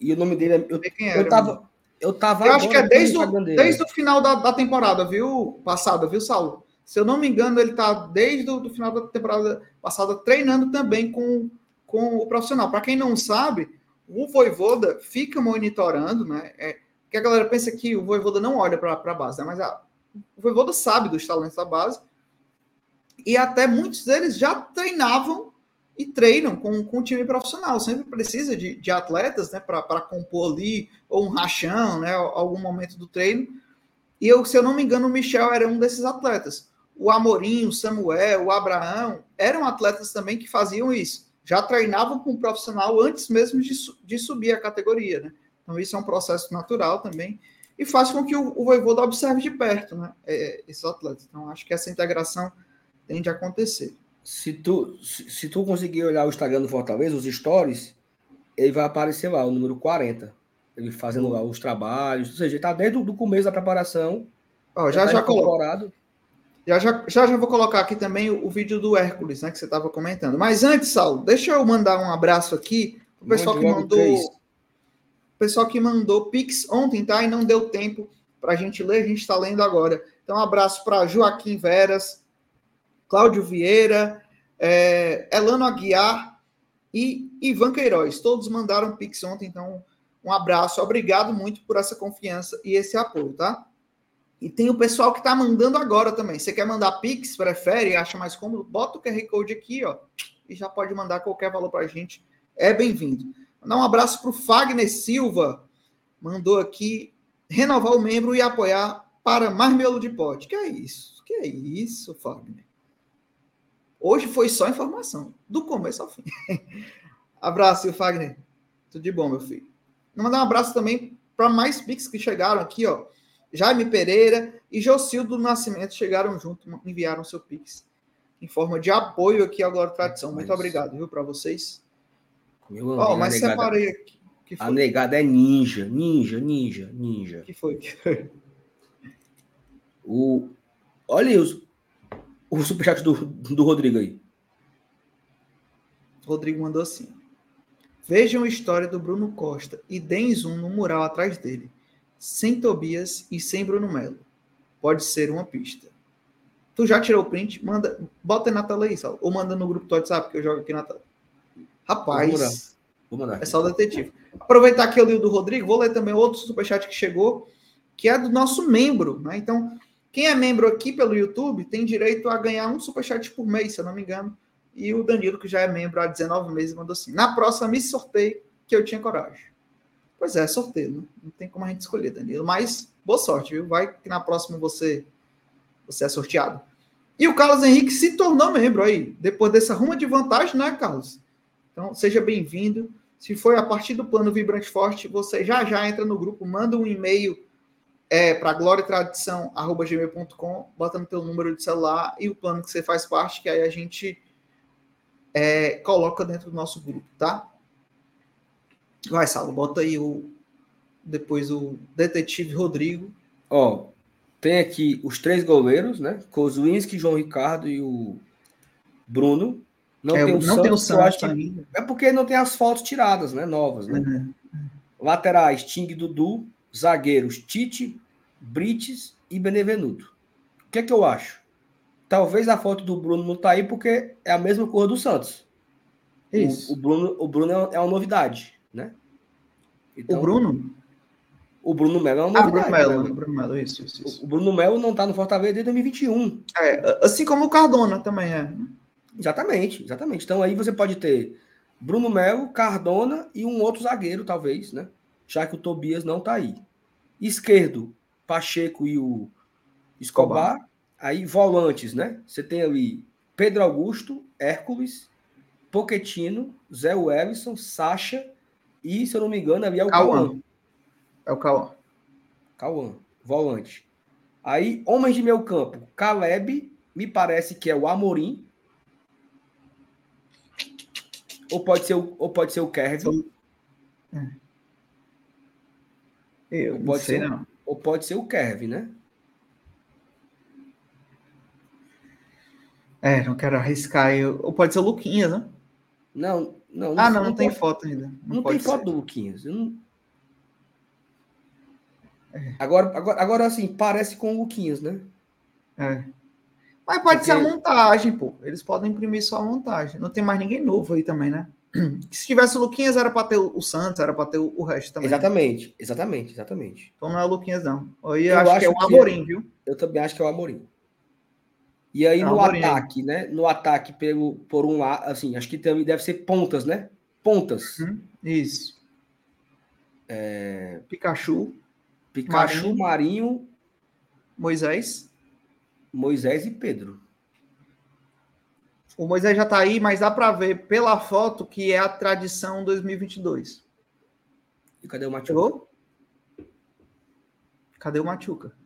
E o nome dele é. Eu, era, eu tava. Eu, tava eu acho que é desde o, desde o final da, da temporada, viu? Passada, viu, Saulo? Se eu não me engano, ele tá desde o do final da temporada passada treinando também com, com o profissional. Para quem não sabe, o Voivoda fica monitorando, né? É, que a galera pensa que o Voivoda não olha para a base, né? mas a, o Voivoda sabe dos talentos da base e até muitos deles já treinavam e treinam com, com o time profissional. Sempre precisa de, de atletas né, para compor ali, ou um rachão, né, algum momento do treino. E eu, se eu não me engano, o Michel era um desses atletas. O Amorim, o Samuel, o Abraão eram atletas também que faziam isso já treinavam com um profissional antes mesmo de, de subir a categoria, né? Então, isso é um processo natural também e faz com que o, o observe de perto, né? É, esses atletas. Então, acho que essa integração tende a acontecer. Se tu, se, se, tu conseguir olhar o Instagram do Fortaleza, os stories, ele vai aparecer lá, o número 40. Ele fazendo lá os trabalhos, ou seja, está desde o começo da preparação. Ó, já já, já colocado. Já, já, já, já vou colocar aqui também o, o vídeo do Hércules, né, que você estava comentando. Mas antes, Saulo, deixa eu mandar um abraço aqui o pessoal que mandou. O pessoal que mandou Pix ontem, tá? E não deu tempo para a gente ler, a gente está lendo agora. Então, um abraço para Joaquim Veras, Cláudio Vieira, é, Elano Aguiar e Ivan Queiroz. Todos mandaram Pix ontem, então um abraço. Obrigado muito por essa confiança e esse apoio, tá? E tem o pessoal que está mandando agora também. Você quer mandar Pix, prefere, acha mais cômodo? Bota o QR Code aqui, ó, e já pode mandar qualquer valor para a gente. É bem-vindo. Mandar um abraço para o Fagner Silva. Mandou aqui renovar o membro e apoiar para mais miolo de pote. Que é isso? Que é isso, Fagner? Hoje foi só informação, do começo ao fim. Abraço, Fagner. Tudo de bom, meu filho. Mandar um abraço também para mais Pix que chegaram aqui, ó. Jaime Pereira e Jocildo Nascimento chegaram junto, enviaram seu Pix em forma de apoio aqui ao Glória Tradição. Muito obrigado, viu, para vocês. Meu Ó, amigo, mas a negada, separei aqui. Que a negada é ninja, ninja, ninja, ninja. Que foi? O, olha os, o superchat do, do Rodrigo aí. Rodrigo mandou assim. Vejam a história do Bruno Costa e deem zoom no mural atrás dele. Sem Tobias e sem Bruno Melo. Pode ser uma pista. Tu já tirou o print? Manda, bota aí na tela aí, Saulo. Ou manda no grupo do WhatsApp que eu jogo aqui na tela. Rapaz, Vou mandar. é só o detetive. Aproveitar que eu li o do Rodrigo, vou ler também outro superchat que chegou, que é do nosso membro, né? Então, quem é membro aqui pelo YouTube tem direito a ganhar um superchat por mês, se eu não me engano. E o Danilo, que já é membro há 19 meses, mandou assim: na próxima me sorteio que eu tinha coragem. Pois é, sorteio, né? Não tem como a gente escolher, Danilo. Mas boa sorte, viu? Vai que na próxima você, você é sorteado. E o Carlos Henrique se tornou membro aí, depois dessa ruma de vantagem, né, Carlos? Então, seja bem-vindo. Se foi a partir do plano Vibrante Forte, você já já entra no grupo, manda um e-mail é, para gloriatradição.gmail.com, bota no teu número de celular e o plano que você faz parte, que aí a gente é, coloca dentro do nosso grupo, tá? Vai, Saulo, bota aí o depois o detetive Rodrigo. Ó, tem aqui os três goleiros, né? Kozlinski, João Ricardo e o Bruno. Não É, tem o não tem o Santos, Santos que- ainda. É porque não tem as fotos tiradas, né? Novas, né? Uhum. Laterais, Ting e Dudu. Zagueiros, Tite, Brites e Benevenuto. O que é que eu acho? Talvez a foto do Bruno não tá aí porque é a mesma cor do Santos. O- Isso. O, Bruno, o Bruno é uma novidade, né? Então, o Bruno? O Bruno Melo é uma Ah, novidade. Bruno Melo. né? Bruno Melo, isso, isso, isso. O Bruno Melo não tá no Fortaleza desde 2021. É, assim como o Cardona também é. Exatamente, exatamente. Então aí você pode ter Bruno Melo, Cardona e um outro zagueiro, talvez, né? Já que o Tobias não tá aí. Esquerdo, Pacheco e o Escobar. Aí volantes, né? Você tem ali Pedro Augusto, Hércules, Poquetino, Zé Wellison, Sacha e, se eu não me engano, ali é o Cauã. É o Cauã. Cauã, volante. Aí, homens de meio campo, Caleb, me parece que é o Amorim. Ou pode ser o, ou pode ser o Kevin, Eu não sei, ser. não. Ou pode ser o Kevin, né? É, não quero arriscar. Eu... Ou pode ser o Luquinhas, né? Não, não. Ah, não, não, tem pode- foto ainda. Não, tem pode foto ser. do Luquinhas. não- Agora, agora, agora, assim, parece com o Luquinhas, né? É. Mas pode ser a Porque- montagem, pô. Eles podem imprimir só a montagem. Não tem mais ninguém novo aí também, né? Se tivesse o Luquinhas, era para ter o Santos, era para ter o resto também. Exatamente, exatamente, exatamente. Então não é o Luquinhas, não. Aí eu, Eu acho, que é o acho que- Amorim, viu? Eu também acho que é o Amorim. E aí, É no Amorim. ataque, né? No ataque, pelo, por um lado, assim, acho que também deve ser pontas, né? Pontas. Hum, Isso. É... Pikachu, Pikachu, Marinho, Moisés. Moisés e Pedro. O Moisés já tá aí, mas dá para ver pela foto que é a tradição 2022. E cadê o Matheus? Chegou? Cadê o Machuca?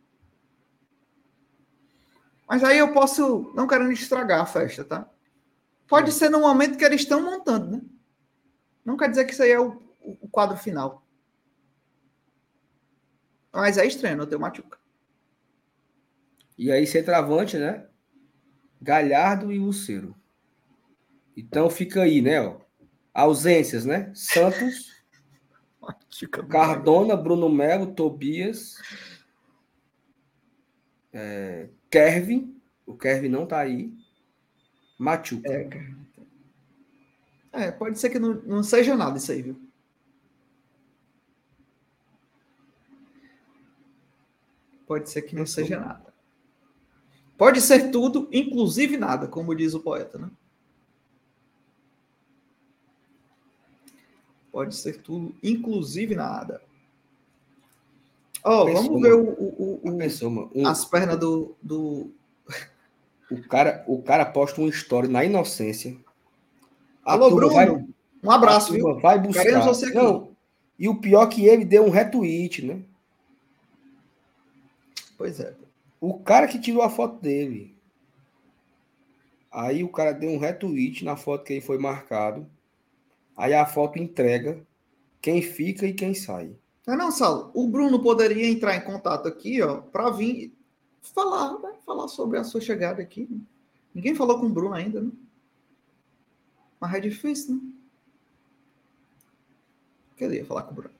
Mas aí eu posso, não querendo estragar a festa, tá? Pode ser no momento que eles estão montando, né? Não quer dizer que isso aí é o, o- o quadro final. Mas é estranho não ter o Machuca. E aí, centroavante, né? Galhardo e Lucero. Então fica aí, né? Ó, ausências, né? Santos. Cardona, Bruno Melo, Tobias, é, Kervin. O Kervin não tá aí. Machuca. É. É, pode ser que não, não seja nada isso aí, viu? Pode ser que não Pensou. seja nada. Pode ser tudo, inclusive nada, como diz o poeta, né? Pode ser tudo, inclusive nada. Ó, Pensou, vamos ver o, o- o- o- Pensou, mano. Um- as pernas do, do. o, cara, o cara posta uma história na inocência. Alô, Bruno. vai- Um abraço, viu? Vai buscar. Queremos você aqui. Não, E o pior é que ele deu um retweet, né? Pois é. O cara que tirou a foto dele. Aí o cara deu um retweet na foto que ele foi marcado. Aí a foto entrega quem fica e quem sai. Não, não, Saulo. O Bruno poderia entrar em contato aqui, ó, para vir falar, né? falar sobre a sua chegada aqui. Né? Ninguém falou com o Bruno ainda, né? Mas é difícil, né? Queria falar com o Bruno.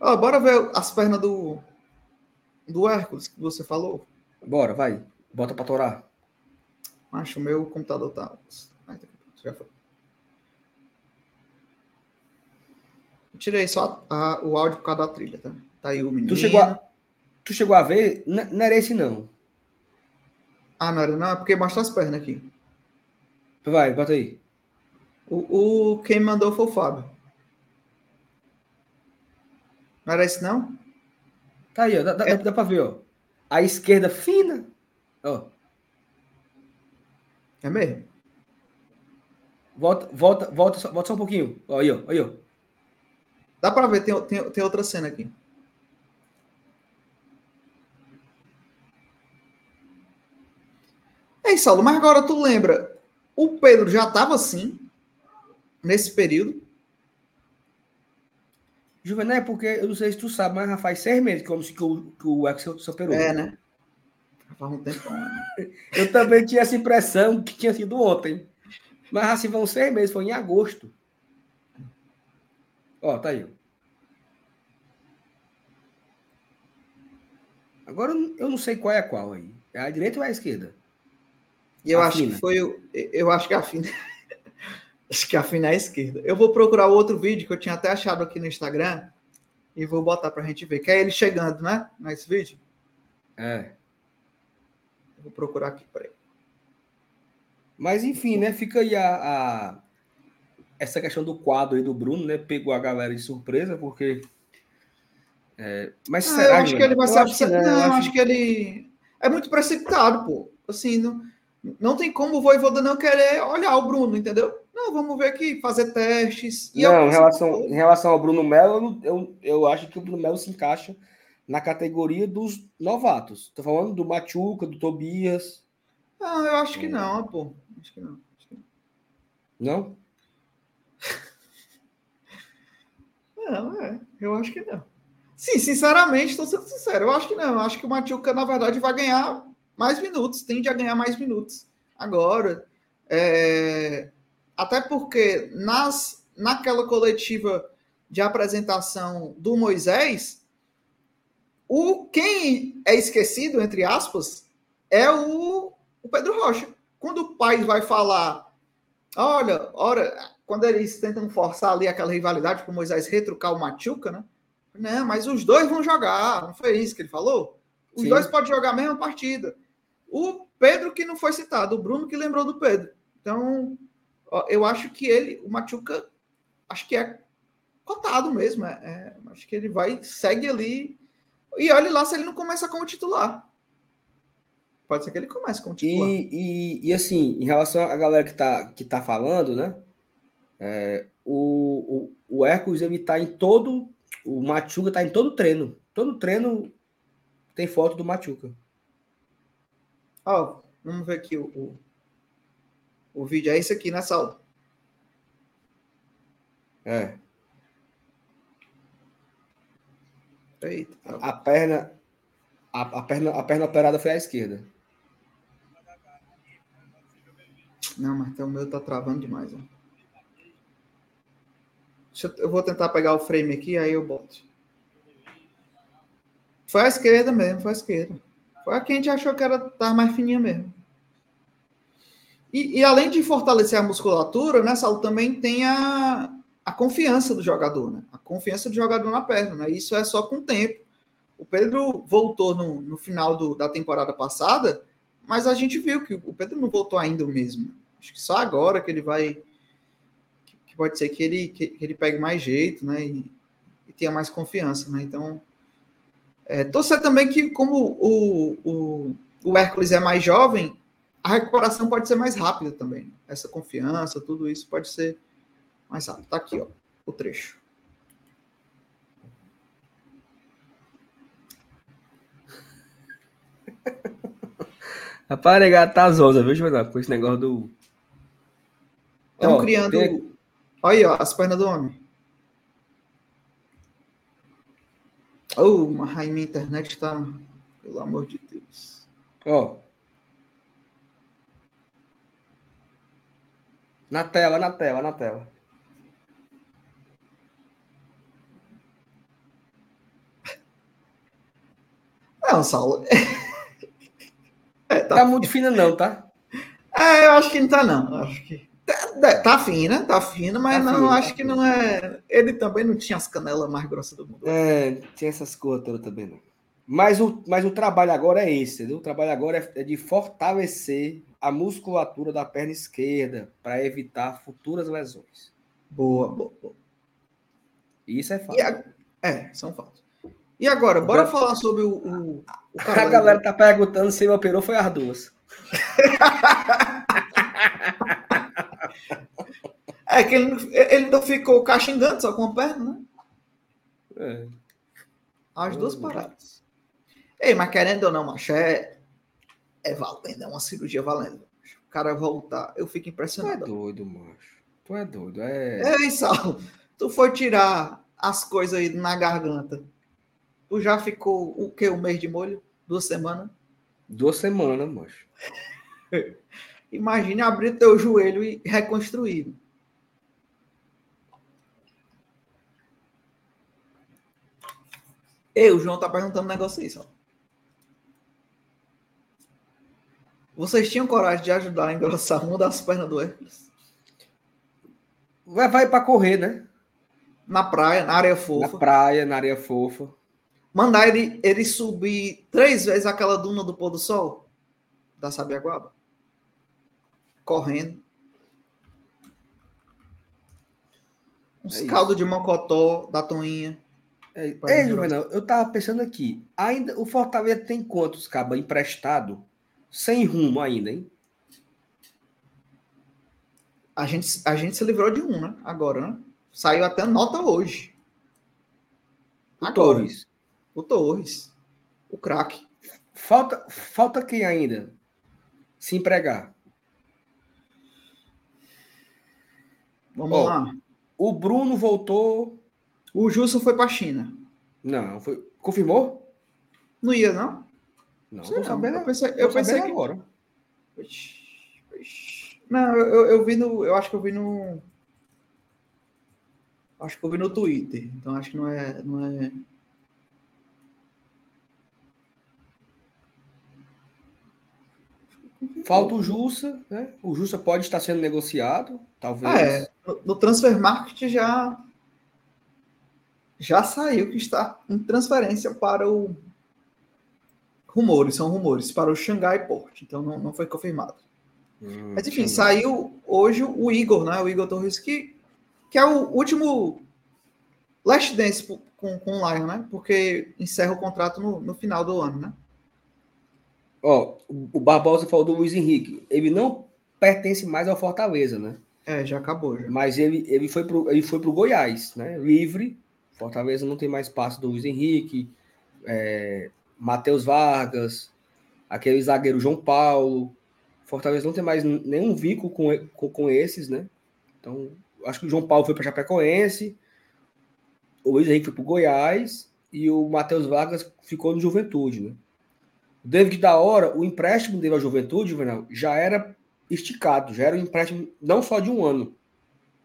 Ó, bora ver as pernas do do Hércules que você falou. Bora, vai. Bota pra torar. Acho o meu computador tá. Já foi. Tirei só a, o áudio por causa da trilha, tá? Tá aí o menino. Tu chegou a, tu chegou a ver? N não era esse, não. Ah, não era não? É porque mostra as pernas aqui. Vai, bota aí. O, o quem mandou foi o Fábio. Não era esse, não? Tá aí, ó. Dá, é. dá, dá pra ver, ó. A esquerda fina. Ó. É mesmo? Volta, volta, volta, volta só um pouquinho. Ó, aí, ó. Aí, ó. Dá para ver, tem, tem, tem outra cena aqui. Ei, Saulo, mas agora tu lembra, o Pedro já estava assim, nesse período? Juvenal, é porque eu não sei se tu sabe, mas já faz seis meses como se que o, que o Axel se operou. É, né? Faz um tempo. eu também tinha essa impressão que tinha sido ontem. Mas assim, vão seis meses, foi em agosto. Ó, tá aí. Agora eu não sei qual é a qual aí. É a direita ou é a esquerda? Eu a acho fina. que foi o. Eu acho que a fina. acho que a fina é a esquerda. Eu vou procurar outro vídeo que eu tinha até achado aqui no Instagram e vou botar pra gente ver. Que é ele chegando, né? Nesse vídeo. É. Eu vou procurar aqui, peraí. Mas enfim, né? Fica aí a, a essa questão do quadro aí do Bruno, né? Pegou a galera de surpresa, porque. É, mas ah, será eu acho que ele vai que, não, eu acho, que ele. É muito precipitado, pô. Assim, não, não tem como o Voivoda não querer olhar o Bruno, entendeu? Não, vamos ver aqui, fazer testes. não, em relação, em relação ao Bruno Melo, eu, eu acho que o Bruno Melo se encaixa na categoria dos novatos. Tô falando do Machuca, do Tobias. Não, eu acho que é. não, pô. Acho que não. Acho que não? não? Não, é. Eu acho que não. Sim, sinceramente, estou sendo sincero. Eu acho que não. Eu acho que o Machuca, na verdade, vai ganhar mais minutos. Tende a ganhar mais minutos. Agora, é... até porque nas, naquela coletiva de apresentação do Moisés, o quem é esquecido, entre aspas, é o, o Pedro Rocha. Quando o pai vai falar, olha, ora, quando eles tentam forçar ali aquela rivalidade para o Moisés retrucar o Machuca, né? Não, mas os dois vão jogar, não foi isso que ele falou? Os Sim. dois podem jogar a mesma partida. O Pedro que não foi citado, o Bruno que lembrou do Pedro. Então, eu acho que ele, o Machuca, acho que é cotado mesmo. É, é, acho que ele vai, segue ali. E olhe lá se ele não começa como titular. Pode ser que ele comece como titular. E, e, e assim, em relação à galera que tá, que tá falando, né? É, o, o, o Hércules ele tá em todo. O Machuca tá em todo treino. Todo treino tem foto do Machuca. Ó, oh, vamos ver aqui o, o, o, vídeo. É esse aqui, né, Saldo? É. Eita, a, a perna. A, a, perna, a perna operada foi à esquerda. Não, mas então o meu tá travando demais. Ó. Eu vou tentar pegar o frame aqui, aí eu boto. Foi à esquerda mesmo, foi à esquerda. Foi a que a gente achou que era tá mais fininha mesmo. E, e, além de fortalecer a musculatura, né, Saulo, também tem a, a confiança do jogador, né? A confiança do jogador na perna, né? Isso é só com o tempo. O Pedro voltou no, no final do, da temporada passada, mas a gente viu que o Pedro não voltou ainda mesmo. Acho que só agora que ele vai pode ser que ele, que, que ele pegue mais jeito, né? E, e tenha mais confiança, né? Então, é, torcer também que, como o, o, o Hércules é mais jovem, a recuperação pode ser mais rápida também. Essa confiança, tudo isso pode ser mais rápido. Tá aqui, ó, o trecho. Rapaz, negar tá zonza, viu, Giovanna? Com esse negócio do. Estão criando. Tem... Olha aí, ó, as pernas do homem. Oh, mas minha internet tá. Pelo amor de Deus. Ó. Na tela, na tela, na tela. Não, Saulo. É, tá, tá muito fina, não, tá? É, eu acho que não tá, não. Acho que. Tá, tá fina, tá fina, mas tá não, fina, acho tá que fina. não é. Ele também não tinha as canelas mais grossas do mundo. É, tinha essas coisas todas também, não. Mas o, mas o trabalho agora é esse, entendeu? O trabalho agora é, é de fortalecer a musculatura da perna esquerda para evitar futuras lesões. Boa, boa, boa. Isso é fato. A... É, são fatos. E agora, bora agora... falar sobre o, o, o A galera tá perguntando se ele operou foi as duas. é que ele, ele não ficou caxingando só com a perna, né? É. As duas paradas. Ei, mas querendo ou não, macho, é, é valendo, é uma cirurgia valendo. O cara voltar, eu fico impressionado. Tu é doido, macho. Tu é doido, é. É, isso. Tu foi tirar as coisas aí na garganta. Tu já ficou o que? Um mês de molho? Duas semanas? Duas semanas, macho. Imagine abrir teu joelho e reconstruir. Ei, o João tá perguntando um negócio só. Vocês tinham coragem de ajudar a engrossar uma das pernas do Hércules? Vai, vai para correr, né? Na praia, na areia fofa. Na praia, na areia fofa. Mandar ele, ele subir três vezes aquela duna do pôr do sol da Sabiaguaba. Correndo. Uns é caldos de mocotó da Toinha. É, Ei, Juvenal, eu tava pensando aqui. Ainda o Fortaleza tem quantos cabos emprestado sem rumo ainda, hein? A gente, a gente se livrou de um, né? Agora, né? Saiu até nota hoje. O Agora. Torres. O Torres. O craque. Falta, falta quem ainda? Se empregar. Vamos oh, lá. O Bruno voltou. O Justo foi para a China. Não, foi. Confirmou? Não ia, não? Não, Sei sabendo. Eu pensei, eu pensei que... agora. Não, eu, eu vi no. Eu acho que eu vi no. Acho que eu vi no Twitter. Então acho que não é. Não é... Falta o Jussa, né? O Jussa pode estar sendo negociado, talvez. Ah, é. No, no Transfer Market já já saiu que está em transferência para o rumores, são rumores, para o Xangai Port, então não, não foi confirmado. Hum, Mas enfim, saiu hoje o Igor, né? O Igor Torres, que, que é o último last dance com, com o Lion, né? Porque encerra o contrato no, no final do ano, né? Ó, o Barbosa falou do Luiz Henrique. Ele não pertence mais ao Fortaleza, né? É, já acabou. Já. Mas ele, ele foi pro, ele foi pro Goiás, né? Livre. Fortaleza não tem mais passo do Luiz Henrique. É, Matheus Vargas, aquele zagueiro João Paulo. Fortaleza não tem mais nenhum vínculo com, com, com esses, né? Então, acho que o João Paulo foi para Chapecoense, o Luiz Henrique foi para o Goiás e o Matheus Vargas ficou no Juventude, né? O David da hora, o empréstimo dele à Juventude, Juvenal, já era esticado, já era um empréstimo não só de um ano.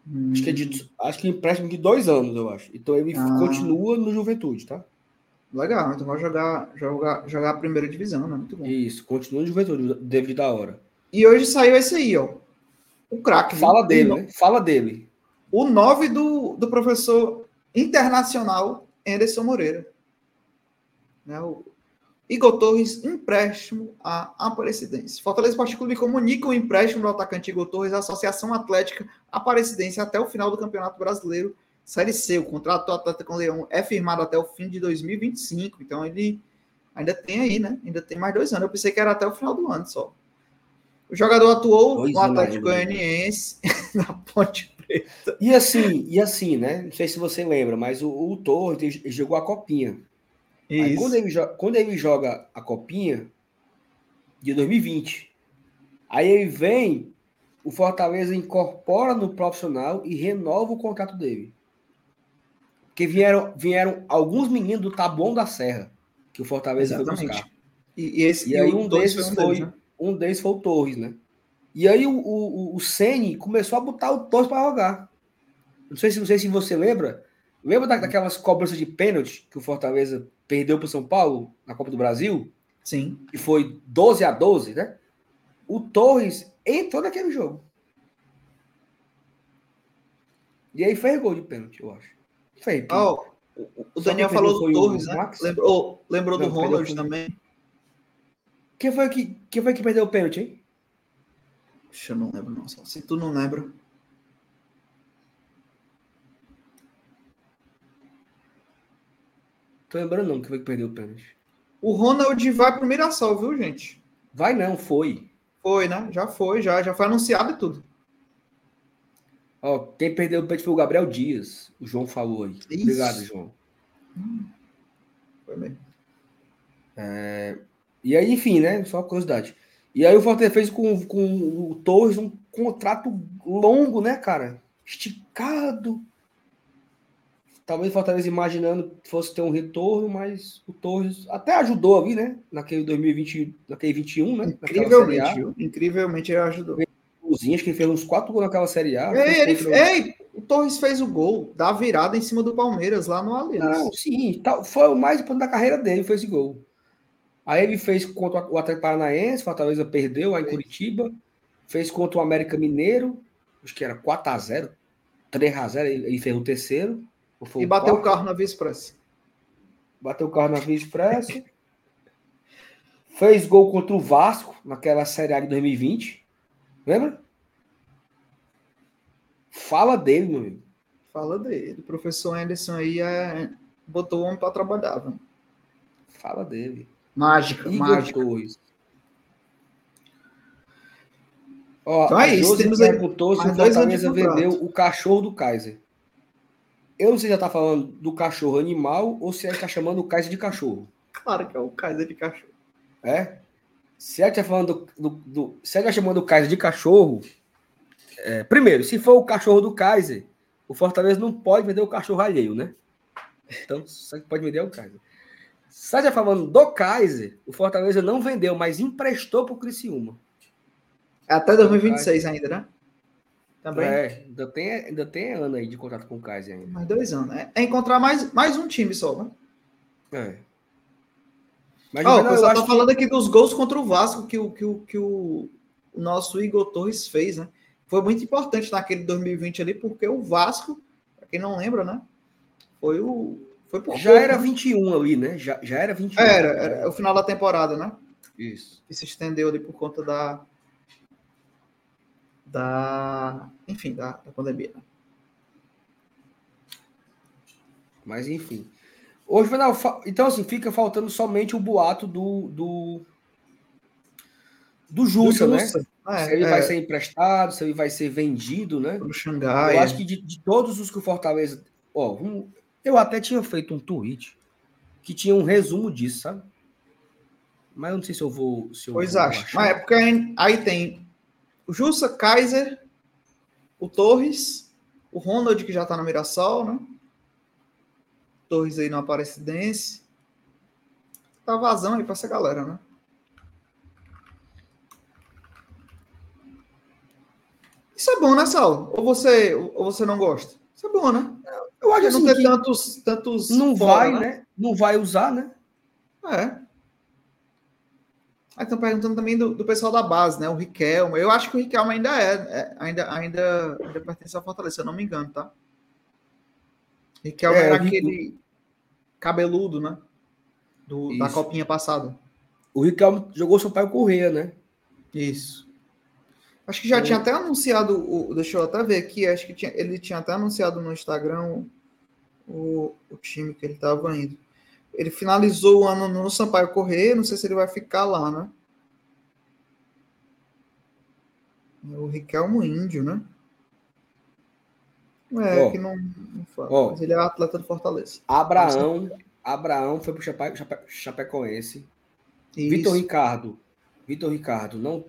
Hum. Acho que é de, acho que é empréstimo de dois anos, eu acho. Então ele ah. continua no Juventude, tá? Legal, então vai jogar, jogar, jogar a primeira divisão, né? Muito bom. Isso, continua de juventude, David da hora. E hoje saiu esse aí, ó. O craque. Fala viu? dele, né? Fala dele. O 9 do, do professor internacional Anderson Moreira. Né? O Igor Torres, empréstimo à Aparecidense. Fortaleza Esporte Clube comunica o empréstimo do atacante Igor Torres à Associação Atlética Aparecidense até o final do Campeonato Brasileiro Série C, o contrato do Atlético com Leão é firmado até o fim de 2025, então ele ainda tem aí, né? Ainda tem mais dois anos. Eu pensei que era até o final do ano só. O jogador atuou pois no Atlético Goianiense, na Ponte Preta. E assim, e assim, né? Não sei se você lembra, mas o, o Torres jogou a copinha. Aí, quando, ele, quando ele joga a copinha, de 2020. Aí ele vem, o Fortaleza incorpora no profissional e renova o contrato dele. Porque vieram, vieram alguns meninos do Taboão da Serra, que o Fortaleza Exatamente. foi buscar. E, e, esse, e aí um desses foi, um deles, né? um desses foi o Torres, né? E aí o, o, o Ceni começou a botar o Torres para jogar. Não sei, se, não sei se você lembra. Lembra daquelas cobranças de pênalti que o Fortaleza perdeu para o São Paulo na Copa do Brasil? Sim. Que foi 12 a 12, né? O Torres entrou naquele jogo. E aí fez gol de pênalti, eu acho. Fez. Oh, o Daniel falou do Torres, né? Lembrou, lembrou Não, do Ronald também. Quem foi que, quem foi que perdeu o pênalti, hein? Deixa eu não lembro, não. Se tu não lembra. Tô lembrando não que foi que perdeu o pênalti. O Ronald vai pro Mirassol, viu, gente? Vai não, foi. Foi, né? Já foi, já, já foi anunciado e tudo. Ó, quem perdeu o pênalti foi o Gabriel Dias. O João falou aí. Isso. Obrigado, João. Hum. Foi mesmo. É... E aí, enfim, né? Só curiosidade. E aí o Fortaleza fez com, com o Torres um contrato longo, né, cara? Esticado. Talvez o Fortaleza imaginando que fosse ter um retorno, mas o Torres até ajudou ali, né? Naquele 2020, naquele 21, né? Incrivelmente, incrivelmente ele ajudou. Acho que ele fez uns quatro gols naquela Série A. Ei, ele, contra... ei, o Torres fez o gol da virada em cima do Palmeiras lá no Allianz. Não, sim, foi o mais importante da carreira dele, foi esse gol. Aí ele fez contra o Atlético Paranaense, Fortaleza perdeu lá em Curitiba. Fez contra o América Mineiro, acho que era 4x0, 3x0, ele fez o terceiro. E o bateu quarto. o carro na Via Express. Bateu o carro na Via Express. fez gol contra o Vasco naquela Série A de 2020. Lembra? Fala dele, meu amigo. Fala dele. O professor Anderson aí é... botou o homem para trabalhar. Mano. Fala dele. Mágica, Igor mágica. Torres. Ó, então é isso. Temos perguntou se o Fortaleza vendeu o cachorro do Kaiser. Eu não sei se já tá falando do cachorro animal ou se ele tá chamando o Kaiser de cachorro. Claro que é o Kaiser de cachorro. É? Se ele tá falando do, do, do se ele tá chamando o Kaiser de cachorro, é, primeiro, se for o cachorro do Kaiser, o Fortaleza não pode vender o cachorro alheio, né? Então, só que pode vender o Kaiser. Sádia falando do Kaiser, o Fortaleza não vendeu, mas emprestou para o Criciúma. Até 2026 ainda, né? Também. É, ainda tem, ainda tem ano aí de contrato com o Kaiser ainda. Mais dois anos, né? É encontrar mais, mais um time só, né? É. Mas oh, o pessoal tá que... falando aqui dos gols contra o Vasco que o, que o, que o, nosso Igor Torres fez, né? Foi muito importante naquele 2020 ali, porque o Vasco, para quem não lembra, né? Foi o, foi por já pouco, era né? 21 ali, né? Já, já era 21. Era, era o final da temporada, né? Isso. E se estendeu ali por conta da. Da. Enfim, da, da pandemia. Né? Mas enfim. Hoje, então assim, fica faltando somente o boato do. do, do Jussa, né? É, se ele é. vai ser emprestado, se ele vai ser vendido, né? Pro Xangai. Eu acho que de, de todos os que o Fortaleza. Ó, vamos, eu até tinha feito um tweet que tinha um resumo disso, sabe? Mas eu não sei se eu vou. Se eu pois vou acho. Mas é porque aí tem o Jussa, Kaiser, o Torres, o Ronald, que já tá no Mirassol, né? Torres aí no Aparecidense. Tá vazão aí pra essa galera, né? Isso é bom, né, Sal? Ou você, ou você não gosta? Isso é bom, né? Eu acho assim, não tem tantos, tantos. Não fora, vai, né? né? Não vai usar, né? É. Aí estão perguntando também do, do, pessoal da base, né? O Riquelme. Eu acho que o Riquelme ainda é, é ainda, ainda, ainda pertence ao Fortaleza, se eu não me engano, tá? Riquelme é, era aquele cabeludo, né? Do, da copinha passada. O Riquelme jogou seu pai Correia, né? Isso. Acho que já tinha até anunciado, o, deixa eu até ver aqui, acho que tinha, ele tinha até anunciado no Instagram o, o time que ele estava indo. Ele finalizou o ano no Sampaio Correia, não sei se ele vai ficar lá, né? O Riquelmo Índio, né? É, oh, que não, não fala, oh, mas ele é atleta do Fortaleza. Abraão, Abraão foi pro Chape, Chape, Chapecoense. Vitor Ricardo Vitor Ricardo, não.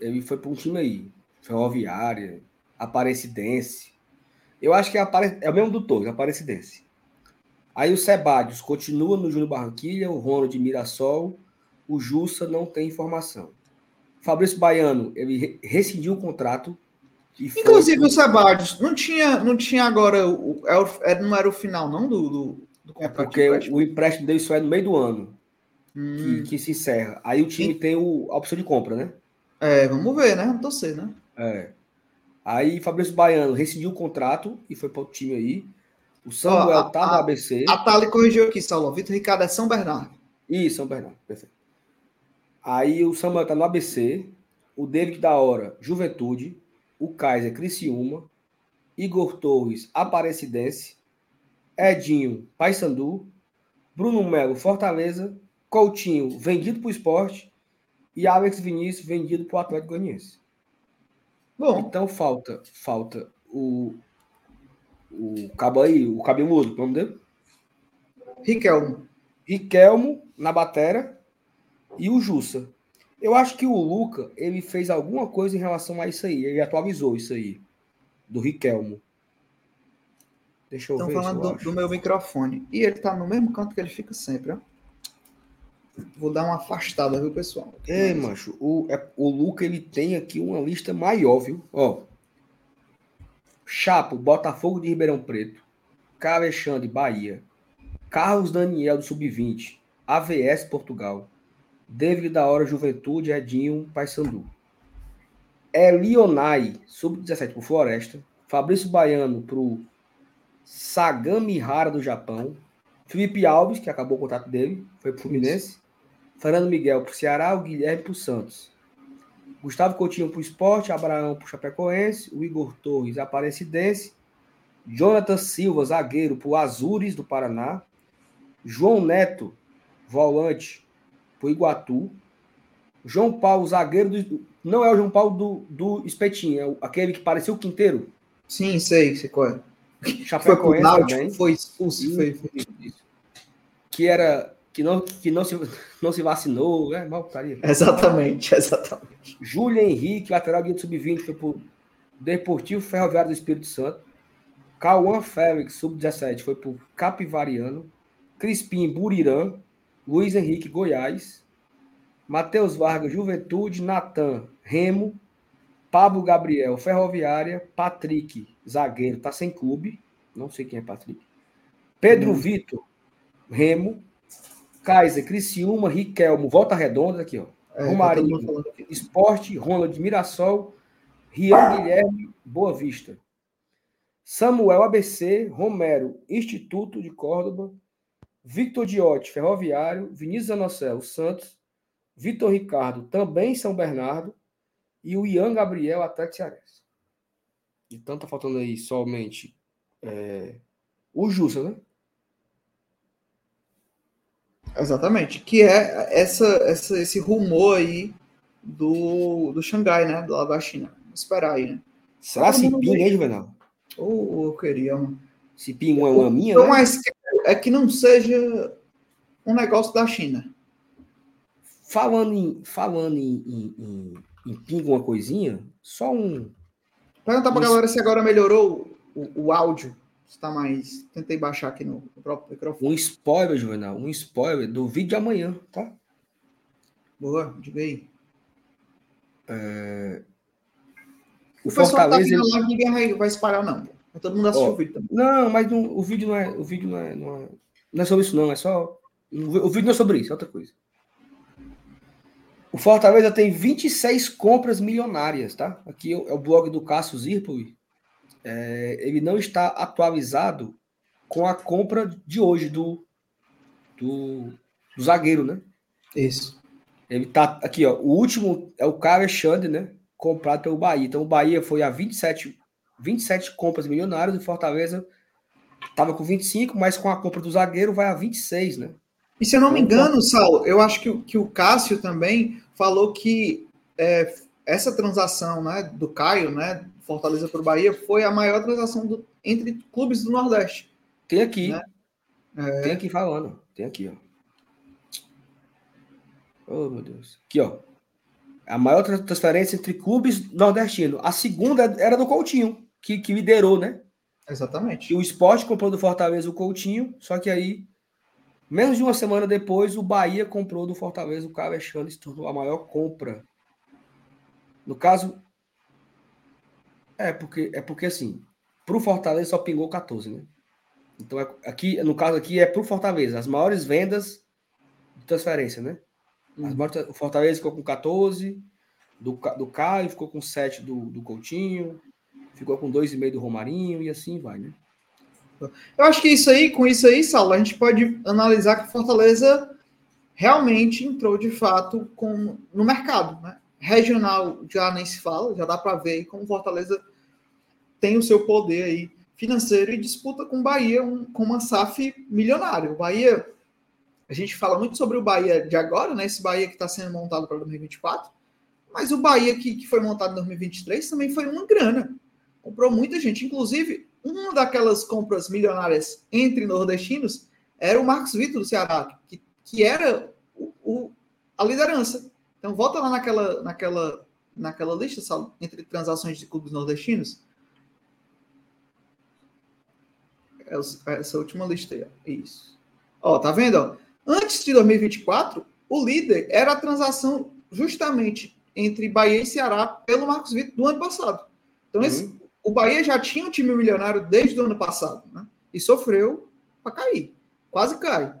Ele foi para um time aí. Ferroviária, Aparecidense. Eu acho que é, Apare... é o mesmo do Torres, Aparecidense. Aí o Sebadios continua no Júnior Barranquilha, o Ronald de Mirassol, o Jussa não tem informação. Fabrício Baiano, ele rescindiu o contrato. Inclusive foi... o Sebadios, não tinha, não tinha agora, o, é não era o final não do, do, do contrato? É porque o empréstimo dele só é no meio do ano, hum. que, que, se encerra. Aí o time e... tem o, a opção de compra, né? É, vamos ver, né? Vamos torcer, né? É. Aí Fabrício Baiano rescindiu o contrato e foi para o time aí. O Samuel tá no ABC. A Tali corrigiu aqui, Saulo. Vitor Ricardo é São Bernardo. Isso, São Bernardo, perfeito. Aí o Samuel tá no ABC. O David da Hora, Juventude. O Kaiser, Criciúma. Igor Torres, Aparecidense. Edinho, Paysandu. Bruno Melo, Fortaleza. Coutinho, vendido para o esporte. E Alex Vinícius, vendido para o Atlético Goianiense. Bom. Então falta, falta o o cabo aí, o cabeludo, o nome dele? Riquelmo. Riquelmo na batera e o Jussa. Eu acho que o Luca, ele fez alguma coisa em relação a isso aí. Ele atualizou isso aí. Do Riquelmo. Deixa eu Estão ver. Estão falando do, do, meu microfone. E ele tá no mesmo canto que ele fica sempre, ó. Vou dar uma afastada, viu, pessoal? É, macho. O, é, o Luca, ele tem aqui uma lista maior, viu? Ó. Chapo, Botafogo de Ribeirão Preto. Alexandre, Bahia. Carlos Daniel, do Sub-20. AVS, Portugal. David da Hora, Juventude, Edinho, Paysandu. Elionai, Sub-17, pro Floresta. Fabrício Baiano, pro Sagami Hara, do Japão. Felipe Alves, que acabou o contrato dele, foi pro Fluminense. Fernando Miguel pro Ceará, o Guilherme pro Santos. Gustavo Coutinho para o esporte, Abraão para o Chapecoense, o Igor Torres, Aparecidense, Jonathan Silva, zagueiro para o Azures do Paraná, João Neto, volante para o Iguatu, João Paulo, zagueiro do. Não é o João Paulo do, do Espetinho, é aquele que parecia o Quinteiro. Sim, sei, sei qual é. Chapecoense foi, também. foi expulso, foi, foi. Que era que não, que não, se, não se vacinou, né? Mal putaria. Exatamente, exatamente. Júlio Henrique, lateral guia sub-20, foi pro Deportivo Ferroviário do Espírito Santo. Cauã Félix, sub-17, foi pro Capivariano. Crispim, Burirã. Luiz Henrique, Goiás. Matheus Vargas, Juventude. Natan, Remo. Pablo Gabriel, Ferroviária. Patrick, zagueiro, tá sem clube. Não sei quem é Patrick. Pedro hum. Vitor, Remo. Kaiser, Criciúma, Riquelmo, Volta Redonda, aqui, ó. É, Romarinho, Esporte, Ronald Mirassol, Rian Guilherme, Boa Vista. Samuel ABC, Romero, Instituto de Córdoba, Victor Diotti, Ferroviário, Vinícius Anocel, Santos, Vitor Ricardo, também São Bernardo, e o Ian Gabriel, Atlético Cearense. Então tá faltando aí somente é, o Jussa, né? Exatamente. Que é essa, essa, esse rumor aí do, do Xangai, né? Do lado da China. Vamos esperar aí, né? Será se pinga, hein, Juvenal? Ou eu queria, mano. Se pinga uma minha, então, né? Mas é que não seja um negócio da China. Falando em, falando em, em, em, em pinga uma coisinha, só um... Pergunta pra Isso. galera se agora melhorou o, o áudio está mais. Tentei baixar aqui no, próprio microfone. Um spoiler, Juvenal, um spoiler do vídeo de amanhã, tá? Boa, diga aí. É... O, o Fortaleza. Tá ninguém vai, espalhar, não. Todo mundo assistiu oh, o vídeo também. Não, mas não, o vídeo não é. O vídeo não é, não é. Não é sobre isso, não. É só. O vídeo não é sobre isso, é outra coisa. O Fortaleza tem 26 compras milionárias, tá? Aqui é o blog do Cássio Zirpoli é, ele não está atualizado com a compra de hoje do, do, do zagueiro, né? Isso. Ele tá aqui, ó. O último é o cara Alexandre, né? Comprado pelo Bahia. Então o Bahia foi a 27, 27 compras milionárias, e Fortaleza estava com 25, mas com a compra do zagueiro vai a 26, né? E se eu não me então, engano, Saulo, eu acho que, que o Cássio também falou que é, essa transação né, do Caio, né, Fortaleza para o Bahia, foi a maior transação do, entre clubes do Nordeste. Tem aqui. Né? É... Tem aqui falando. Tem aqui, ó. Oh, meu Deus. Aqui, ó. A maior transferência entre clubes nordestinos. A segunda era do Coutinho, que, que liderou, né? Exatamente. E o esporte comprou do Fortaleza o Coutinho, só que aí, menos de uma semana depois, o Bahia comprou do Fortaleza o Caio Alexandre se tornou a maior compra. No caso. É porque, é porque assim, pro Fortaleza só pingou 14, né? Então, é, aqui, no caso aqui, é pro Fortaleza. As maiores vendas de transferência, né? Hum. Maiores, o Fortaleza ficou com 14, do, do Caio ficou com 7 do, do Coutinho, ficou com 2,5 do Romarinho e assim vai, né? Eu acho que isso aí, com isso aí, Saulo, a gente pode analisar que o Fortaleza realmente entrou de fato com, no mercado, né? Regional já nem se fala, já dá para ver como o Fortaleza tem o seu poder aí financeiro e disputa com o Bahia um, com uma SAF milionária. O Bahia, a gente fala muito sobre o Bahia de agora, né? Esse Bahia que está sendo montado para 2024, mas o Bahia que, que foi montado em 2023 também foi uma grana. Comprou muita gente, inclusive uma daquelas compras milionárias entre nordestinos era o Marcos Vitor do Ceará, que, que era o, o, a liderança. Então volta lá naquela, naquela, naquela lista sabe, entre transações de clubes nordestinos. Essa última lista aí. Isso. Ó, tá vendo? Ó? Antes de 2024, o líder era a transação justamente entre Bahia e Ceará pelo Marcos Vitor do ano passado. Então, uhum. esse, o Bahia já tinha um time milionário desde o ano passado, né? E sofreu para cair. Quase cai.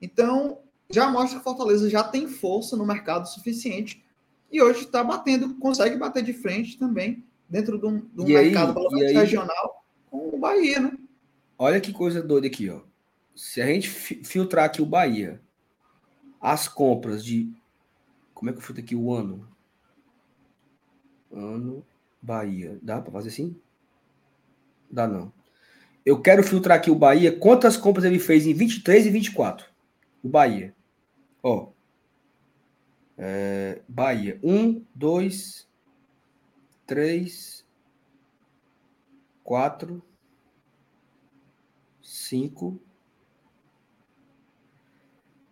Então, já mostra que Fortaleza já tem força no mercado suficiente e hoje está batendo, consegue bater de frente também dentro de um, de um mercado aí, regional com o Bahia, né? Olha que coisa doida aqui, ó. Se a gente filtrar aqui o Bahia, as compras de. Como é que eu filtro aqui o ano? Ano Bahia. Dá para fazer assim? Dá não. Eu quero filtrar aqui o Bahia. Quantas compras ele fez em 23 e 24? O Bahia. Ó. É, Bahia. Um, dois, três, quatro, cinco,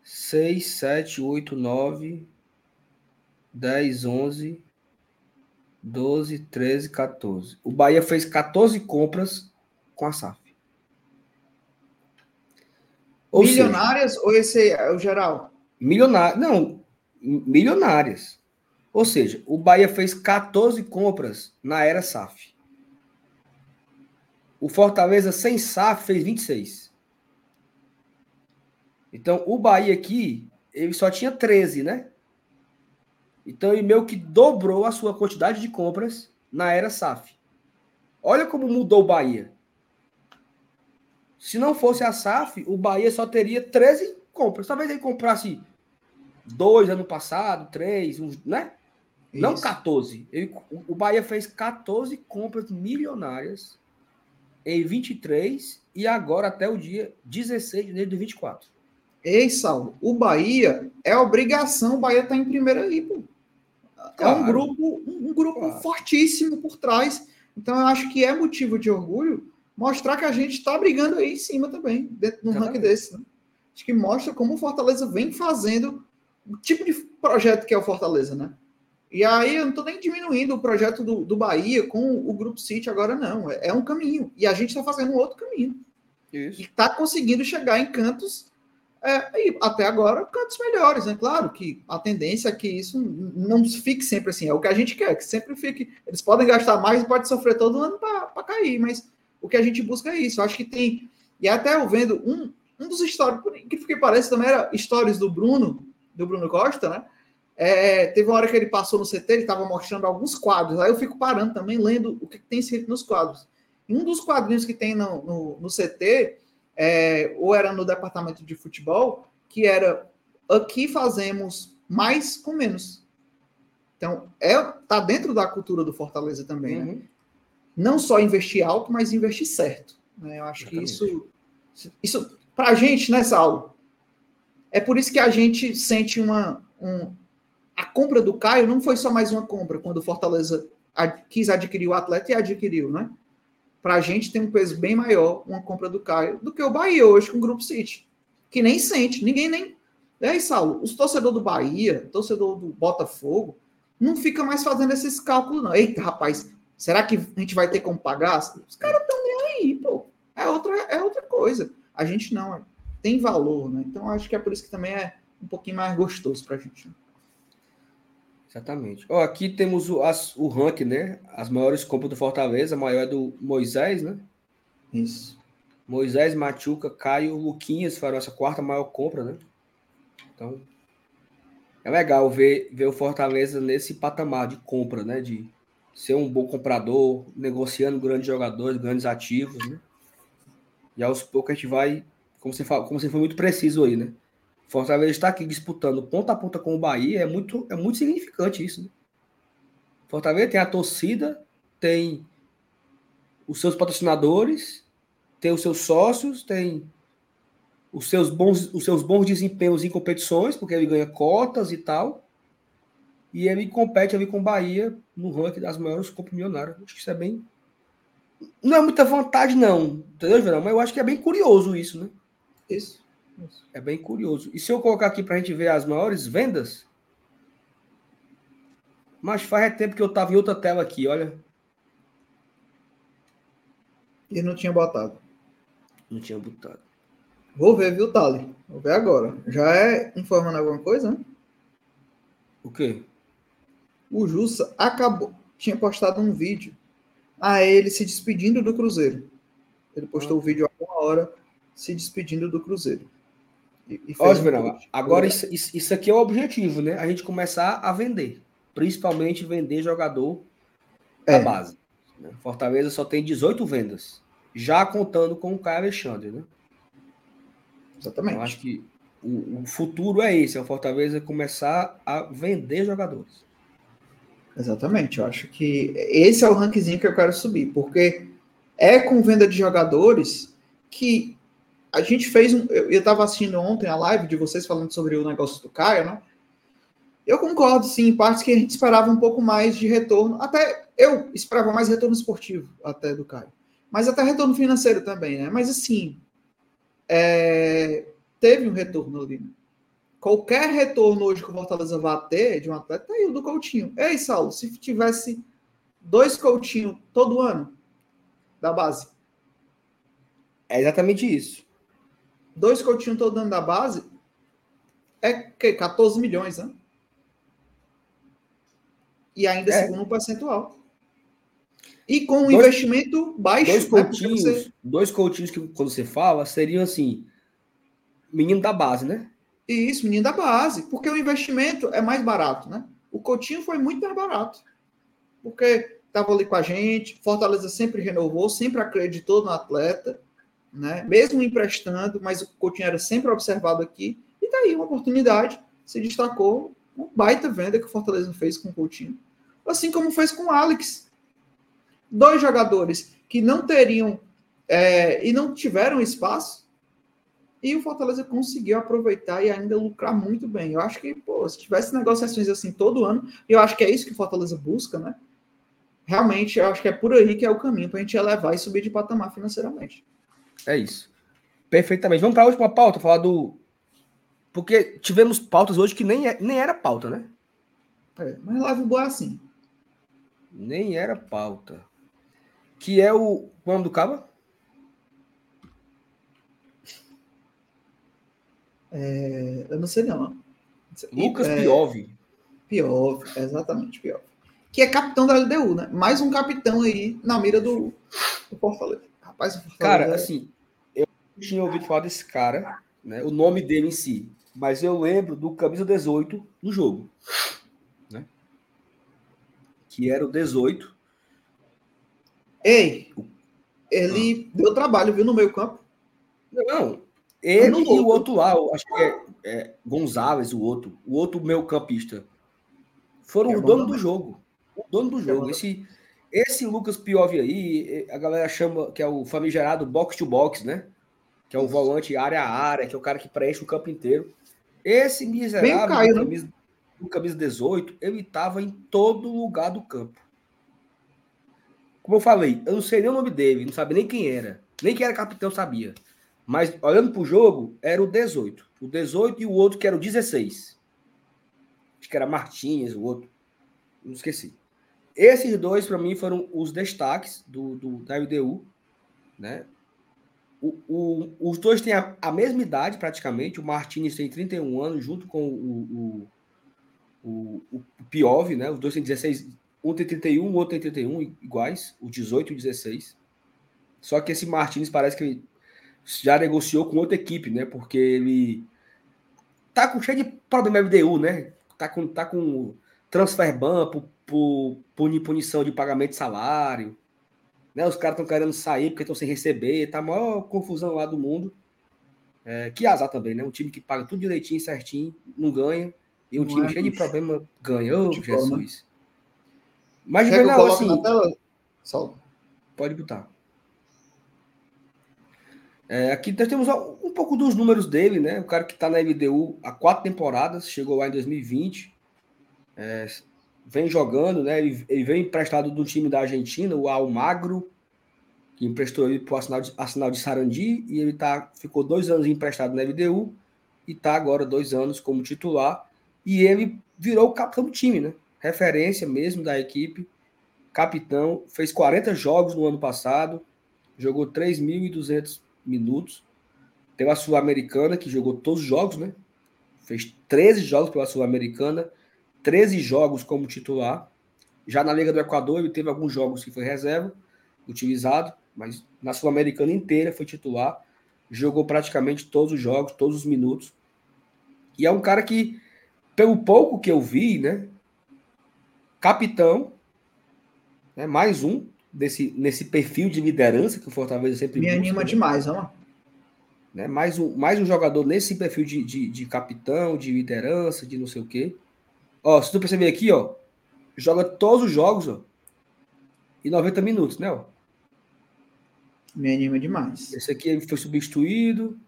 seis, sete, oito, nove, dez, onze, doze, treze, 14. O Bahia fez 14 compras com a SAF. Ou milionárias seja, ou esse é o geral? Milionárias. Não, milionárias. Ou seja, o Bahia fez 14 compras na era SAF. O Fortaleza sem SAF fez 26. Então, o Bahia aqui, ele só tinha 13, né? Então, ele meio que dobrou a sua quantidade de compras na era SAF. Olha como mudou o Bahia. Se não fosse a SAF, o Bahia só teria 13 compras. Talvez ele comprasse dois ano passado, três, uns, né? Isso. Não 14. Ele, o Bahia fez 14 compras milionárias em 23 e agora até o dia 16 de janeiro de 24. Ei, Saulo, o Bahia é obrigação, o Bahia está em primeiro aí, pô. Claro. É um grupo, um grupo claro. fortíssimo por trás. Então eu acho que é motivo de orgulho mostrar que a gente está brigando aí em cima também, dentro de um ranking desse. Né? Acho que mostra como o Fortaleza vem fazendo o tipo de projeto que é o Fortaleza, né? E aí eu não estou nem diminuindo o projeto do, do Bahia com o Grupo City agora, não. É, é um caminho. E a gente está fazendo um outro caminho. Isso. E está conseguindo chegar em cantos, é, e até agora, cantos melhores, né? Claro que a tendência é que isso não fique sempre assim. É o que a gente quer, que sempre fique. Eles podem gastar mais e pode sofrer todo ano para cair, mas o que a gente busca é isso. Eu acho que tem. E até eu vendo um, um dos históricos, que, que parece também era histórias do Bruno, do Bruno Costa, né? É, teve uma hora que ele passou no CT, ele estava mostrando alguns quadros. Aí eu fico parando também, lendo o que tem escrito nos quadros. E um dos quadrinhos que tem no, no, no CT, é, ou era no departamento de futebol, que era aqui fazemos mais com menos. Então, é, tá dentro da cultura do Fortaleza também, né? uhum. né? Não só investir alto, mas investir certo. Né? Eu acho Exatamente. que isso, isso para a gente, né, Saulo? É por isso que a gente sente uma, um, a compra do Caio não foi só mais uma compra quando o Fortaleza ad, quis adquirir o atleta e adquiriu, né? Para a gente tem um peso bem maior uma compra do Caio do que o Bahia hoje com o Grupo City, que nem sente, ninguém nem. E aí, Saulo, os torcedores do Bahia, torcedor do Botafogo, não fica mais fazendo esses cálculos, não. Eita, rapaz, será que a gente vai ter como pagar? Os caras estão nem aí, pô. É outra, é outra coisa. A gente não, tem valor, né? Então acho que é por isso que também é um pouquinho mais gostoso pra gente. Né? Exatamente. Ó, aqui temos o, as, o ranking, né? As maiores compras do Fortaleza, a maior é do Moisés, né? Isso. Moisés, Machuca, Caio, Luquinhas foram essa quarta maior compra, né? Então, é legal ver, ver o Fortaleza nesse patamar de compra, né? De ser um bom comprador, negociando grandes jogadores, grandes ativos, né? E aos poucos a gente vai, como você, fala, como você foi muito preciso aí, né? Fortaleza está aqui disputando ponta a ponta com o Bahia, é muito, é muito significante isso, né? Fortaleza tem a torcida, tem os seus patrocinadores, tem os seus sócios, tem os seus bons, os seus bons desempenhos em competições, porque ele ganha cotas e tal. E ele compete ali com o Bahia no ranking das maiores Copas Milionárias. Acho que isso é bem. Não é muita vantagem, não, entendeu, Geraldo? Mas eu acho que é bem curioso isso, né? Isso. isso. É bem curioso. E se eu colocar aqui para a gente ver as maiores vendas? Mas faz tempo que eu estava em outra tela aqui, olha. E não tinha botado. Não tinha botado. Vou ver, viu, Tali? Vou ver agora. Já é informando alguma coisa, né? O quê? O Jussa acabou. Tinha postado um vídeo a ele se despedindo do Cruzeiro. Ele postou o ah. um vídeo há uma hora se despedindo do Cruzeiro. Ótimo, um agora isso, isso aqui é o objetivo, né? A gente começar a vender. Principalmente vender jogador é. da base. Né? Fortaleza só tem 18 vendas. Já contando com o Caio Alexandre, né? Exatamente. Eu acho que o, o futuro é esse, é o Fortaleza começar a vender jogadores. Exatamente, eu acho que esse é o rankzinho que eu quero subir, porque é com venda de jogadores que a gente fez um. Eu estava assistindo ontem a live de vocês falando sobre o negócio do Caio, né? Eu concordo, sim, em partes que a gente esperava um pouco mais de retorno. Até eu esperava mais retorno esportivo até do Caio. Mas até retorno financeiro também, né? Mas assim, é, teve um retorno ali. Né? Qualquer retorno hoje que o Fortaleza vai ter de um atleta, é o do Coutinho. Ei, Saulo, se tivesse dois Coutinho todo ano da base. É exatamente isso. Dois Coutinho todo ano da base é que 14 milhões, né? E ainda é. segundo um percentual. E com um dois, investimento baixo. Dois coutinhos, né? você... dois coutinhos que quando você fala seriam assim, menino da base, né? Isso, menino da base, porque o investimento é mais barato, né? O Coutinho foi muito mais barato, porque estava ali com a gente, Fortaleza sempre renovou, sempre acreditou no atleta, né? Mesmo emprestando, mas o Coutinho era sempre observado aqui, e daí uma oportunidade, se destacou, uma baita venda que o Fortaleza fez com o Coutinho, assim como fez com o Alex, dois jogadores que não teriam é, e não tiveram espaço, e o Fortaleza conseguiu aproveitar e ainda lucrar muito bem. Eu acho que, pô, se tivesse negociações assim todo ano, eu acho que é isso que o Fortaleza busca, né? Realmente, eu acho que é por aí que é o caminho para a gente elevar e subir de patamar financeiramente. É isso. Perfeitamente. Vamos para a última pauta, falar do. Porque tivemos pautas hoje que nem, é, nem era pauta, né? É, mas live boa assim. Nem era pauta que é o. É o nome do cabo? É, eu não sei não. Lucas é, Piove. Piove, exatamente, Piove. Que é capitão da LDU, né? Mais um capitão aí na mira do, do Fortaleza. Rapaz, o Fortaleza Cara, é... assim, eu tinha ouvido falar desse cara, né? O nome dele em si. Mas eu lembro do camisa 18 no jogo. Né? Que era o 18 Ei, ele ah. deu trabalho, viu, no meio campo. Não, ele e o outro lá, acho que é, é, Gonzalez, o outro, o outro meio campista, foram é o dono do jogo. O dono do é jogo. Esse, esse Lucas Piove aí, a galera chama que é o famigerado box to box, né? Que é o volante área a área, que é o cara que preenche o campo inteiro. Esse miserável, Caio, do, né? camisa, do camisa 18, ele estava em todo lugar do campo. Como eu falei, eu não sei nem o nome dele, não sabia nem quem era. Nem quem era capitão sabia. Mas olhando para o jogo, era o 18. O 18 e o outro que era o 16. Acho que era Martins, o outro. não esqueci. Esses dois, para mim, foram os destaques do, do, da LDU. Né? O, o, os dois têm a, a, mesma idade, praticamente. O Martinez tem 31 anos, junto com o, o, o, o Piove, né? Os dois têm 16. Um tem 31, o outro tem 31, iguais, o 18 e o 16. Só que esse Martinez parece que já negociou com outra equipe, né? Porque ele tá com cheio de problema LDU, né? Tá com, tá com transfer ban por, por, por punição de pagamento de salário. Né? Os caras estão querendo sair porque estão sem receber. Tá a maior confusão lá do mundo. É, que azar também, né? Um time que paga tudo direitinho, certinho, não ganha. E um não time é, cheio de problema ganha. Ô, oh, Jesus. Né? Mas, Juvenal, assim... Na tela? Pode botar. É, aqui nós temos um pouco dos números dele, né? O cara que está na LDU há quatro temporadas, chegou lá em 2020, é, vem jogando, né? Ele, ele vem emprestado do time da Argentina, o Almagro, que emprestou ele para o Arsenal de, Arsenal de Sarandi, e ele tá, ficou dois anos emprestado na LDU e está agora dois anos como titular. E ele virou o capitão do time, né? Referência mesmo da equipe, capitão, fez 40 jogos no ano passado, jogou 3.200 minutos. Tem a Sul-Americana, que jogou todos os jogos, né? Fez 13 jogos pela Sul-Americana, 13 jogos como titular. Já na Liga do Equador, ele teve alguns jogos que foi reserva, utilizado, mas na Sul-Americana inteira foi titular. Jogou praticamente todos os jogos, todos os minutos. E é um cara que, pelo pouco que eu vi, né? Capitão, né, mais um, desse, nesse perfil de liderança que o Fortaleza sempre Me busca, anima né? demais, ó. Né? Mais, um, mais um jogador nesse perfil de, de, de, capitão, de liderança, de não sei o quê. Ó, se tu perceber aqui, ó, joga todos os jogos, ó, e 90 minutos, né, ó. Me anima demais. Esse aqui foi substituído,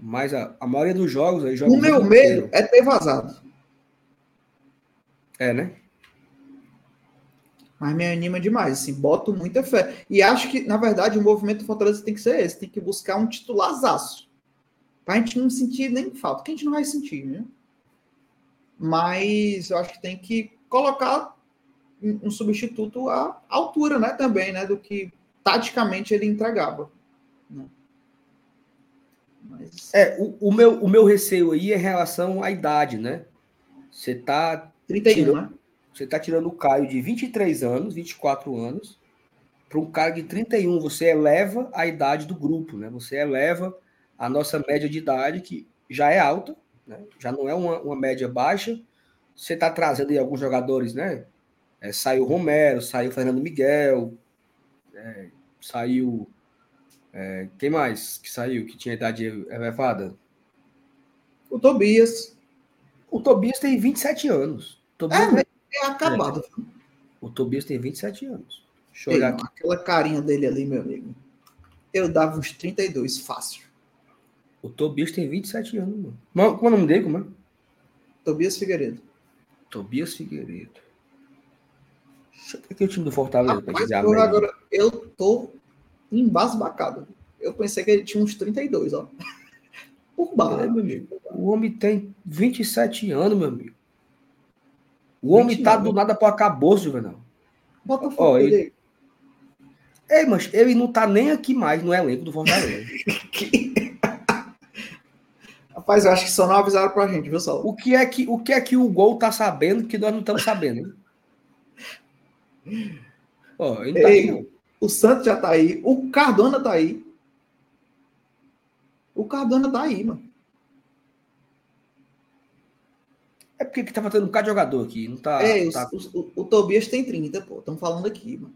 mas a, a maioria dos jogos aí joga. O meu medo é ter vazado. É, né? Mas me anima demais, assim, boto muita fé. E acho que, na verdade, o movimento do Fortaleza tem que ser esse, tem que buscar um titularzaço. Pra gente não sentir nem falta, que a gente não vai sentir, né? Mas eu acho que tem que colocar um substituto à altura, né, também, né, do que taticamente ele entregava. Né? Mas... É, o, o, meu, o meu receio aí é em relação à idade, né? Você tá 31, tirando, né? Você está tirando o Caio de 23 anos, 24 anos, para um cara de 31. Você eleva a idade do grupo, né? Você eleva a nossa média de idade, que já é alta, né? já não é uma, uma média baixa. Você está trazendo aí alguns jogadores, né? É, saiu Romero, saiu Fernando Miguel, é, saiu. É, quem mais que saiu que tinha idade elevada? O Tobias. O Tobias tem 27 anos. Tobias é. É acabado. É. O Tobias tem 27 anos. Deixa eu Ei, olhar aqui. Aquela carinha dele ali, meu amigo. Eu dava uns 32, fácil. O Tobias tem 27 anos, mano. Qual é o nome dele, como é? Tobias Figueiredo. Tobias Figueiredo. Deixa eu ver aqui o time do Fortaleza. Rapaz, eu agora eu tô embasbacado. Eu pensei que ele tinha uns 32, ó. Por baixo. É, meu amigo. O homem tem 27 anos, meu amigo. O homem tá do nada para acabou, Juvenal. Bota foto ele... Ei, mas ele não tá nem aqui mais no elenco do Fortaleza. Rapaz, eu acho que só não avisaram pra gente, viu, Saulo? O que é que o, que é que o Gol tá sabendo que nós não estamos sabendo? Ó, ele tá Ei, aqui, o Santos já tá aí, o Cardona tá aí. O Cardona tá aí, mano. É porque que tá faltando um bocado de jogador aqui. Não tá, é, tá... O, o, o, Tobias tem 30, pô. Estamos falando aqui, mano.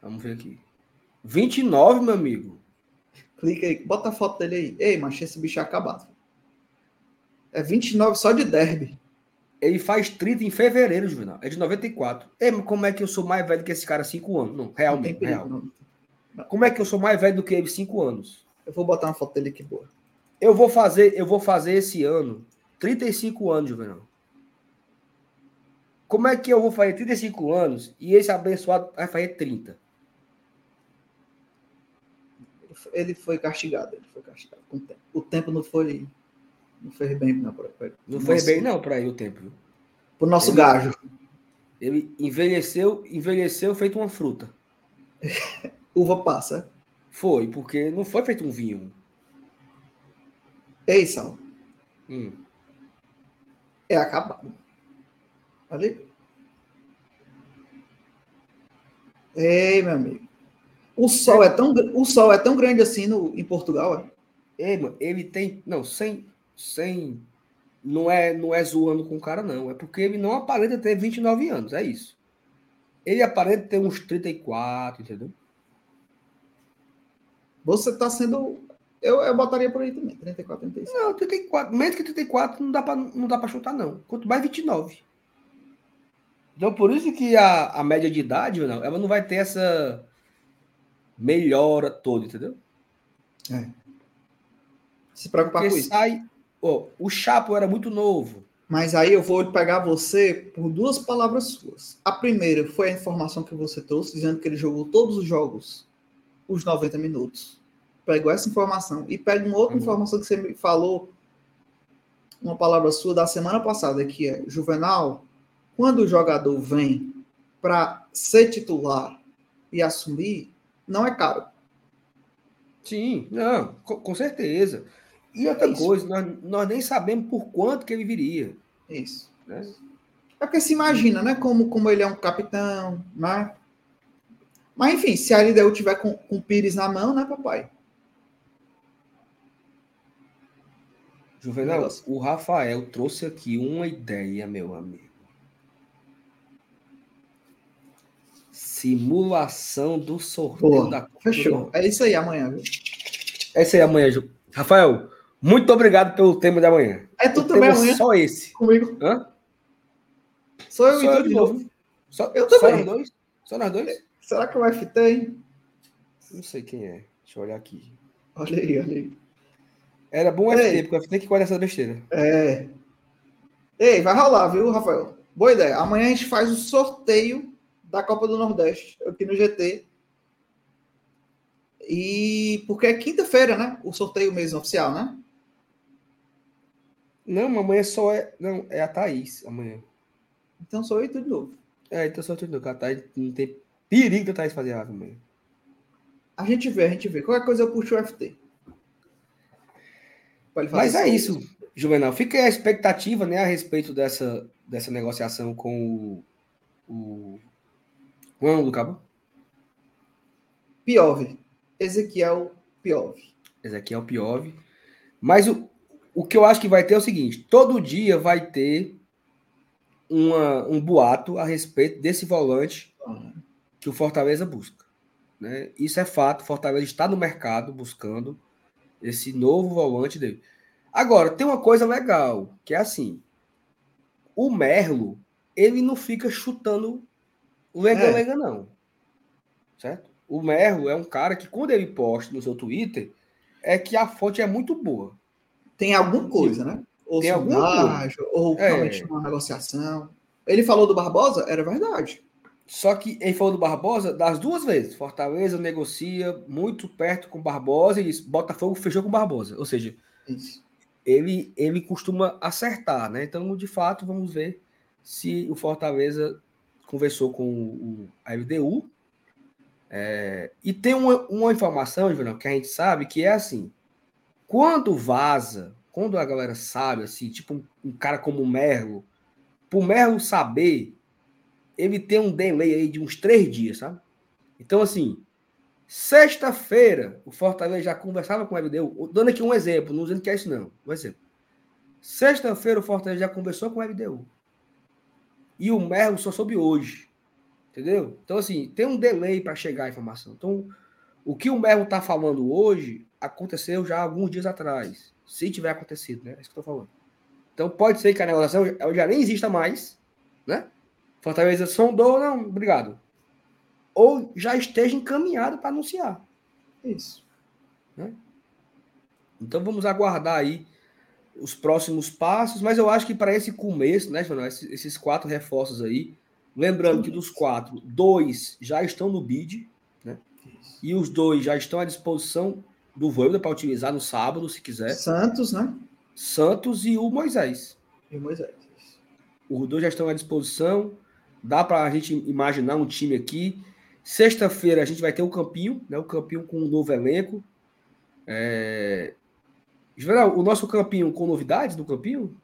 Vamos ver aqui. 29, meu amigo. Clica aí, bota a foto dele aí. Ei, mas esse bicho é acabado. É 29 só de derby. Ele faz 30 em fevereiro, Juvenal. É de 94. Ei, mas como é que eu sou mais velho que esse cara 5 anos? Não, realmente. Não real. Não. Como é que eu sou mais velho do que ele 5 anos? Eu vou botar uma foto dele aqui boa. Eu vou fazer, eu vou fazer esse ano 35 anos, Juvenal. Como é que eu vou fazer 35 anos e esse abençoado vai fazer 30? Ele foi castigado, ele foi castigado o tempo. Não foi Não fez bem, não. Pra, não fez bem, não, para ele o tempo. Pro nosso ele, gajo. Ele envelheceu, envelheceu feito uma fruta. Uva passa. Foi, porque não foi feito um vinho. Ei, Sal. Hum. É acabado. Ali. Ei, meu amigo. O sol é tão, o sol é tão grande assim no, em Portugal, é? Ei, mano, ele tem. Não, sem. sem não é, não é zoando com o cara, não. É porque ele não aparenta ter 29 anos, é isso. Ele aparenta ter uns 34, entendeu? Você está sendo. Eu, eu botaria por aí também, 34, 35. Não, 34. Menos que 34 não dá para não dá para chutar, não. Quanto mais 29. Então, por isso que a, a média de idade, não, ela não vai ter essa melhora toda, entendeu? É. Se preocupar Porque com isso. Sai, oh, o Chapo era muito novo. Mas aí eu vou pegar você por duas palavras suas. A primeira foi a informação que você trouxe, dizendo que ele jogou todos os jogos, os 90 minutos. Pegou essa informação. E pega uma outra uhum. informação que você me falou, uma palavra sua da semana passada, que é Juvenal, quando o jogador vem para ser titular e assumir, não é caro. Sim, não, com, certeza. E outra é coisa, nós, nós nem sabemos por quanto que ele viria. Isso. Né? É porque se imagina, né? Como, como ele é um capitão, né? Mas enfim, se a LDU tiver com, com o Pires na mão, né, papai? Juvenal, o Rafael trouxe aqui uma ideia, meu amigo. Simulação do sorteio Pô, da Copa Fechou. É isso aí amanhã, viu? É isso aí amanhã, Ju. Rafael, muito obrigado pelo tema de amanhã. É tudo também amanhã? Só esse. Comigo. Hã? Sou eu só e tu de novo. novo. Só, eu também. Só nós dois? Só nós dois? Será que o FT, hein? Não sei quem é. Deixa eu olhar aqui. Olha aí, olha aí. Era bom o FT, porque o FT que guarda essa besteira. É. Ei, vai rolar, viu, Rafael? Boa ideia. Amanhã a gente faz o sorteio da Copa do Nordeste, aqui no GT. E porque é quinta-feira, né? O sorteio mesmo oficial, né? Não, amanhã só é. Não, é a Thaís amanhã. Então sou eu de novo. É, então sou eu de novo. A Thaís não tem perigo da Thaís fazer errado amanhã. A gente vê, a gente vê. Qualquer coisa eu puxo o FT. Mas é isso, Juvenal. Fica a expectativa né, a respeito dessa, dessa negociação com o, o qual é o nome do cabo? Piove. Ezequiel Piove. Ezequiel Piove. Mas o, o que eu acho que vai ter é o seguinte: todo dia vai ter uma, um boato a respeito desse volante que o Fortaleza busca. Né? Isso é fato. Fortaleza está no mercado buscando esse novo volante dele. Agora, tem uma coisa legal, que é assim: o Merlo, ele não fica chutando o lenga-lenga é. não. Certo? O Merlo é um cara que, quando ele posta no seu Twitter, é que a fonte é muito boa. Tem alguma coisa, né? Ou tem coisa. ou é. realmente uma negociação. Ele falou do Barbosa? Era verdade. Só que ele falou do Barbosa das duas vezes. Fortaleza negocia muito perto com Barbosa e Botafogo fechou com Barbosa. Ou seja, Isso. Ele, ele costuma acertar, né? Então, de fato, vamos ver se o Fortaleza conversou com o, a LDU. É, e tem uma, uma informação, Julião, que a gente sabe que é assim: quando vaza, quando a galera sabe, assim, tipo um, um cara como o Merlo, pro Merlo saber, ele tem um delay aí de uns três dias, sabe? Então, assim, sexta-feira, o Fortaleza já conversava com o LDU, dando aqui um exemplo, não dizendo que é isso, não, um exemplo. Sexta-feira, o Fortaleza já conversou com o LDU. E o Merlo só soube hoje. Entendeu? Então, assim, tem um delay para chegar a informação. Então, o que o Merlo está falando hoje aconteceu já alguns dias atrás. Se tiver acontecido, né? É isso que eu estou falando. Então, pode ser que a negociação já nem exista mais, né? Fortaleza sondou, não, obrigado. Ou já esteja encaminhado para anunciar. Isso. Né? Então, vamos aguardar aí os próximos passos, mas eu acho que para esse começo, né, João, esses, esses, quatro reforços aí, lembrando que dos quatro, dois já estão no bid, né? E os dois já estão à disposição do Voivoda para utilizar no sábado, se quiser. Santos, né? Santos e o Moisés. E o Moisés. Os dois já estão à disposição. Dá para a gente imaginar um time aqui. Sexta-feira a gente vai ter o Campinho, né? O Campinho com um novo elenco. É... o nosso Campinho com novidades do Campinho?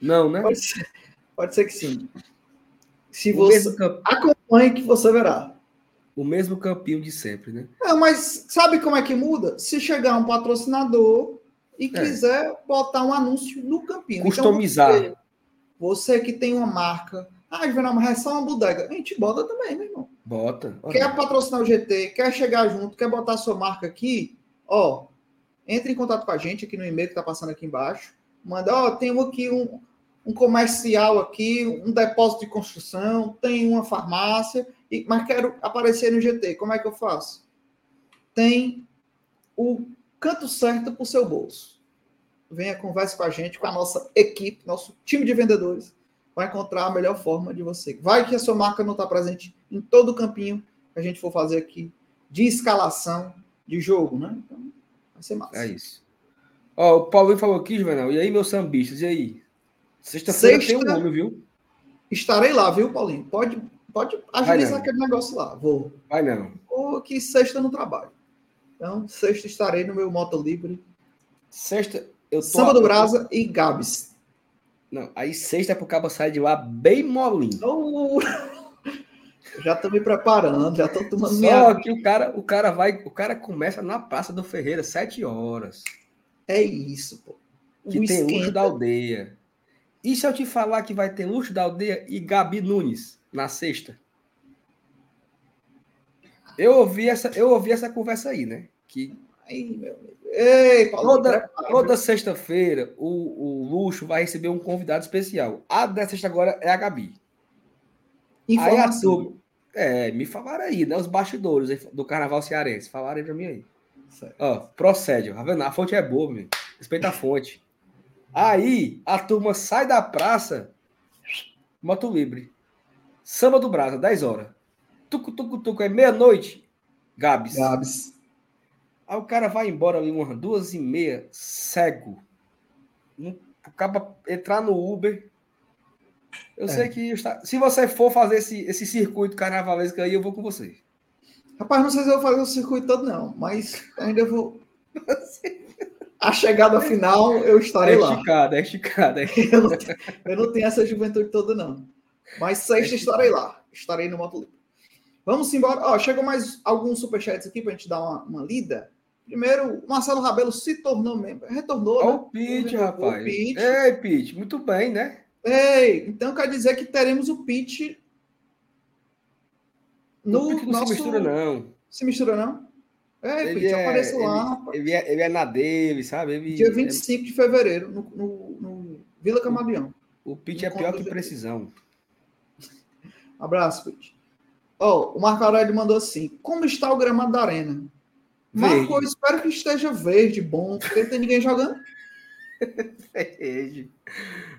Não, né? Pode ser, pode ser que sim. Se o você camp... acompanhe que você verá. O mesmo campinho de sempre, né? É, mas sabe como é que muda? Se chegar um patrocinador e é. quiser botar um anúncio no campinho. Então, Customizar. Então, você, que tem uma marca, ah, Juvenal, mas é só uma bodega. A gente bota também, meu irmão. Bota. Olha. Quer patrocinar o GT, quer chegar junto, quer botar sua marca aqui, ó, entre em contato com a gente aqui no e-mail que tá passando aqui embaixo. Manda, ó, tenho aqui um, um comercial aqui, um depósito de construção, tem uma farmácia, mas quero aparecer no GT. Como é que eu faço? Tem o canto certo para o seu bolso. Venha, converse com a gente, com a nossa equipe, nosso time de vendedores, vai encontrar a melhor forma de você. Vai que a sua marca não está presente em todo o campinho que a gente for fazer aqui de escalação de jogo, né? Então, vai ser massa. É isso. Ó, o Paulinho falou aqui, Juvenal. E aí, meus sambistas, e aí? Sexta-feira Sexta, tem um nome, viu? Estarei lá, viu, Paulinho? Pode, pode agilizar aquele negócio lá. Vou. Vai não. Ou que sexta no trabalho. Então, sexta estarei no meu Moto Livre. Sexta, eu. Samba do Brasa e Gabs. Não, aí sexta é pro cabo sair de lá bem molinho. Oh, já tô me preparando, já tô tomando Só minha... que o cara, o cara vai, o cara começa na Praça do Ferreira, sete horas. É isso, pô. O que esquenta. tem luxo da aldeia. E se eu te falar que vai ter luxo da aldeia e Gabi Nunes na sexta? Eu ouvi essa, eu ouvi essa conversa aí, né? Que Ai, meu Ei, Paulo, toda, toda sexta-feira o, o Luxo vai receber um convidado especial. A dessa sexta agora é a Gabi. Informação. Aí a turma, é, me falaram aí, né? Os bastidores do Carnaval Cearense. Falaram aí pra mim aí. Certo. Ó, procede, tá vendo? A fonte é boa, meu. Respeita a fonte. Aí a turma sai da praça, moto livre. Samba do Brasa, 10 horas. Tucu, tucu, tucu, é meia-noite. Gabs. Gabs. Aí o cara vai embora ali umas duas e meia, cego. Acaba entrar no Uber. Eu é. sei que está... se você for fazer esse, esse circuito carnavalesco aí, eu vou com você. Rapaz, não sei se eu vou fazer o circuito todo, não, mas ainda vou. a chegada final eu estarei é lá. Esticada, é esticada, é esticada. Eu, não, tenho essa juventude toda, não. Mas sexta é estarei lá. Estarei no Moto Vamos embora. Ó, chegou mais alguns superchats aqui para a gente dar uma, uma, lida. Primeiro, Marcelo Rabelo se tornou membro. Retornou. Olha né? o Pete, rapaz. O Pete. Ei, Pete, muito bem, né? Ei, então quer dizer que teremos o Pete no o Pete não nosso... se mistura, não. Se mistura, não? É, ele é, apareça lá. Ele é, ele é na dele, sabe? Ele, Dia 25 é... de fevereiro, no, no, no Vila Camaleão. O, o Pete é pior que precisão. Abraço, Pete. Oh, o Marco Aurélio mandou assim: Como está o gramado da arena? Marco, eu espero que esteja verde, bom, porque não tem ninguém jogando. verde.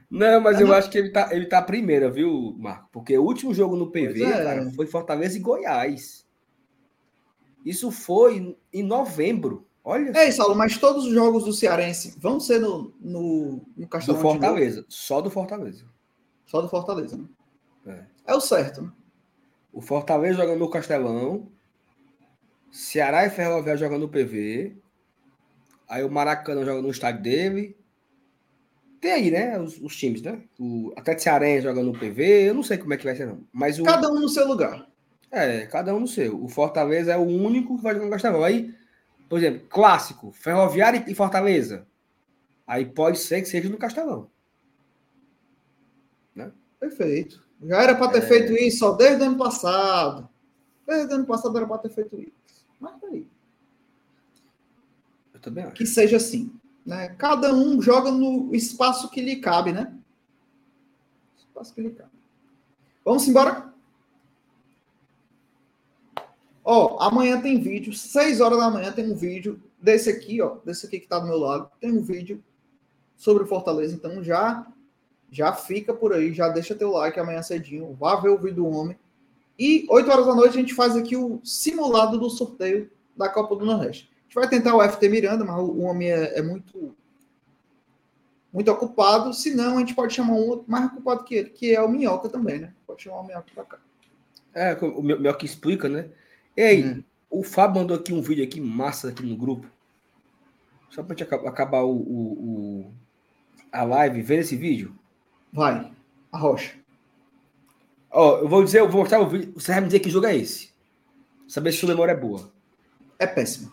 Não, mas é eu não. acho que ele tá, ele tá primeira, viu, Marco? Porque o último jogo no PV, é. cara, foi Fortaleza e Goiás. Isso foi em novembro. Olha. É, Saulo, mas todos os jogos do Cearense vão ser no, no, no Castelão. Do Fortaleza. Só do Fortaleza. Só do Fortaleza, né? É, é o certo, né? O Fortaleza jogando no Castelão. Ceará e Ferroviário jogando no PV. Aí o Maracanã joga no estádio dele. Tem aí, né? Os, os times, né? O Atlético Cearense jogando no PV. Eu não sei como é que vai ser, não. Mas o... Cada um no seu lugar. É, cada um no seu. O Fortaleza é o único que vai jogar no Castelão. Aí, por exemplo, clássico, Ferroviário e Fortaleza. Aí pode ser que seja no Castelão. Né? Perfeito. Já era para ter é... feito isso só desde o ano passado. Desde o ano passado era para ter feito isso. Mas tá aí. Eu também acho. Que seja assim. Né? Cada um joga no espaço que lhe cabe, né? Espaço que lhe cabe. Vamos embora? Ó, amanhã tem vídeo, 6 horas da manhã tem um vídeo desse aqui, ó, desse aqui que tá do meu lado, tem um vídeo sobre o Fortaleza, então já já fica por aí, já deixa teu like amanhã cedinho, vá ver o vídeo do homem. E 8 horas da noite a gente faz aqui o simulado do sorteio da Copa do Nordeste. A gente vai tentar o FT Miranda, mas o homem é, é muito muito ocupado. Se não, a gente pode chamar um outro mais ocupado que ele, que é o Minhoca também, né? Pode chamar o Minhoca para cá. É, o Minhoca explica, né? Ei, hum. o Fábio mandou aqui um vídeo aqui massa aqui no grupo. Só para gente acabar o, o, o, a live, ver esse vídeo. Vai, a rocha. Ó, eu vou dizer, eu vou mostrar o vídeo. Você vai me dizer que jogo é esse. Saber se sua memória é boa. É péssima.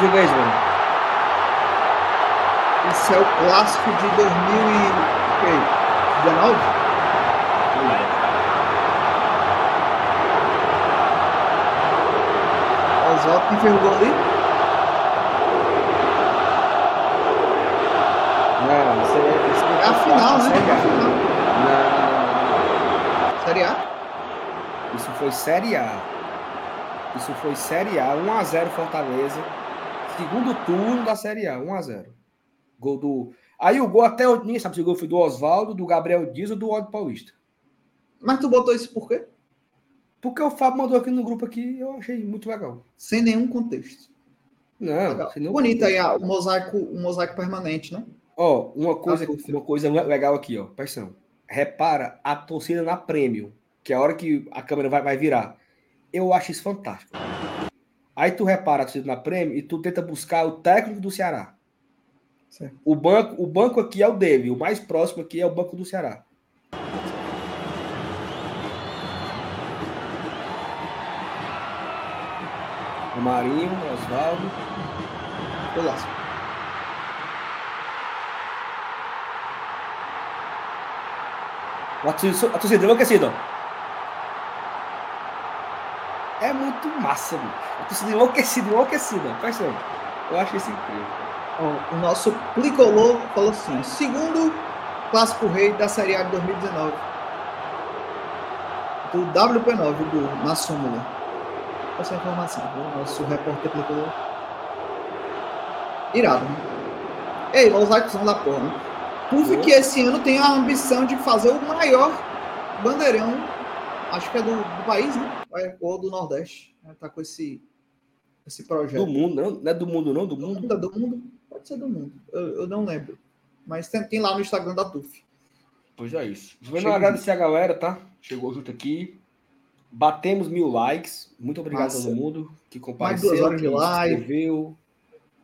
jogo é esse, mano? Esse é o clássico de 2019? Oswaldo que fez o gol ali? Não, isso é, isso é a final, né? Série A. Não, não, não. Série A? Isso foi Série A. Isso foi Série A, 1x0 Fortaleza. Segundo turno da Série A, 1x0. Gol do. Aí o gol até o ninguém sabe se o gol foi do Oswaldo, do Gabriel Dias ou do Ódio Paulista. Mas tu botou isso por quê? Porque o Fábio mandou aqui no grupo aqui eu achei muito legal. Sem nenhum contexto. Não, sem nenhum Bonito contexto. aí o mosaico, o mosaico permanente, né? Ó, uma coisa, uma coisa legal aqui, ó. Presta Repara a torcida na prêmio, que é a hora que a câmera vai, vai virar. Eu acho isso fantástico. Aí tu repara a na prêmio e tu tenta buscar o técnico do Ceará. Certo. O banco, o banco aqui é o dele, o mais próximo aqui é o banco do Ceará. O Marinho, Oswaldo. Golaço. A torcida, a torcida enlouquecida, ó. É muito massa, bicho. Eu tô sendo enlouquecido, enlouquecida. Parece Eu acho isso incrível. o nosso Plicolor falou assim: segundo clássico rei da Série A de 2019. Do WP9, do, na súmula. Essa informação, o nosso repórter Plicolor. Irado, né? Ei, mosaicos são da porra, né? Puff que esse ano tem a ambição de fazer o maior bandeirão acho que é do, do país, né? Ou do Nordeste. Né? Tá com esse, esse projeto. Do mundo, não? Não é do mundo, não? Do mundo? Do, do mundo? Pode ser do mundo. Eu, eu não lembro. Mas tem, tem, lá no Instagram da TUF. Pois é isso. Vou agradecer a galera, tá? Chegou junto aqui. Batemos mil likes. Muito obrigado Nossa. a todo mundo que compartilhou. Mais duas horas de live. Escreveu.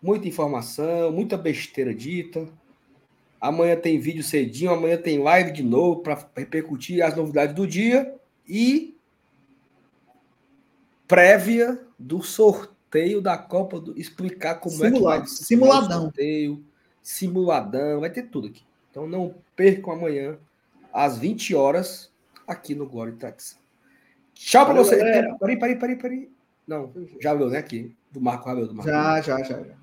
Muita informação, muita besteira dita. Amanhã tem vídeo cedinho, amanhã tem live de novo para repercutir as novidades do dia e prévia do sorteio da Copa do explicar como Simulado, é que vai simuladão. sorteio, simuladão, vai ter tudo aqui. Então não percam amanhã às 20 horas aqui no Glória e Tradição. Tchau para você. Peraí, peraí, peraí, peraí. Não, já viu, né? Aqui, do Marco Rabelo. Do Marco já, já, já, já.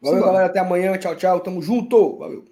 Valeu, galera. Até amanhã. Tchau, tchau. Tamo junto. Valeu.